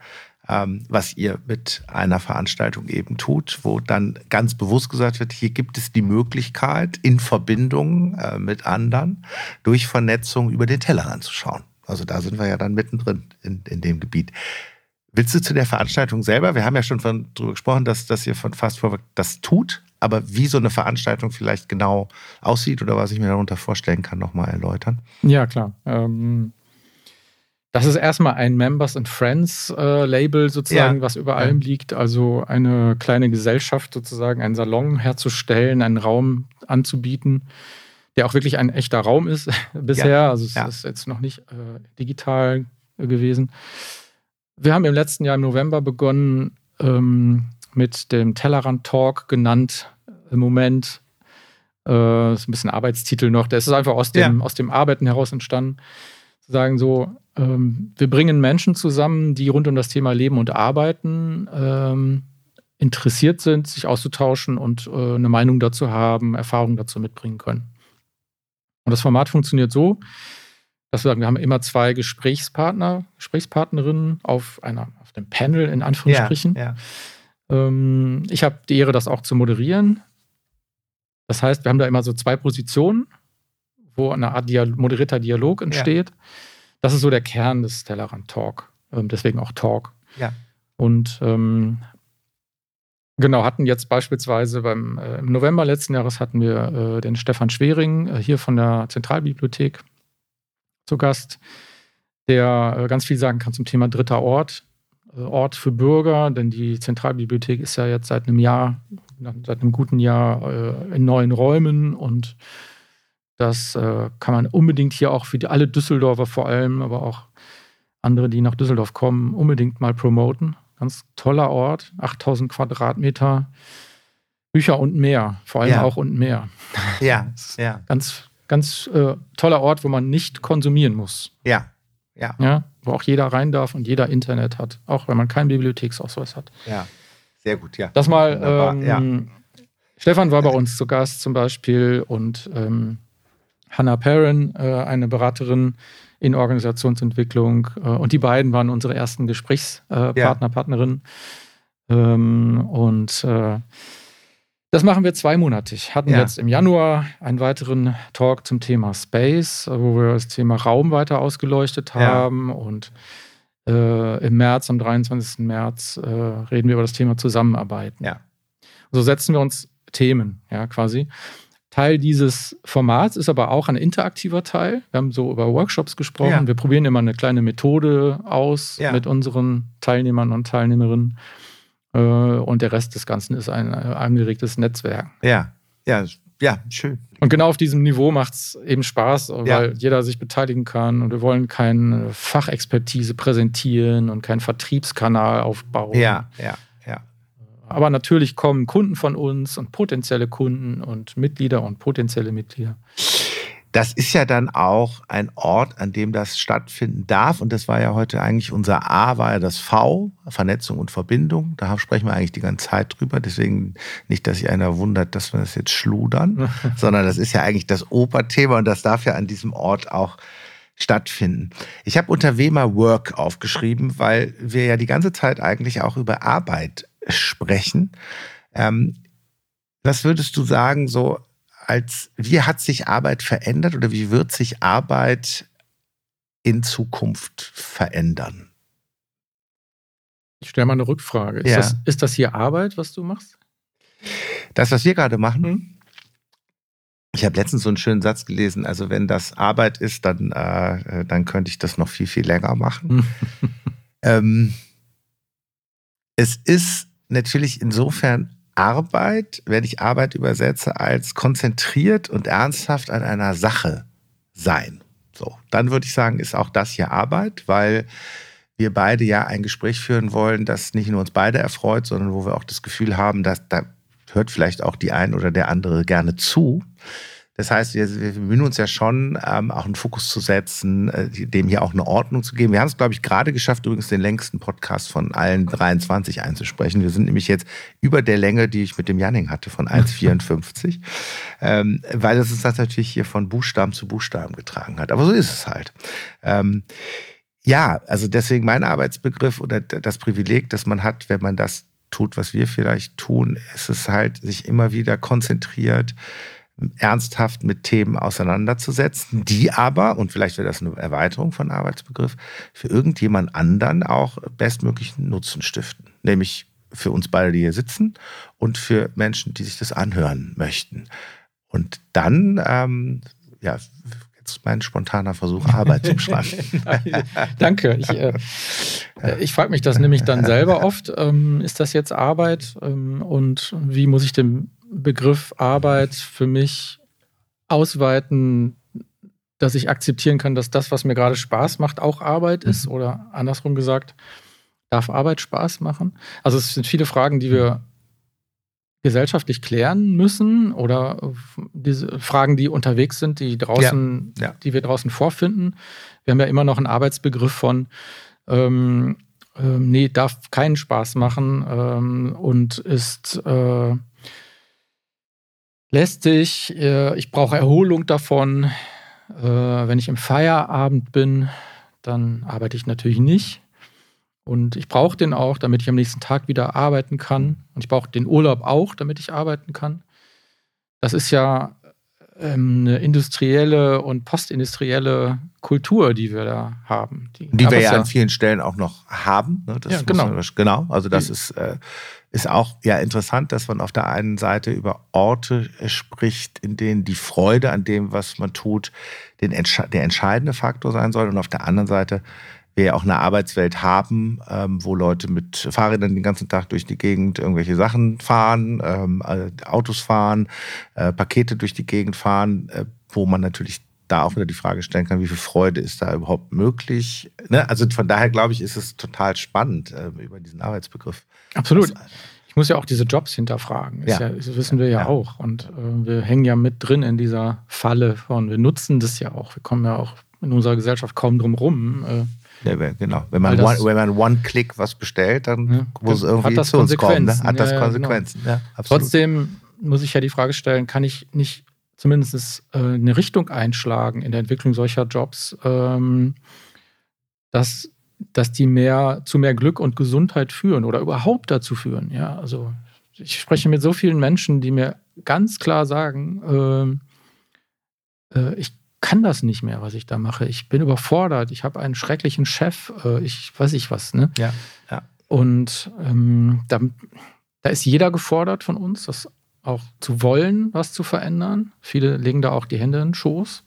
ähm, was ihr mit einer Veranstaltung eben tut, wo dann ganz bewusst gesagt wird, hier gibt es die Möglichkeit, in Verbindung äh, mit anderen durch Vernetzung über den Tellerrand zu schauen. Also da sind wir ja dann mittendrin in, in dem Gebiet. Willst du zu der Veranstaltung selber? Wir haben ja schon von, darüber gesprochen, dass, dass ihr von Fast Forward das tut, aber wie so eine Veranstaltung vielleicht genau aussieht oder was ich mir darunter vorstellen kann, nochmal erläutern. Ja, klar. Ähm, das ist erstmal ein Members and Friends äh, Label sozusagen, ja. was über allem ja. liegt. Also eine kleine Gesellschaft sozusagen, einen Salon herzustellen, einen Raum anzubieten, der auch wirklich ein echter Raum ist bisher. Ja. Also es ist jetzt noch nicht äh, digital gewesen. Wir haben im letzten Jahr im November begonnen ähm, mit dem Tellerrand Talk genannt. Im Moment äh, ist ein bisschen Arbeitstitel noch. Der ist einfach aus dem, ja. aus dem Arbeiten heraus entstanden. Zu sagen so, ähm, wir bringen Menschen zusammen, die rund um das Thema Leben und Arbeiten ähm, interessiert sind, sich auszutauschen und äh, eine Meinung dazu haben, Erfahrungen dazu mitbringen können. Und das Format funktioniert so, dass wir, wir haben immer zwei Gesprächspartner, Gesprächspartnerinnen auf einer, auf dem Panel in Anführungsstrichen. Ja, ja. Ähm, ich habe die Ehre, das auch zu moderieren. Das heißt, wir haben da immer so zwei Positionen, wo eine Art Dial moderierter Dialog entsteht. Ja. Das ist so der Kern des Tellerrand Talk. Ähm, deswegen auch Talk. Ja. Und ähm, genau, hatten jetzt beispielsweise beim äh, im November letzten Jahres hatten wir äh, den Stefan Schwering äh, hier von der Zentralbibliothek zu Gast, der äh, ganz viel sagen kann zum Thema dritter Ort. Äh, Ort für Bürger, denn die Zentralbibliothek ist ja jetzt seit einem Jahr, seit einem guten Jahr äh, in neuen Räumen und das kann man unbedingt hier auch für die, alle Düsseldorfer vor allem, aber auch andere, die nach Düsseldorf kommen, unbedingt mal promoten. Ganz toller Ort, 8000 Quadratmeter, Bücher und mehr, vor allem Ja. auch und mehr. Ja, ja, Ganz, ganz äh, toller Ort, wo man nicht konsumieren muss. ja, ja, Ja, wo auch jeder rein darf und jeder Internet hat, auch wenn man keinen Bibliotheksausweis hat. ja. Sehr gut, ja. Das mal, ähm, ja. Stefan war bei uns zu Gast zum Beispiel und ähm, Hannah Perrin, äh, eine Beraterin in Organisationsentwicklung. Äh, und die beiden waren unsere ersten Gesprächspartner, äh, Ja. Partner, Partnerinnen. Ähm, und äh, das machen wir zweimonatig. Hatten Ja. jetzt im Januar einen weiteren Talk zum Thema Space, wo wir das Thema Raum weiter ausgeleuchtet Ja. haben. Und äh, im März, am 23. März, äh, reden wir über das Thema Zusammenarbeiten. Ja. So setzen wir uns Themen, ja, quasi. Teil dieses Formats ist aber auch ein interaktiver Teil. Wir haben so über Workshops gesprochen. Ja. Wir probieren immer eine kleine Methode aus Ja. mit unseren Teilnehmern und Teilnehmerinnen. Äh, Und der Rest des Ganzen ist ein äh, angeregtes Netzwerk. Ja, ja, ja, schön. Und genau auf diesem Niveau macht es eben Spaß, weil Ja. jeder sich beteiligen kann. Und wir wollen keine Fachexpertise präsentieren und keinen Vertriebskanal aufbauen. Ja, ja, ja. Aber natürlich kommen Kunden von uns und potenzielle Kunden und Mitglieder und potenzielle Mitglieder. Das ist ja dann auch ein Ort, an dem das stattfinden darf. Und das war ja heute eigentlich unser A, war ja das V, Vernetzung und Verbindung. Da sprechen wir eigentlich die ganze Zeit drüber. Deswegen nicht, dass sich einer wundert, dass wir das jetzt schludern, sondern das ist ja eigentlich das Oberthema und das darf ja an diesem Ort auch stattfinden. Ich habe unter WEMA Work aufgeschrieben, weil wir ja die ganze Zeit eigentlich auch über Arbeit sprechen. Ähm, was würdest du sagen, so als wie hat sich Arbeit verändert oder wie wird sich Arbeit in Zukunft verändern? Ich stelle mal eine Rückfrage. Ist, Ja. das, ist das hier Arbeit, was du machst? Das, was wir gerade machen, Hm? ich habe letztens so einen schönen Satz gelesen, also wenn das Arbeit ist, dann, äh, dann könnte ich das noch viel, viel länger machen. Ähm, es ist natürlich insofern Arbeit, wenn ich Arbeit übersetze, als konzentriert und ernsthaft an einer Sache sein. So, dann würde ich sagen, ist auch das hier Arbeit, weil wir beide ja ein Gespräch führen wollen, das nicht nur uns beide erfreut, sondern wo wir auch das Gefühl haben, dass da hört vielleicht auch die ein oder der andere gerne zu. Das heißt, wir, wir bemühen uns ja schon, ähm, auch einen Fokus zu setzen, äh, dem hier auch eine Ordnung zu geben. Wir haben es, glaube ich, gerade geschafft, übrigens den längsten Podcast von allen 23 einzusprechen. Wir sind nämlich jetzt über der Länge, die ich mit dem Janning hatte, von 1,54, ähm, weil es uns das natürlich hier von Buchstaben zu Buchstaben getragen hat. Aber so ist es halt. Ähm, ja, also deswegen mein Arbeitsbegriff oder das Privileg, das man hat, wenn man das tut, was wir vielleicht tun, ist es halt, sich immer wieder konzentriert, ernsthaft mit Themen auseinanderzusetzen, die aber, und vielleicht wäre das eine Erweiterung von Arbeitsbegriff, für irgendjemand anderen auch bestmöglichen Nutzen stiften. Nämlich für uns beide, die hier sitzen und für Menschen, die sich das anhören möchten. Und dann, ähm, ja, jetzt mein spontaner Versuch, Arbeit zu beschreiben. Danke. Ich, äh, ich frage mich das nämlich dann selber oft. Ähm, ist das jetzt Arbeit? Ähm, und wie muss ich den Begriff Arbeit für mich ausweiten, dass ich akzeptieren kann, dass das, was mir gerade Spaß macht, auch Arbeit ist? Oder andersrum gesagt, darf Arbeit Spaß machen? Also es sind viele Fragen, die wir gesellschaftlich klären müssen oder diese Fragen, die unterwegs sind, die draußen, Ja, ja. die wir draußen vorfinden. Wir haben ja immer noch einen Arbeitsbegriff von ähm, ähm, nee, darf keinen Spaß machen ähm, und ist äh, lästig. Äh, ich brauche Erholung davon. Äh, wenn ich im Feierabend bin, dann arbeite ich natürlich nicht. Und ich brauche den auch, damit ich am nächsten Tag wieder arbeiten kann. Und ich brauche den Urlaub auch, damit ich arbeiten kann. Das ist ja ähm, eine industrielle und postindustrielle Kultur, die wir da haben. Die gab wir ja an vielen Stellen auch noch haben. Ne? Das Ja, genau. Man, genau, also das Die- ist, äh, ist auch ja interessant, dass man auf der einen Seite über Orte spricht, in denen die Freude an dem, was man tut, den, der entscheidende Faktor sein soll. Und auf der anderen Seite wir ja auch eine Arbeitswelt haben, ähm, wo Leute mit Fahrrädern den ganzen Tag durch die Gegend irgendwelche Sachen fahren, ähm, äh, Autos fahren, äh, Pakete durch die Gegend fahren, äh, wo man natürlich da auch wieder die Frage stellen kann, wie viel Freude ist da überhaupt möglich. Ne? Also von daher glaube ich, ist es total spannend äh, über diesen Arbeitsbegriff. Absolut. Das, ich muss ja auch diese Jobs hinterfragen. Ja. ja das wissen wir ja, ja. auch. Und äh, wir hängen ja mit drin in dieser Falle von, wir nutzen das ja auch. Wir kommen ja auch in unserer Gesellschaft kaum drum rum. Äh, ja, genau. Wenn man, das, one, wenn man One-Click was bestellt, dann muss es irgendwie zu uns kommen. Ne? Hat das ja, Konsequenzen. Genau. Trotzdem muss ich ja die Frage stellen, kann ich nicht zumindest äh, eine Richtung einschlagen in der Entwicklung solcher Jobs, ähm, dass, dass die mehr zu mehr Glück und Gesundheit führen oder überhaupt dazu führen. Ja, also ich spreche mit so vielen Menschen, die mir ganz klar sagen, äh, äh, ich kann das nicht mehr, was ich da mache. Ich bin überfordert. Ich habe einen schrecklichen Chef. Äh, ich weiß ich was. Ne? Ja, ja. Und ähm, da, da ist jeder gefordert von uns, das auch zu wollen, was zu verändern. Viele legen da auch die Hände in den Schoß,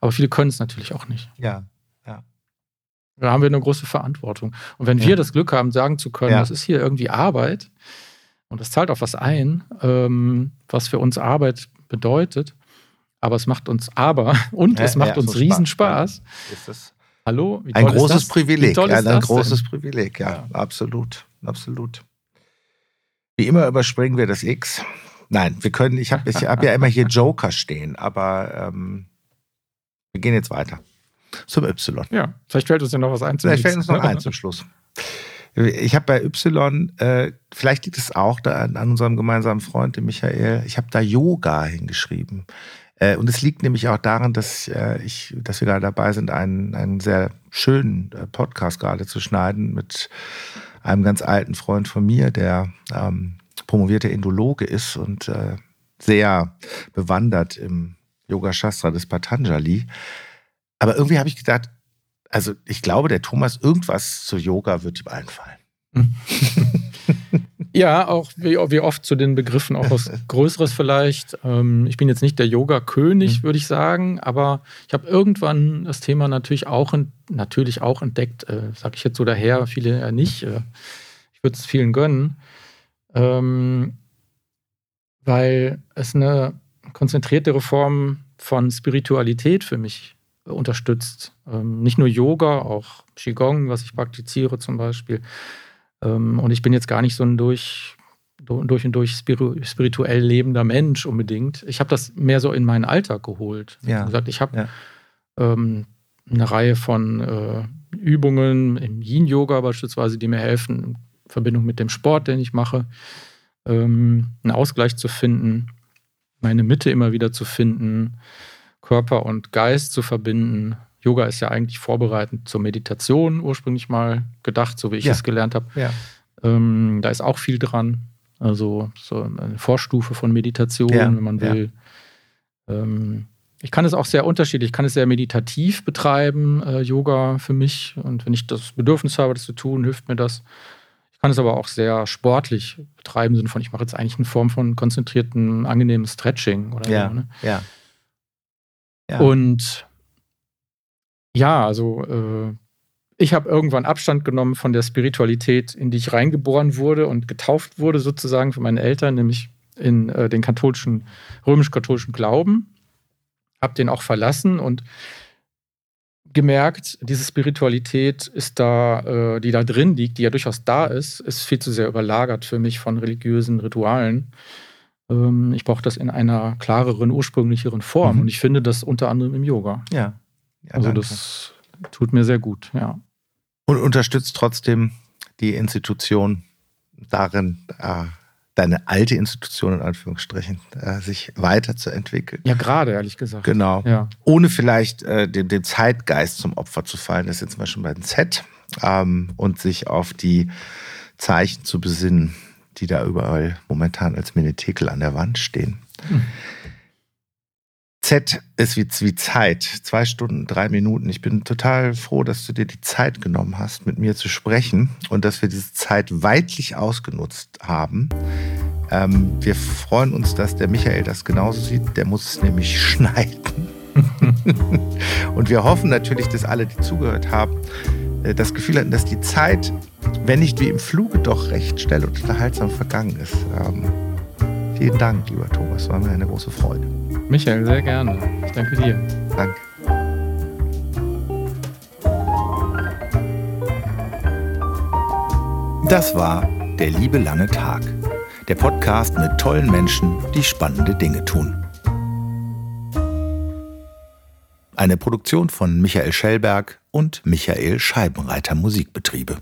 aber viele können es natürlich auch nicht. Ja, ja. Da haben wir eine große Verantwortung. Und wenn ja. wir das Glück haben, sagen zu können, ja. das ist hier irgendwie Arbeit und das zahlt auf was ein, ähm, was für uns Arbeit bedeutet, aber es macht uns aber und ja, es macht uns so Riesenspaß. Ist Hallo? ein großes Privileg. Ein, ein großes denn? Privileg, ja, absolut. Absolut. Wie immer überspringen wir das X. Nein, wir können, ich habe ich hab ja immer hier Joker stehen, aber ähm, wir gehen jetzt weiter. Zum Y. Ja, vielleicht fällt uns ja noch was ein. Vielleicht fällt uns noch ein zum Schluss. Ich habe bei Y, äh, vielleicht liegt es auch da an, an unserem gemeinsamen Freund, dem Michael, ich habe da Yoga hingeschrieben. Äh, und es liegt nämlich auch daran, dass, äh, ich, dass wir gerade dabei sind, einen, einen sehr schönen äh, Podcast gerade zu schneiden mit einem ganz alten Freund von mir, der ähm, promovierter Indologe ist und äh, sehr bewandert im Yoga Shastra des Patanjali. Aber irgendwie habe ich gedacht, also ich glaube, der Thomas, irgendwas zu Yoga wird ihm einfallen. ja, auch wie, wie, oft zu den Begriffen auch was Größeres vielleicht. Ähm, ich bin jetzt nicht der Yoga-König, mhm. würde ich sagen, aber ich habe irgendwann das Thema natürlich auch, natürlich auch entdeckt, äh, sage ich jetzt so daher, viele ja nicht. Äh, ich würde es vielen gönnen ähm, weil es eine konzentriertere Form von Spiritualität für mich unterstützt. Ähm, nicht nur Yoga, auch Qigong, was ich praktiziere zum Beispiel. Ähm, und ich bin jetzt gar nicht so ein durch, durch und durch spirituell lebender Mensch unbedingt. Ich habe das mehr so in meinen Alltag geholt. Ja. Gesagt, ich habe ja. ähm, eine Reihe von äh, Übungen im Yin-Yoga beispielsweise, die mir helfen, Verbindung mit dem Sport, den ich mache, ähm, einen Ausgleich zu finden, meine Mitte immer wieder zu finden, Körper und Geist zu verbinden. Yoga ist ja eigentlich vorbereitend zur Meditation ursprünglich mal gedacht, so wie ich ja. es gelernt habe. Ja. Ähm, da ist auch viel dran. Also so eine Vorstufe von Meditation, ja. wenn man will. Ähm, ich kann es auch sehr unterschiedlich. Ich kann es sehr meditativ betreiben, äh, Yoga für mich. Und wenn ich das Bedürfnis habe, das zu tun, hilft mir das kann es aber auch sehr sportlich betreiben, im Sinne von, ich mache jetzt eigentlich eine Form von konzentrierten, angenehmen Stretching oder ja, so. Ne? Ja. ja. Und ja, also äh, ich habe irgendwann Abstand genommen von der Spiritualität, in die ich reingeboren wurde und getauft wurde, sozusagen von meinen Eltern, nämlich in äh, den katholischen, römisch-katholischen Glauben. Habe den auch verlassen und gemerkt, diese Spiritualität ist da, äh, die da drin liegt, die ja durchaus da ist, ist viel zu sehr überlagert für mich von religiösen Ritualen. Ähm, ich brauche das in einer klareren, ursprünglicheren Form mhm. und ich finde das unter anderem im Yoga. Ja. ja also danke. das tut mir sehr gut, ja. Und unterstützt trotzdem die Institution darin, äh, deine alte Institution in Anführungsstrichen äh, sich weiterzuentwickeln. Ja, gerade, ehrlich gesagt. Genau. Ja. Ohne vielleicht äh, dem, dem, Zeitgeist zum Opfer zu fallen, das ist jetzt mal schon bei den Z, ähm, und sich auf die Zeichen zu besinnen, die da überall momentan als Menetekel an der Wand stehen. Hm. Z ist wie, wie Zeit. Zwei Stunden, drei Minuten. Ich bin total froh, dass du dir die Zeit genommen hast, mit mir zu sprechen und dass wir diese Zeit weitlich ausgenutzt haben. Ähm, wir freuen uns, dass der Michael das genauso sieht. Der muss es nämlich schneiden. und wir hoffen natürlich, dass alle, die zugehört haben, äh, das Gefühl hatten, dass die Zeit, wenn nicht wie im Fluge, doch recht schnell und unterhaltsam vergangen ist. Ähm, Vielen Dank, lieber Thomas. War mir eine große Freude. Michael, sehr gerne. Ich danke dir. Danke. Das war Der liebe lange Tag. Der Podcast mit tollen Menschen, die spannende Dinge tun. Eine Produktion von Michael Schellberg und Michael Scheibenreiter Musikbetriebe.